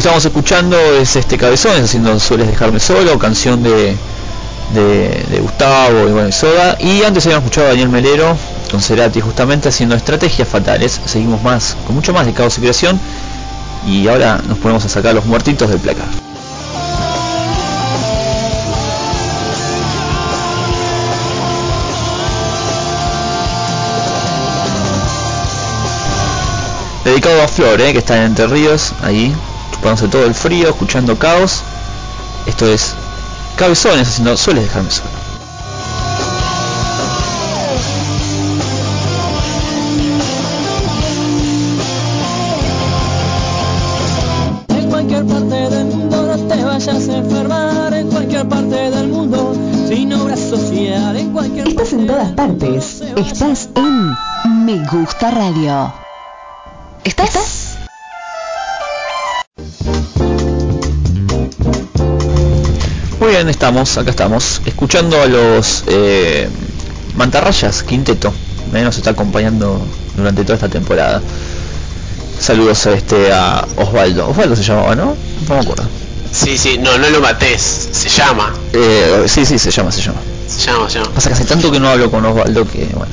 Estamos escuchando es este Cabezones haciendo Sueles dejarme solo, canción de, de, de Gustavo y bueno, y Soda. Y antes habíamos escuchado a Daniel Melero con Cerati justamente haciendo estrategias fatales. Seguimos más, con mucho más de caos y creación. Y ahora nos ponemos a sacar los muertitos del placar. Dedicado a Flor, eh, que está en Entre Ríos, ahí, chupándose todo el frío, escuchando caos. Esto es Cabezones haciendo Sueles dejarme solo. Estamos, acá estamos, escuchando a los eh, Mantarrayas Quinteto. eh, nos está acompañando durante toda esta temporada. Saludos a este a Osvaldo. Osvaldo se llamaba, ¿no? No me acuerdo. Sí, sí, no, no lo mates, se llama, Eh, sí, sí, se llama, se llama. se llama, se llama. Pasa que hace tanto que no hablo con Osvaldo que, bueno.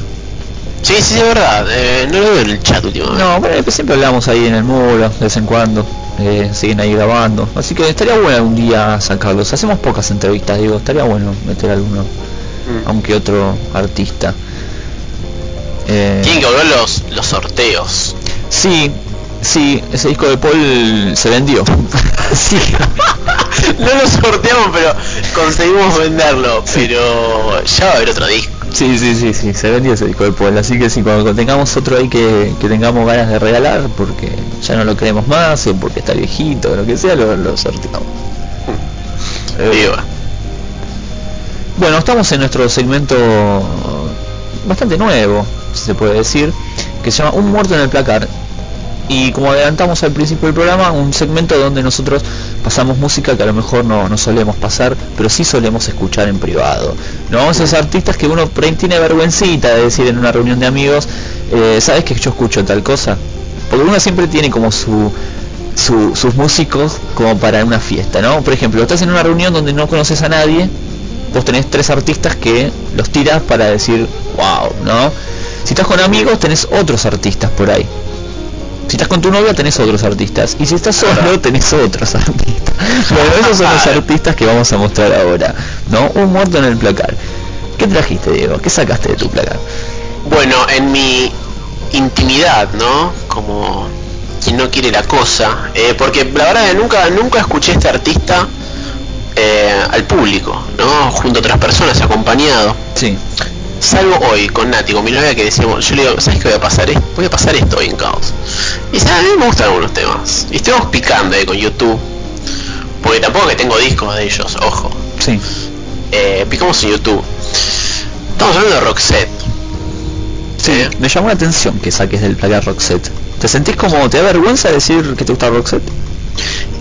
Sí, sí, es verdad, eh, no lo veo en el chat últimamente. No, bueno, siempre hablamos ahí en el muro, de vez en cuando. Eh, siguen ahí grabando. Así que estaría bueno algún día sacarlos. Hacemos pocas entrevistas, digo, estaría bueno meter alguno, Mm. aunque otro artista. Eh, Tienen que volver los, los sorteos. Sí, sí, ese disco de Paul se vendió. sí. no lo sorteamos, pero conseguimos venderlo. Pero ya va a haber otro disco. Sí, sí, sí, sí, se vendió ese disco de Paul, así que sí, cuando tengamos otro ahí que, que tengamos ganas de regalar, porque ya no lo queremos más, o porque está viejito, o lo que sea, lo, lo sorteamos. Eh, Viva. Bueno, estamos en nuestro segmento bastante nuevo, si se puede decir, que se llama Un muerto en el placar. Y como adelantamos al principio del programa, un segmento donde nosotros pasamos música que a lo mejor no, no solemos pasar, pero sí solemos escuchar en privado. No esos artistas que uno tiene vergüencita de decir en una reunión de amigos, eh, ¿sabes que yo escucho tal cosa? Porque uno siempre tiene como su, su- sus músicos como para una fiesta, ¿no? Por ejemplo, estás en una reunión donde no conoces a nadie, vos tenés tres artistas que los tiras para decir, wow, ¿no? Si estás con amigos, tenés otros artistas por ahí. Si estás con tu novia, tenés otros artistas. Y si estás solo, tenés otros artistas. Bueno, esos son los artistas que vamos a mostrar ahora, ¿no? Un muerto en el placar. ¿Qué trajiste, Diego? ¿Qué sacaste de tu placar? Bueno, en mi intimidad, ¿no? Como quien no quiere la cosa. eh, porque la verdad que nunca, nunca escuché a este artista eh, al público, ¿no? Junto a otras personas, acompañado. Sí. Salvo hoy con Nati, con mi novia que decíamos, yo le digo, ¿sabes qué voy a pasar? esto? Voy a pasar esto hoy en caos. Y "Ah, a mí me gustan algunos temas. Y estuvimos picando ahí con YouTube. Porque tampoco que tengo discos de ellos, ojo. Sí. Eh, picamos en YouTube. Estamos hablando de Roxette. Sí, ¿eh? me llamó la atención que saques del placar Roxette. ¿Te sentís como, te da vergüenza decir que te gusta Roxette?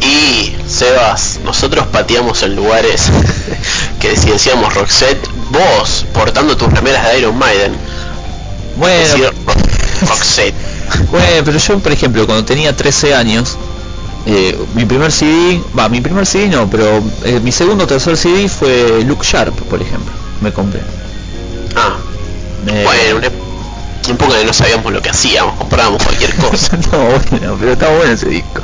Y Sebas, nosotros pateamos en lugares que si decíamos Roxette, vos portando tus remeras de Iron Maiden, Bueno, decir Roxette. Bueno, pero yo, por ejemplo, cuando tenía 13 años, eh, mi primer CD, va, mi primer CD no, pero eh, mi segundo o tercer CD fue Look Sharp, por ejemplo, me compré. Ah, Eh, bueno, un poco que no sabíamos lo que hacíamos, comprábamos cualquier cosa. no, bueno, pero estaba bueno ese disco.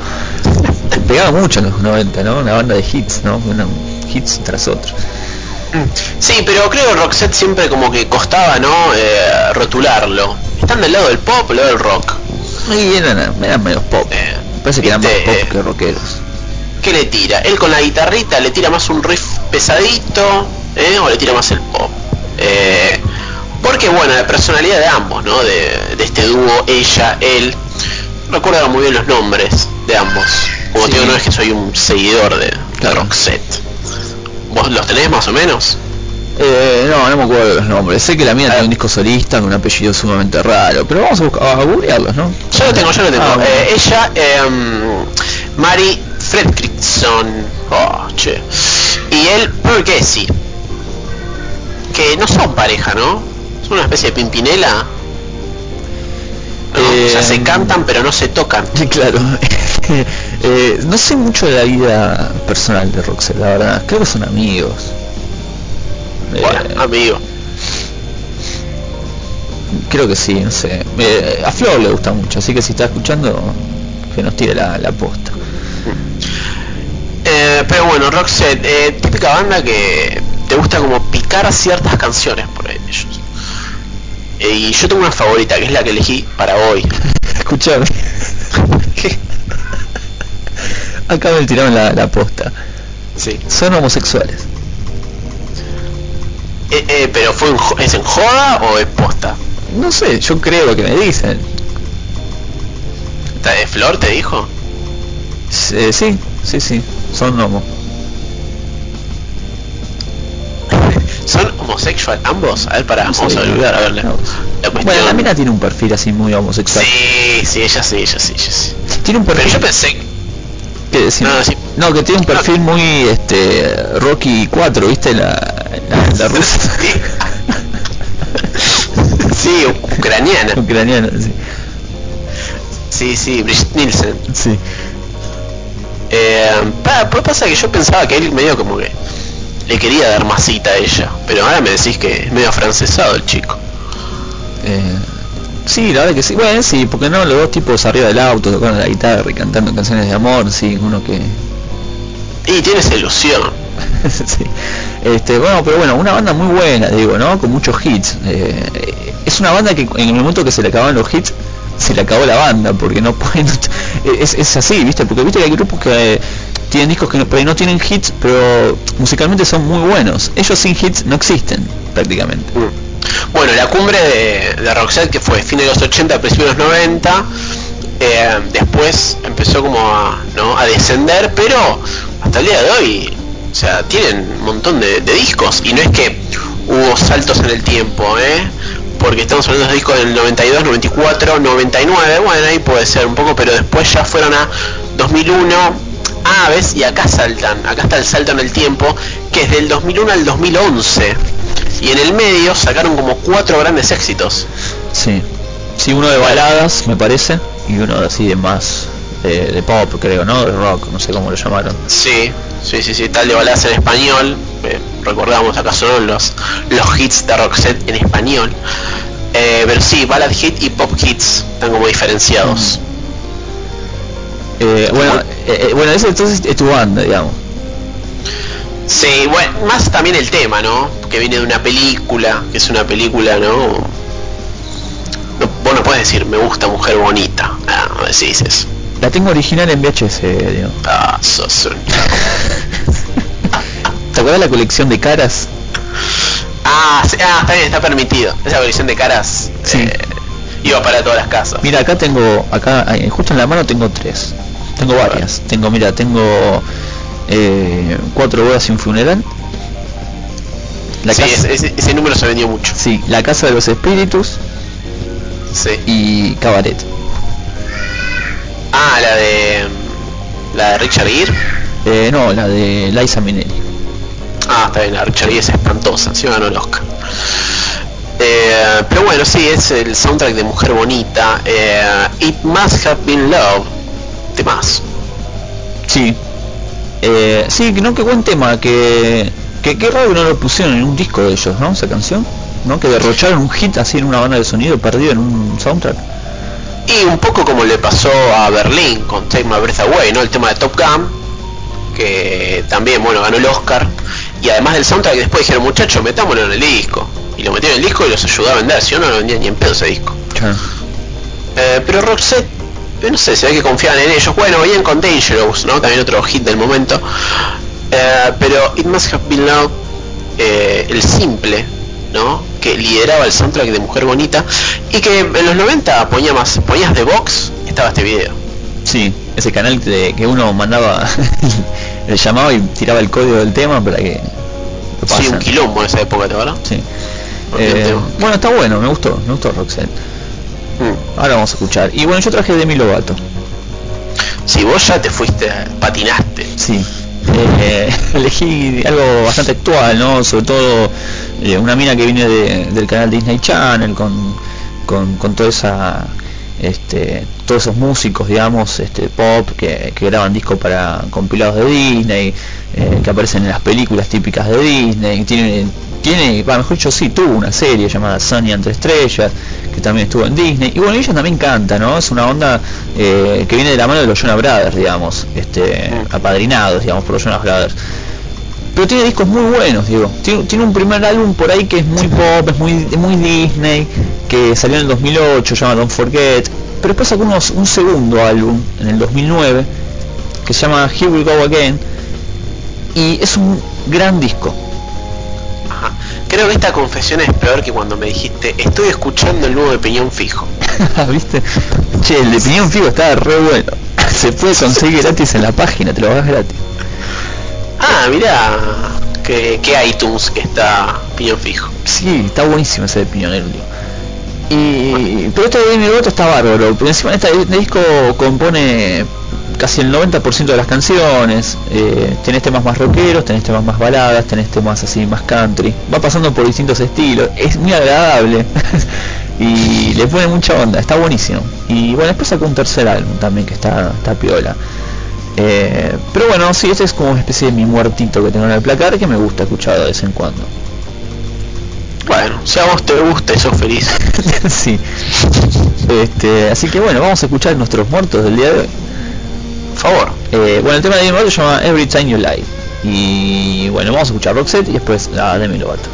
Pegaba mucho en los 90, ¿no? Una banda de hits, ¿no? Una- hits tras otros. Sí, pero creo que Roxette siempre como que costaba, ¿no? Eh, rotularlo. Están del lado del pop o del lado del rock. Y eran, eran medio pop. Eh, parece que eran más pop que rockeros. ¿Qué le tira? Él con la guitarrita le tira más un riff pesadito, ¿eh? O le tira más el pop. Eh, porque bueno, la personalidad de ambos, ¿no? De, de este dúo, ella, él. No recuerdo muy bien los nombres de ambos. Como Sí. te digo, no es que soy un seguidor de, de Claro. Roxette. ¿Vos los tenés más o menos? Eh, no, no me acuerdo de los nombres. Sé que la mía tiene un disco solista con un apellido sumamente raro, pero vamos a, buscar, a googlearlos, ¿no? Yo lo tengo, yo lo tengo. Ah, bueno. Eh, ella, em, Mari Fredriksson. Oh, che. Y él, Casey. Que no son pareja, ¿no? Son una especie de pimpinela. ¿no? Eh, o sea, se cantan pero no se tocan. Sí, claro. Eh, no sé mucho de la vida personal de Roxette, la verdad. Creo que son amigos. Eh, Bueno, amigo. creo que sí, no sé. Eh, a Flor le gusta mucho, así que si está escuchando, que nos tire la, la posta. Eh, pero bueno, Roxette, eh, típica banda que te gusta como picar ciertas canciones por ellos. Eh, y yo tengo una favorita, que es la que elegí para hoy. Escuchame. Acá me tiraron la, la posta. Sí. Son homosexuales. Eh, eh, pero fue ¿es en joda o es posta? No sé, yo creo lo que me dicen. ¿Ta- de Flor te dijo? Eh, sí, sí, sí, son homo. ¿Son homosexual ambos? A ver, para, No vamos a ver, a verle. no. La Bueno, la mina tiene un perfil así muy homosexual. Sí, sí, ella sí, ella sí, ella sí. Tiene un Pero perfil yo pensé que decir- No, sí. no, que tiene un perfil muy este Rocky 4, ¿viste? La, la, la rusa sí, ucraniana. ucraniana, sí. Sí, sí, Brigitte Nielsen. Sí. Eh, pa- pues pasa que yo pensaba que él medio como que le quería dar masita a ella, pero ahora me decís que es medio francesado el chico. Eh, sí, la verdad que sí. Bueno, sí, porque no, los dos tipos arriba del auto tocando la guitarra y cantando canciones de amor, sí, uno que Y tiene esa ilusión. sí. Este, bueno, pero bueno, una banda muy buena, digo, ¿no? Con muchos hits. Eh, es una banda que en el momento que se le acaban los hits, se le acabó la banda, porque no pueden... Es, es así, ¿viste? Porque viste que hay grupos que tienen discos que no, tienen hits, pero musicalmente son muy buenos. Ellos sin hits no existen, prácticamente. Mm. Bueno, la cumbre de, de Roxette, que fue fin de los 80, principios de los 90, eh, después empezó como a, ¿no? a descender, pero hasta el día de hoy, o sea, tienen un montón de, de discos, y no es que hubo saltos en el tiempo, ¿eh? porque estamos hablando de discos del 92, 94, 99, bueno, ahí puede ser un poco, pero después ya fueron a 2001, ah, ves, y acá saltan, acá está el salto en el tiempo, que es del 2001 al 2011, y en el medio sacaron como cuatro grandes éxitos. Sí. Sí, uno de baladas, me parece, y uno así de más de, de pop, creo, ¿no? De rock, no sé cómo lo llamaron. Sí, sí, sí, sí, tal de baladas en español, eh, recordamos acá son los, los hits de Roxette en español. Eh, pero sí, ballad hit y pop hits están como diferenciados. Eh, bueno, eh, eh, bueno, ese entonces es tu banda, digamos. Sí, bueno, más también el tema, ¿no? Que viene de una película, que es una película, ¿no? no vos no puedes decir, me gusta mujer bonita. Ah, no decís eso. La tengo original en VHS, digo. Ah, sos un... ¿Te acuerdas la colección de caras? Ah, sí, ah, está bien, está permitido. Esa colección de caras Sí. eh, iba para todas las casas. Mira, acá tengo, acá eh, justo en la mano tengo tres. Tengo varias. Tengo, mira, tengo eh, cuatro bodas y un funeral. La sí, casa, ese, ese- número se vendió mucho. sí, la casa de los espíritus Sí. y cabaret. Ah, la de la de Richard Gere. Eh, no, la de Liza Minnelli. Ah, está bien, la Richard Gere es espantosa, encima ganó el Oscar. Eh, pero bueno, sí, es el soundtrack de Mujer Bonita. Eh, It Must Have Been Love. Temas. Sí. Eh, sí, que no, qué buen tema, que, que qué raro que no lo pusieron en un disco de ellos, ¿no? Esa canción, ¿no? Que derrocharon un hit así en una banda de sonido perdido en un soundtrack. Y un poco como le pasó a Berlín con Take My Breath Away, ¿no? El tema de Top Gun, que también, bueno, ganó el Oscar. Y además del soundtrack, después dijeron, muchachos, metámoslo en el disco. Y lo metieron en el disco y los ayudó a vender, si no, no vendían ni en pedo ese disco. Eh, pero Roxette, no sé, se ve que confiaban en ellos. Bueno, venían con Dangerous, ¿no? También otro hit del momento. Eh, pero It Must Have Been Love, eh, el simple, ¿no? Que lideraba el soundtrack de Mujer Bonita y que en los 90 ponía más, ponías de box estaba este video. Sí, ese canal que, que uno mandaba, le llamaba y tiraba el código del tema para que lo Sí, un quilombo en esa época, ¿te acuerdas? Sí. Eh, bueno, está bueno, me gustó, me gustó Roxette. Mm. Ahora vamos a escuchar. Y bueno, yo traje Demi Lovato. Si vos ya te fuiste, patinaste. Sí. Eh, elegí algo bastante actual, ¿no? Sobre todo eh, una mina que viene de- del canal Disney Channel con, con, con toda esa este, todos esos músicos, digamos, este, pop que, que graban discos para compilados de Disney, eh, que aparecen en las películas típicas de Disney, tiene, tiene, bueno, mejor dicho, sí, tuvo una serie llamada Sunny entre estrellas, que también estuvo en Disney, y bueno, ella también canta, ¿no? Es una onda eh, que viene de la mano de los Jonas Brothers, digamos, este, apadrinados, digamos, por los Jonas Brothers pero tiene discos muy buenos, digo. Tiene, tiene, un primer álbum por ahí que es muy pop, es muy, muy Disney, que salió en el 2008, se llama Don't Forget. Pero después sacó unos, un segundo álbum en el 2009 que se llama Here We Go Again y es un gran disco. Ajá. Creo que esta confesión es peor que cuando me dijiste estoy escuchando el nuevo de Piñón Fijo. ¿Viste? Che, el de Piñón Fijo estaba re bueno. Se puede conseguir gratis en la página, te lo bajas gratis. Ah, mira, que, que iTunes que está piñón fijo. Sí, está buenísimo ese de tío. Y, pero este de Lovato está bárbaro. Encima este, este disco compone casi el 90% de las canciones. Eh, tenés temas más rockeros, tenés temas más baladas, tenés temas así más country. Va pasando por distintos estilos. Es muy agradable. y le pone mucha onda. Está buenísimo. Y bueno, después sacó un tercer álbum también que está, está piola. Eh, pero bueno, sí, este es como una especie de mi muertito que tengo en el placar que me gusta escuchar de vez en cuando. Bueno, si a vos te gusta, sos feliz. sí. Este, así que bueno, vamos a escuchar nuestros muertos del día de hoy. Por favor. Eh, bueno, el tema de Demi Lovato se llama Every Time You Lie. Y bueno, vamos a escuchar Roxette y después a Demi Lovato.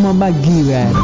Creativos como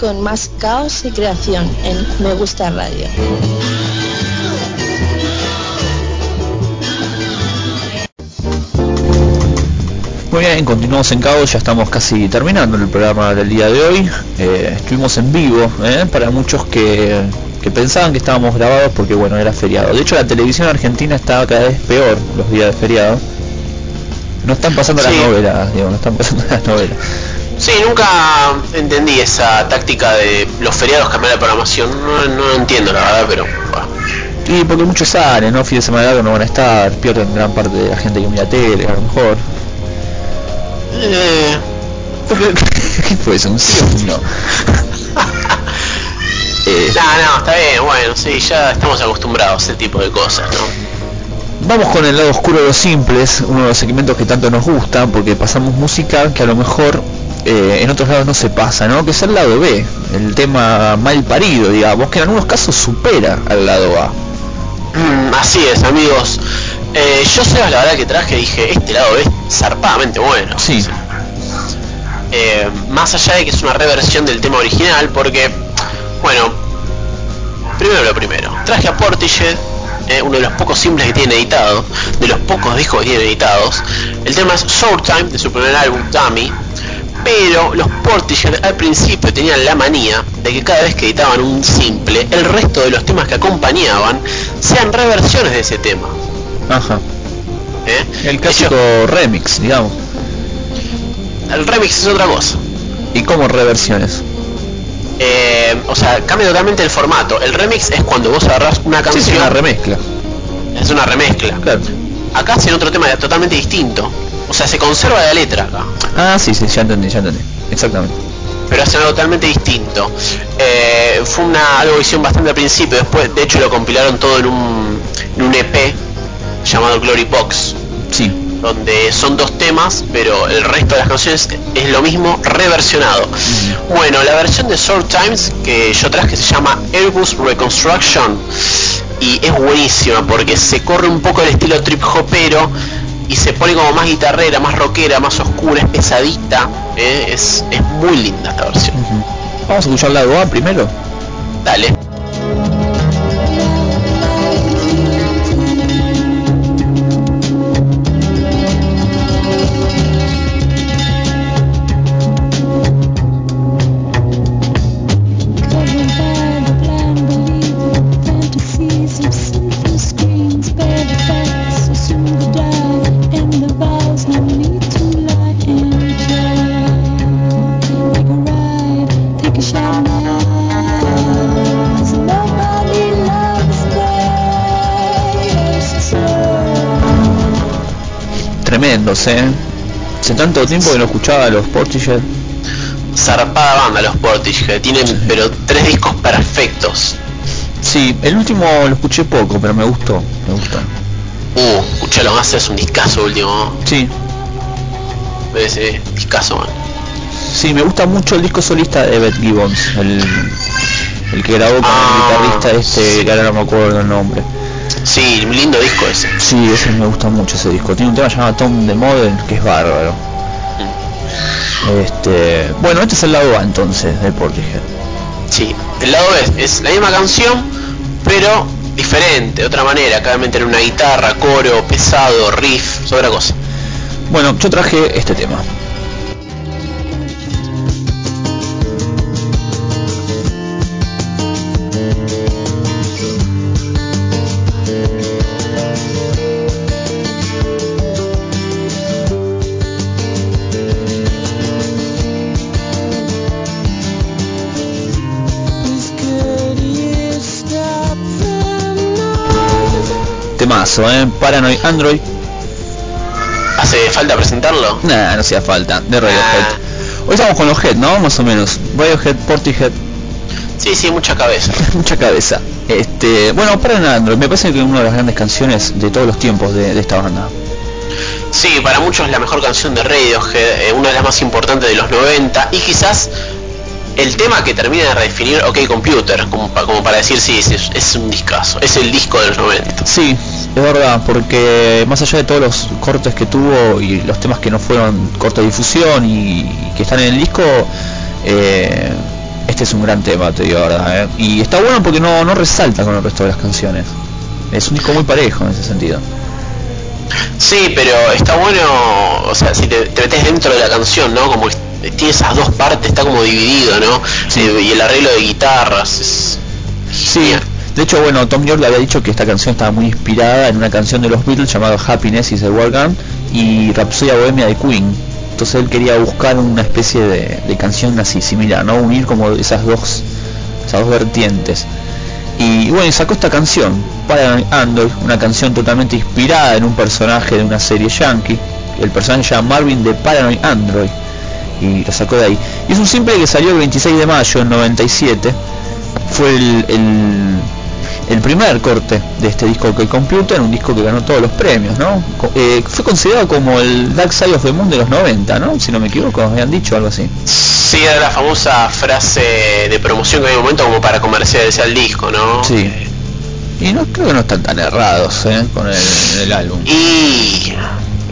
con más caos y creación en Me Gusta Radio. Muy bien, continuamos en Caos, ya estamos casi terminando el programa del día de hoy. Eh, estuvimos en vivo, ¿eh? para muchos que, que pensaban que estábamos grabados porque bueno, era feriado. De hecho la televisión argentina está cada vez peor los días de feriado. No están pasando las novelas, digo, no están pasando las novelas. Sí, nunca entendí esa táctica de los feriados cambiar la programación. No, no entiendo la verdad, pero bueno. Y porque muchos salen, ¿no? Fin de semana largo no van a estar, pierden gran parte de la gente que mira tele, a lo mejor. Eh, ¿Qué fue eso? ¿Un sí no? Eh, no, no, está bien, bueno, sí, ya estamos acostumbrados a ese tipo de cosas, ¿no? Vamos con el lado oscuro de los simples, uno de los segmentos que tanto nos gusta, porque pasamos música que a lo mejor eh, en otros lados no se pasa, ¿no? Que es el lado B, el tema mal parido, digamos, que en algunos casos supera al lado A. Mm, así es, amigos. Eh, yo sé la verdad que traje, dije, este lado es zarpadamente bueno. Sí. Eh, más allá de que es una reversión del tema original, porque, bueno, primero lo primero, traje a Portishead, eh, uno de los pocos simples que tiene editado, de los pocos discos que tiene editados. El tema es Short Time, de su primer álbum, Dummy. Pero los Portishead al principio tenían la manía de que cada vez que editaban un simple, el resto de los temas que acompañaban sean reversiones de ese tema. Ajá. ¿eh? El clásico remix, digamos. el remix es otra cosa. ¿Y cómo reversiones? Eh, o sea, cambia totalmente el formato. El remix es cuando vos agarrás una canción, sí, una remezcla. es una remezcla. Claro. Acá hacen otro tema totalmente distinto. O sea, se conserva la letra acá, Ah, sí, sí, ya entendí, ya entendí. Exactamente. pero hacen algo totalmente distinto. Eh, fue una algo que hicieron bastante al principio, después de hecho lo compilaron todo en un, en un EP llamado Glory Box, Sí. donde son dos temas, pero el resto de las canciones es lo mismo reversionado. Bueno, la versión de Short Times que yo traje se llama Airbus Reconstruction y es buenísima porque se corre un poco el estilo trip hopero y se pone como más guitarrera, más rockera, más oscura, es pesadita, ¿eh? es, es muy linda esta versión. Vamos a escuchar el lado A primero. Dale. Tiempo que no escuchaba a los Portishead. Zarpada banda los Portishead, tienen pero tres discos perfectos. Sí, el último lo escuché poco, pero me gustó, me gustó. Uh, escuchalo más, es un discazo último. Sí, Ese discazo, man. sí, me gusta mucho el disco solista de Beth Gibbons, el, el que grabó con Ah, el guitarrista este, sí. que ahora no me acuerdo el nombre. Sí, lindo disco ese. Sí, ese me gusta mucho ese disco. Tiene un tema llamado Tom the Model que es bárbaro. Este, bueno, este es el lado A entonces de Portishead. Sí, el lado B es la misma canción, pero diferente, de otra manera. Acá meter una guitarra, coro, pesado, riff, es otra cosa. Bueno, yo traje este tema. Temazo, ¿eh? Paranoid Android. ¿Hace falta presentarlo? Nah, no hacía falta. De Radiohead. Ah. Hoy estamos con los Head, ¿no? Más o menos. Radiohead, Portishead, Sí, sí, mucha cabeza. mucha cabeza. Este, bueno, Paranoid Android. Me parece que es una de las grandes canciones de todos los tiempos de, de esta banda. Sí, para muchos es la mejor canción de Radiohead, eh, una de las más importantes de los 90 y quizás el tema que termina de redefinir OK Computer, como, pa- como para decir sí, es, es un discazo, es el disco de los 90. Sí, es verdad, porque más allá de todos los cortes que tuvo y los temas que no fueron corte de difusión y, que están en el disco, eh, este es un gran tema, te digo la verdad. ¿eh? Y está bueno porque no, no resalta con el resto de las canciones. Es un disco muy parejo en ese sentido. Sí, pero está bueno, o sea, si te, te metes dentro de la canción, ¿no? Como tiene esas dos partes, está como dividido, ¿no? Eh, y el arreglo de guitarras es... Sí, de hecho, bueno, Tom York le había dicho que esta canción estaba muy inspirada en una canción de los Beatles llamada Happiness is the War Gun y Rhapsody Bohemia de Queen. Entonces él quería buscar una especie de, de canción así similar, ¿no? Unir como esas dos, esas dos vertientes. Y bueno, y sacó esta canción, Paranoid Android, una canción totalmente inspirada en un personaje de una serie yankee. El personaje se llama Marvin de Paranoid Android y lo sacó de ahí. Y es un simple que salió el 26 de mayo del 97. Fue el, el, el primer corte de este disco que Computer, un disco que ganó todos los premios, ¿no? Eh, fue considerado como el Dark Side of the Moon de los 90, ¿no? Si no me equivoco, me han dicho algo así. Sí, era la famosa frase de promoción que había un momento como para comercializar el disco, ¿no? Sí. Y no creo que no están tan errados ¿eh? con el, el álbum. Y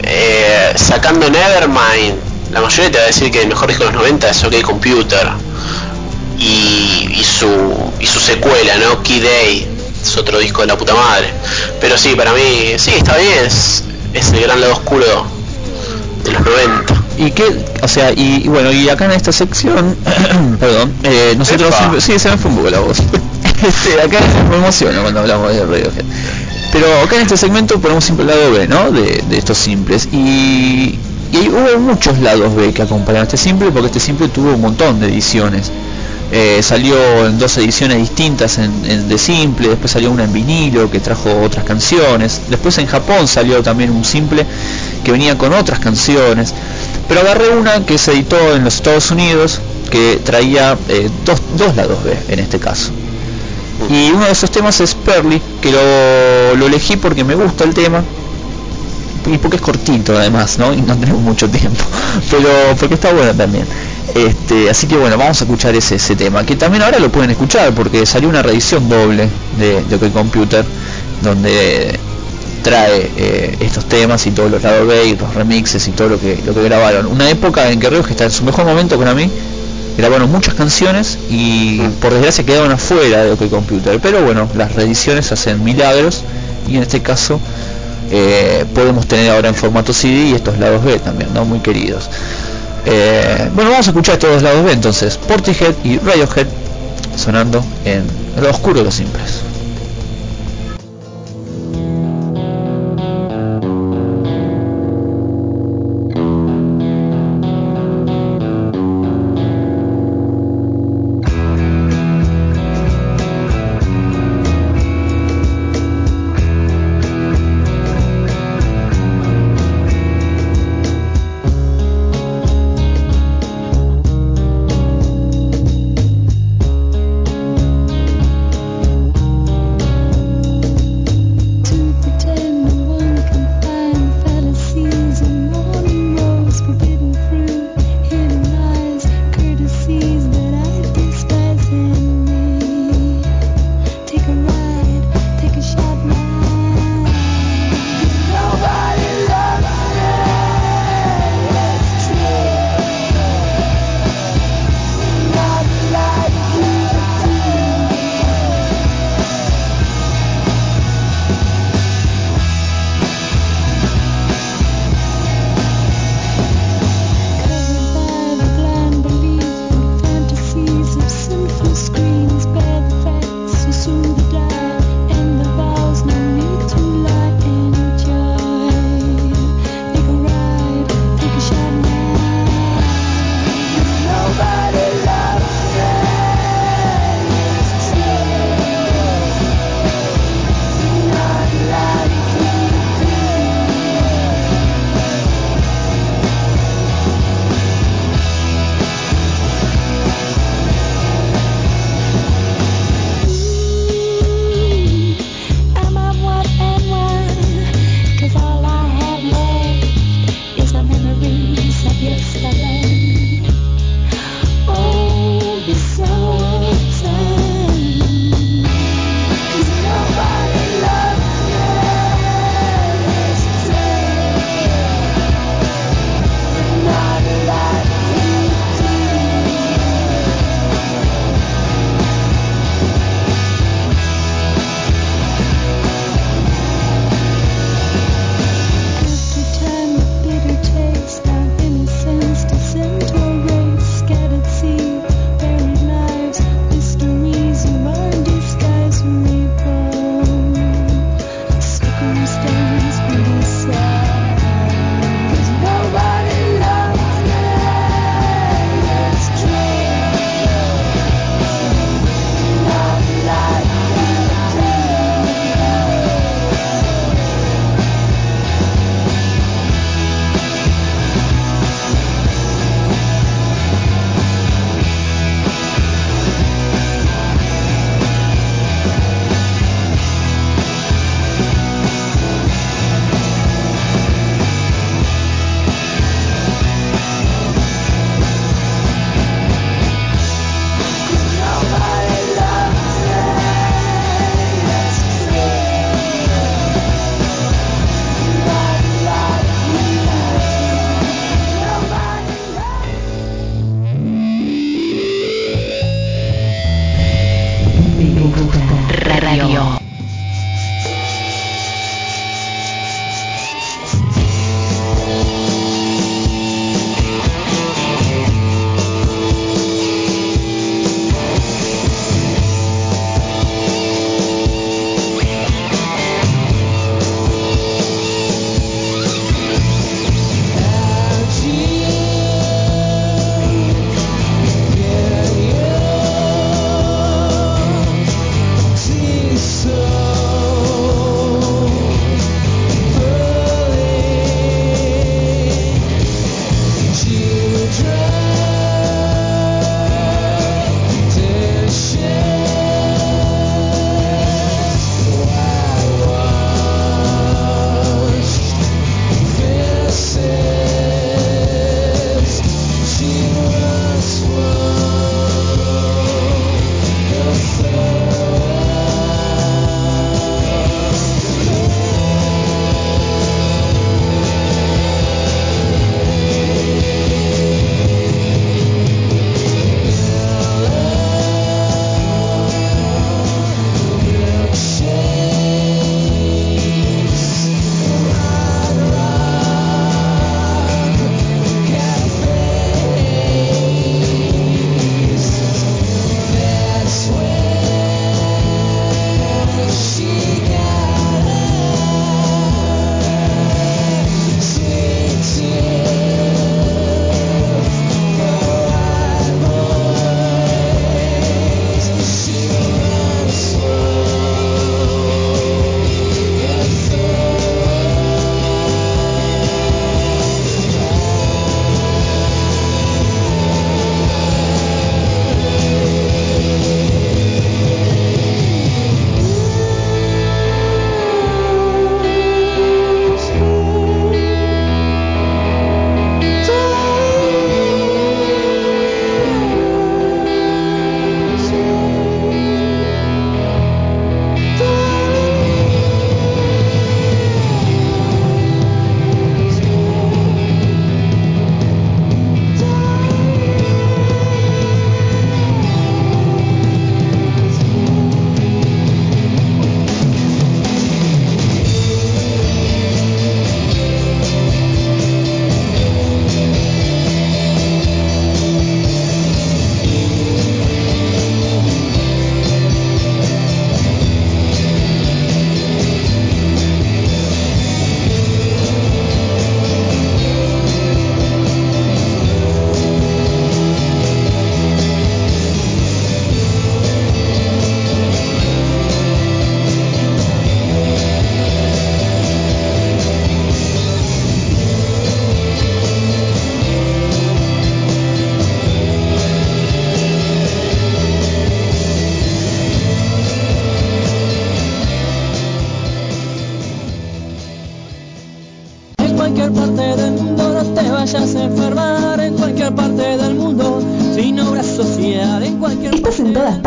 eh, sacando Nevermind, la mayoría te va a decir que el mejor disco de los 90 es OK Computer. Y, y su y su secuela, ¿no? Key Day, es otro disco de la puta madre. Pero sí, para mí, sí, está bien, es, es el gran lado oscuro de los 90. Y que, o sea, y, y bueno, y acá en esta sección, perdón, eh, nosotros siempre, sí, se me fue un poco la voz. Este, acá me emociono cuando hablamos de Radiohead. Pero acá en este segmento ponemos siempre el lado B, ¿no? De, de estos simples. Y, y hubo muchos lados B que acompañaron este simple, porque este simple tuvo un montón de ediciones. Eh, salió en dos ediciones distintas en, de simple, después salió una en vinilo que trajo otras canciones, después en Japón salió también un simple que venía con otras canciones, pero agarré una que se editó en los Estados Unidos que traía eh, dos, dos lados B en este caso. Y uno de esos temas es Pearly, que lo, lo elegí porque me gusta el tema y porque es cortito además, ¿no? Y no tenemos mucho tiempo, pero porque está bueno también. Este, así que bueno, vamos a escuchar ese, ese tema, que también ahora lo pueden escuchar porque salió una reedición doble de, de OK Computer, donde trae eh, estos temas y todos los lados B los remixes y todo lo que lo que grabaron. Una época en que Ríos que está en su mejor momento para mí, grabaron muchas canciones y por desgracia quedaron afuera de OK Computer, pero bueno, las reediciones hacen milagros y en este caso eh, podemos tener ahora en formato CD y estos lados B también, ¿no? Muy queridos. Eh, bueno, vamos a escuchar estos dos lados B entonces, Portishead y Radiohead sonando en lo oscuro de los simples.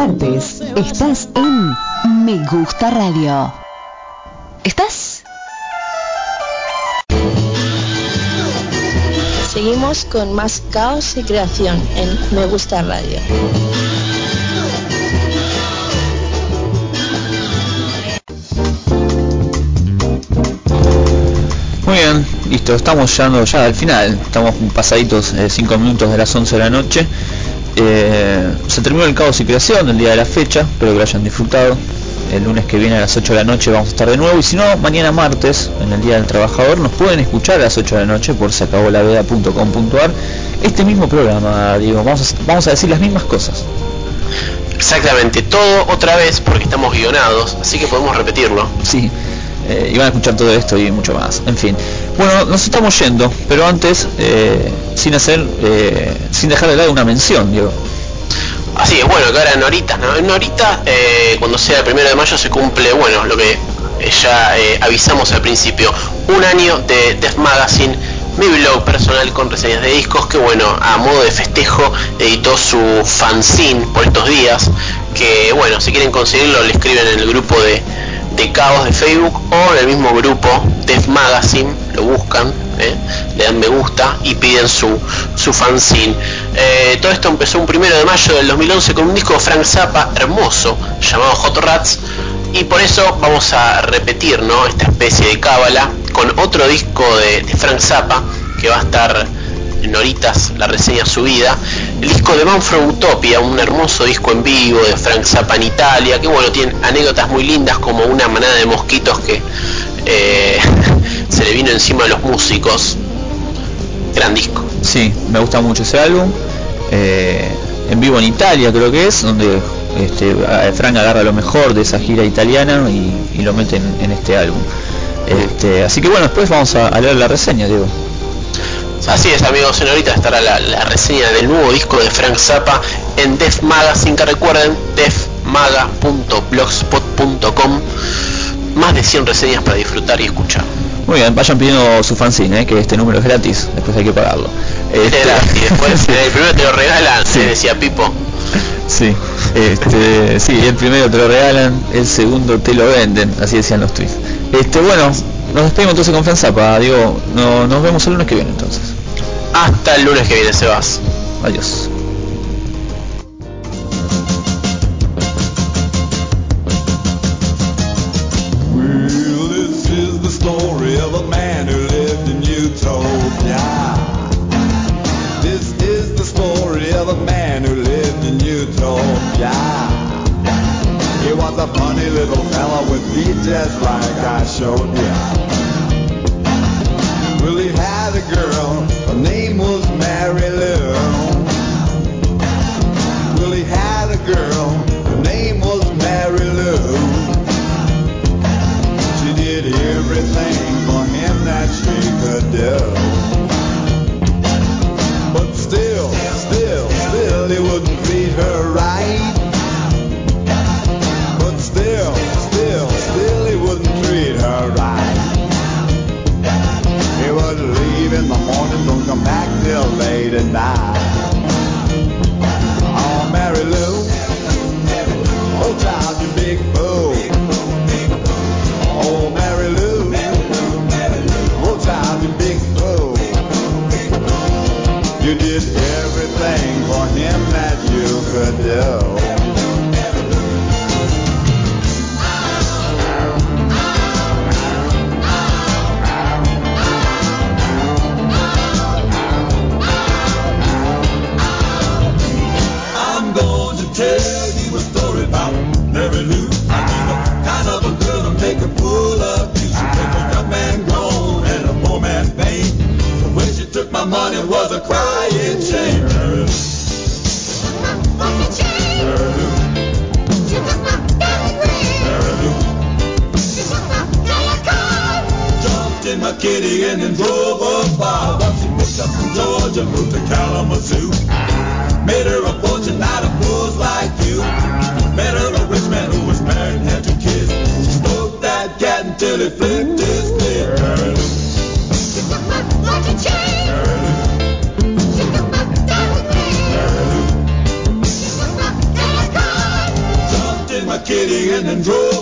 Partes. Estás en Me Gusta Radio. ¿Estás? Seguimos con más caos y creación en Me Gusta Radio. Muy bien, listo, estamos llegando ya al final, estamos pasaditos 5 minutos de las 11 de la noche. Eh, se terminó el caos y creación del día de la fecha, espero que lo hayan disfrutado. El lunes que viene a las 8 de la noche vamos a estar de nuevo y si no, mañana martes, en el Día del Trabajador, nos pueden escuchar a las 8 de la noche por se acabó la veda.com.ar. Este mismo programa, digo, vamos a, vamos a decir las mismas cosas. Exactamente, todo otra vez porque estamos guionados, así que podemos repetirlo. Sí, eh, y van a escuchar todo esto y mucho más. En fin, bueno, nos estamos yendo, pero antes, eh, sin hacer, eh, sin dejar de lado una mención, digo. Así es, bueno, que ahora en Horitas, ¿no? En Horitas, eh, cuando sea el primero de mayo se cumple, bueno, lo que ya avisamos al principio, un año de Death Magazine, mi blog personal con reseñas de discos, que bueno, a modo de festejo editó su fanzine por estos días, que bueno, si quieren conseguirlo le escriben en el grupo de, de Caos de Facebook o en el mismo grupo Death Magazine, lo buscan, ¿eh? le dan me gusta y piden su, su fanzine. Eh, todo esto empezó un primero de mayo del 2011 con un disco de Frank Zappa hermoso llamado Hot Rats y Y por eso vamos a repetir ¿no? esta especie de cábala con otro disco de, de Frank Zappa que va a estar en horitas la reseña subida. El disco de Man from Utopia, un hermoso disco en vivo de Frank Zappa en Italia, que bueno, tiene anécdotas muy lindas como una manada de mosquitos que eh, se le vino encima a los músicos. Gran disco. Sí, me gusta mucho ese álbum. Eh, en vivo en Italia creo que es, donde este, Frank agarra lo mejor de esa gira italiana y, y lo mete en, en este álbum. Este, así que bueno, después vamos a, a leer la reseña, Diego. Así es, amigos, ahorita estará la, la reseña del nuevo disco de Frank Zappa en Def Magazine, que recuerden, defmaga.blogspot.com. Más de 100 reseñas para disfrutar y escuchar. Muy bien, vayan pidiendo su fanzine, eh, que este número es gratis, después hay que pagarlo. Este era, y después eh, el primero te lo regalan, Sí. se decía Pipo. Sí, este, sí, el primero te lo regalan, el segundo te lo venden, así decían los tweets. Este, bueno, nos despedimos entonces con Fanzapa, digo, no, nos vemos el lunes que viene entonces. Hasta el lunes que viene, Sebas. Adiós. Well, this is the story of a man who lived in Utopia. This is the story of a man who lived in Utopia. He was a funny little fella with feet just like I showed ya. Well, he had a girl, her name was Mary Lou. Well, he had a girl, her name was Mary Lou. She did everything for him that she could do. But still, still, still, he wouldn't treat her late. Oh, Mary Lou, oh, child, you big fool. Oh, Mary Lou. Oh, child, you big fool. You did everything for him that you could do. Kitty and then drove a far. Once she picked up from Georgia, moved to Kalamazoo. Made her a fortune out of fools like you. Met her a rich man who was married and had two kids. She smoked that cat until he flipped his lid. Mary Lou. Mary Lou. Mary Lou. Jumped in my kitty and then drove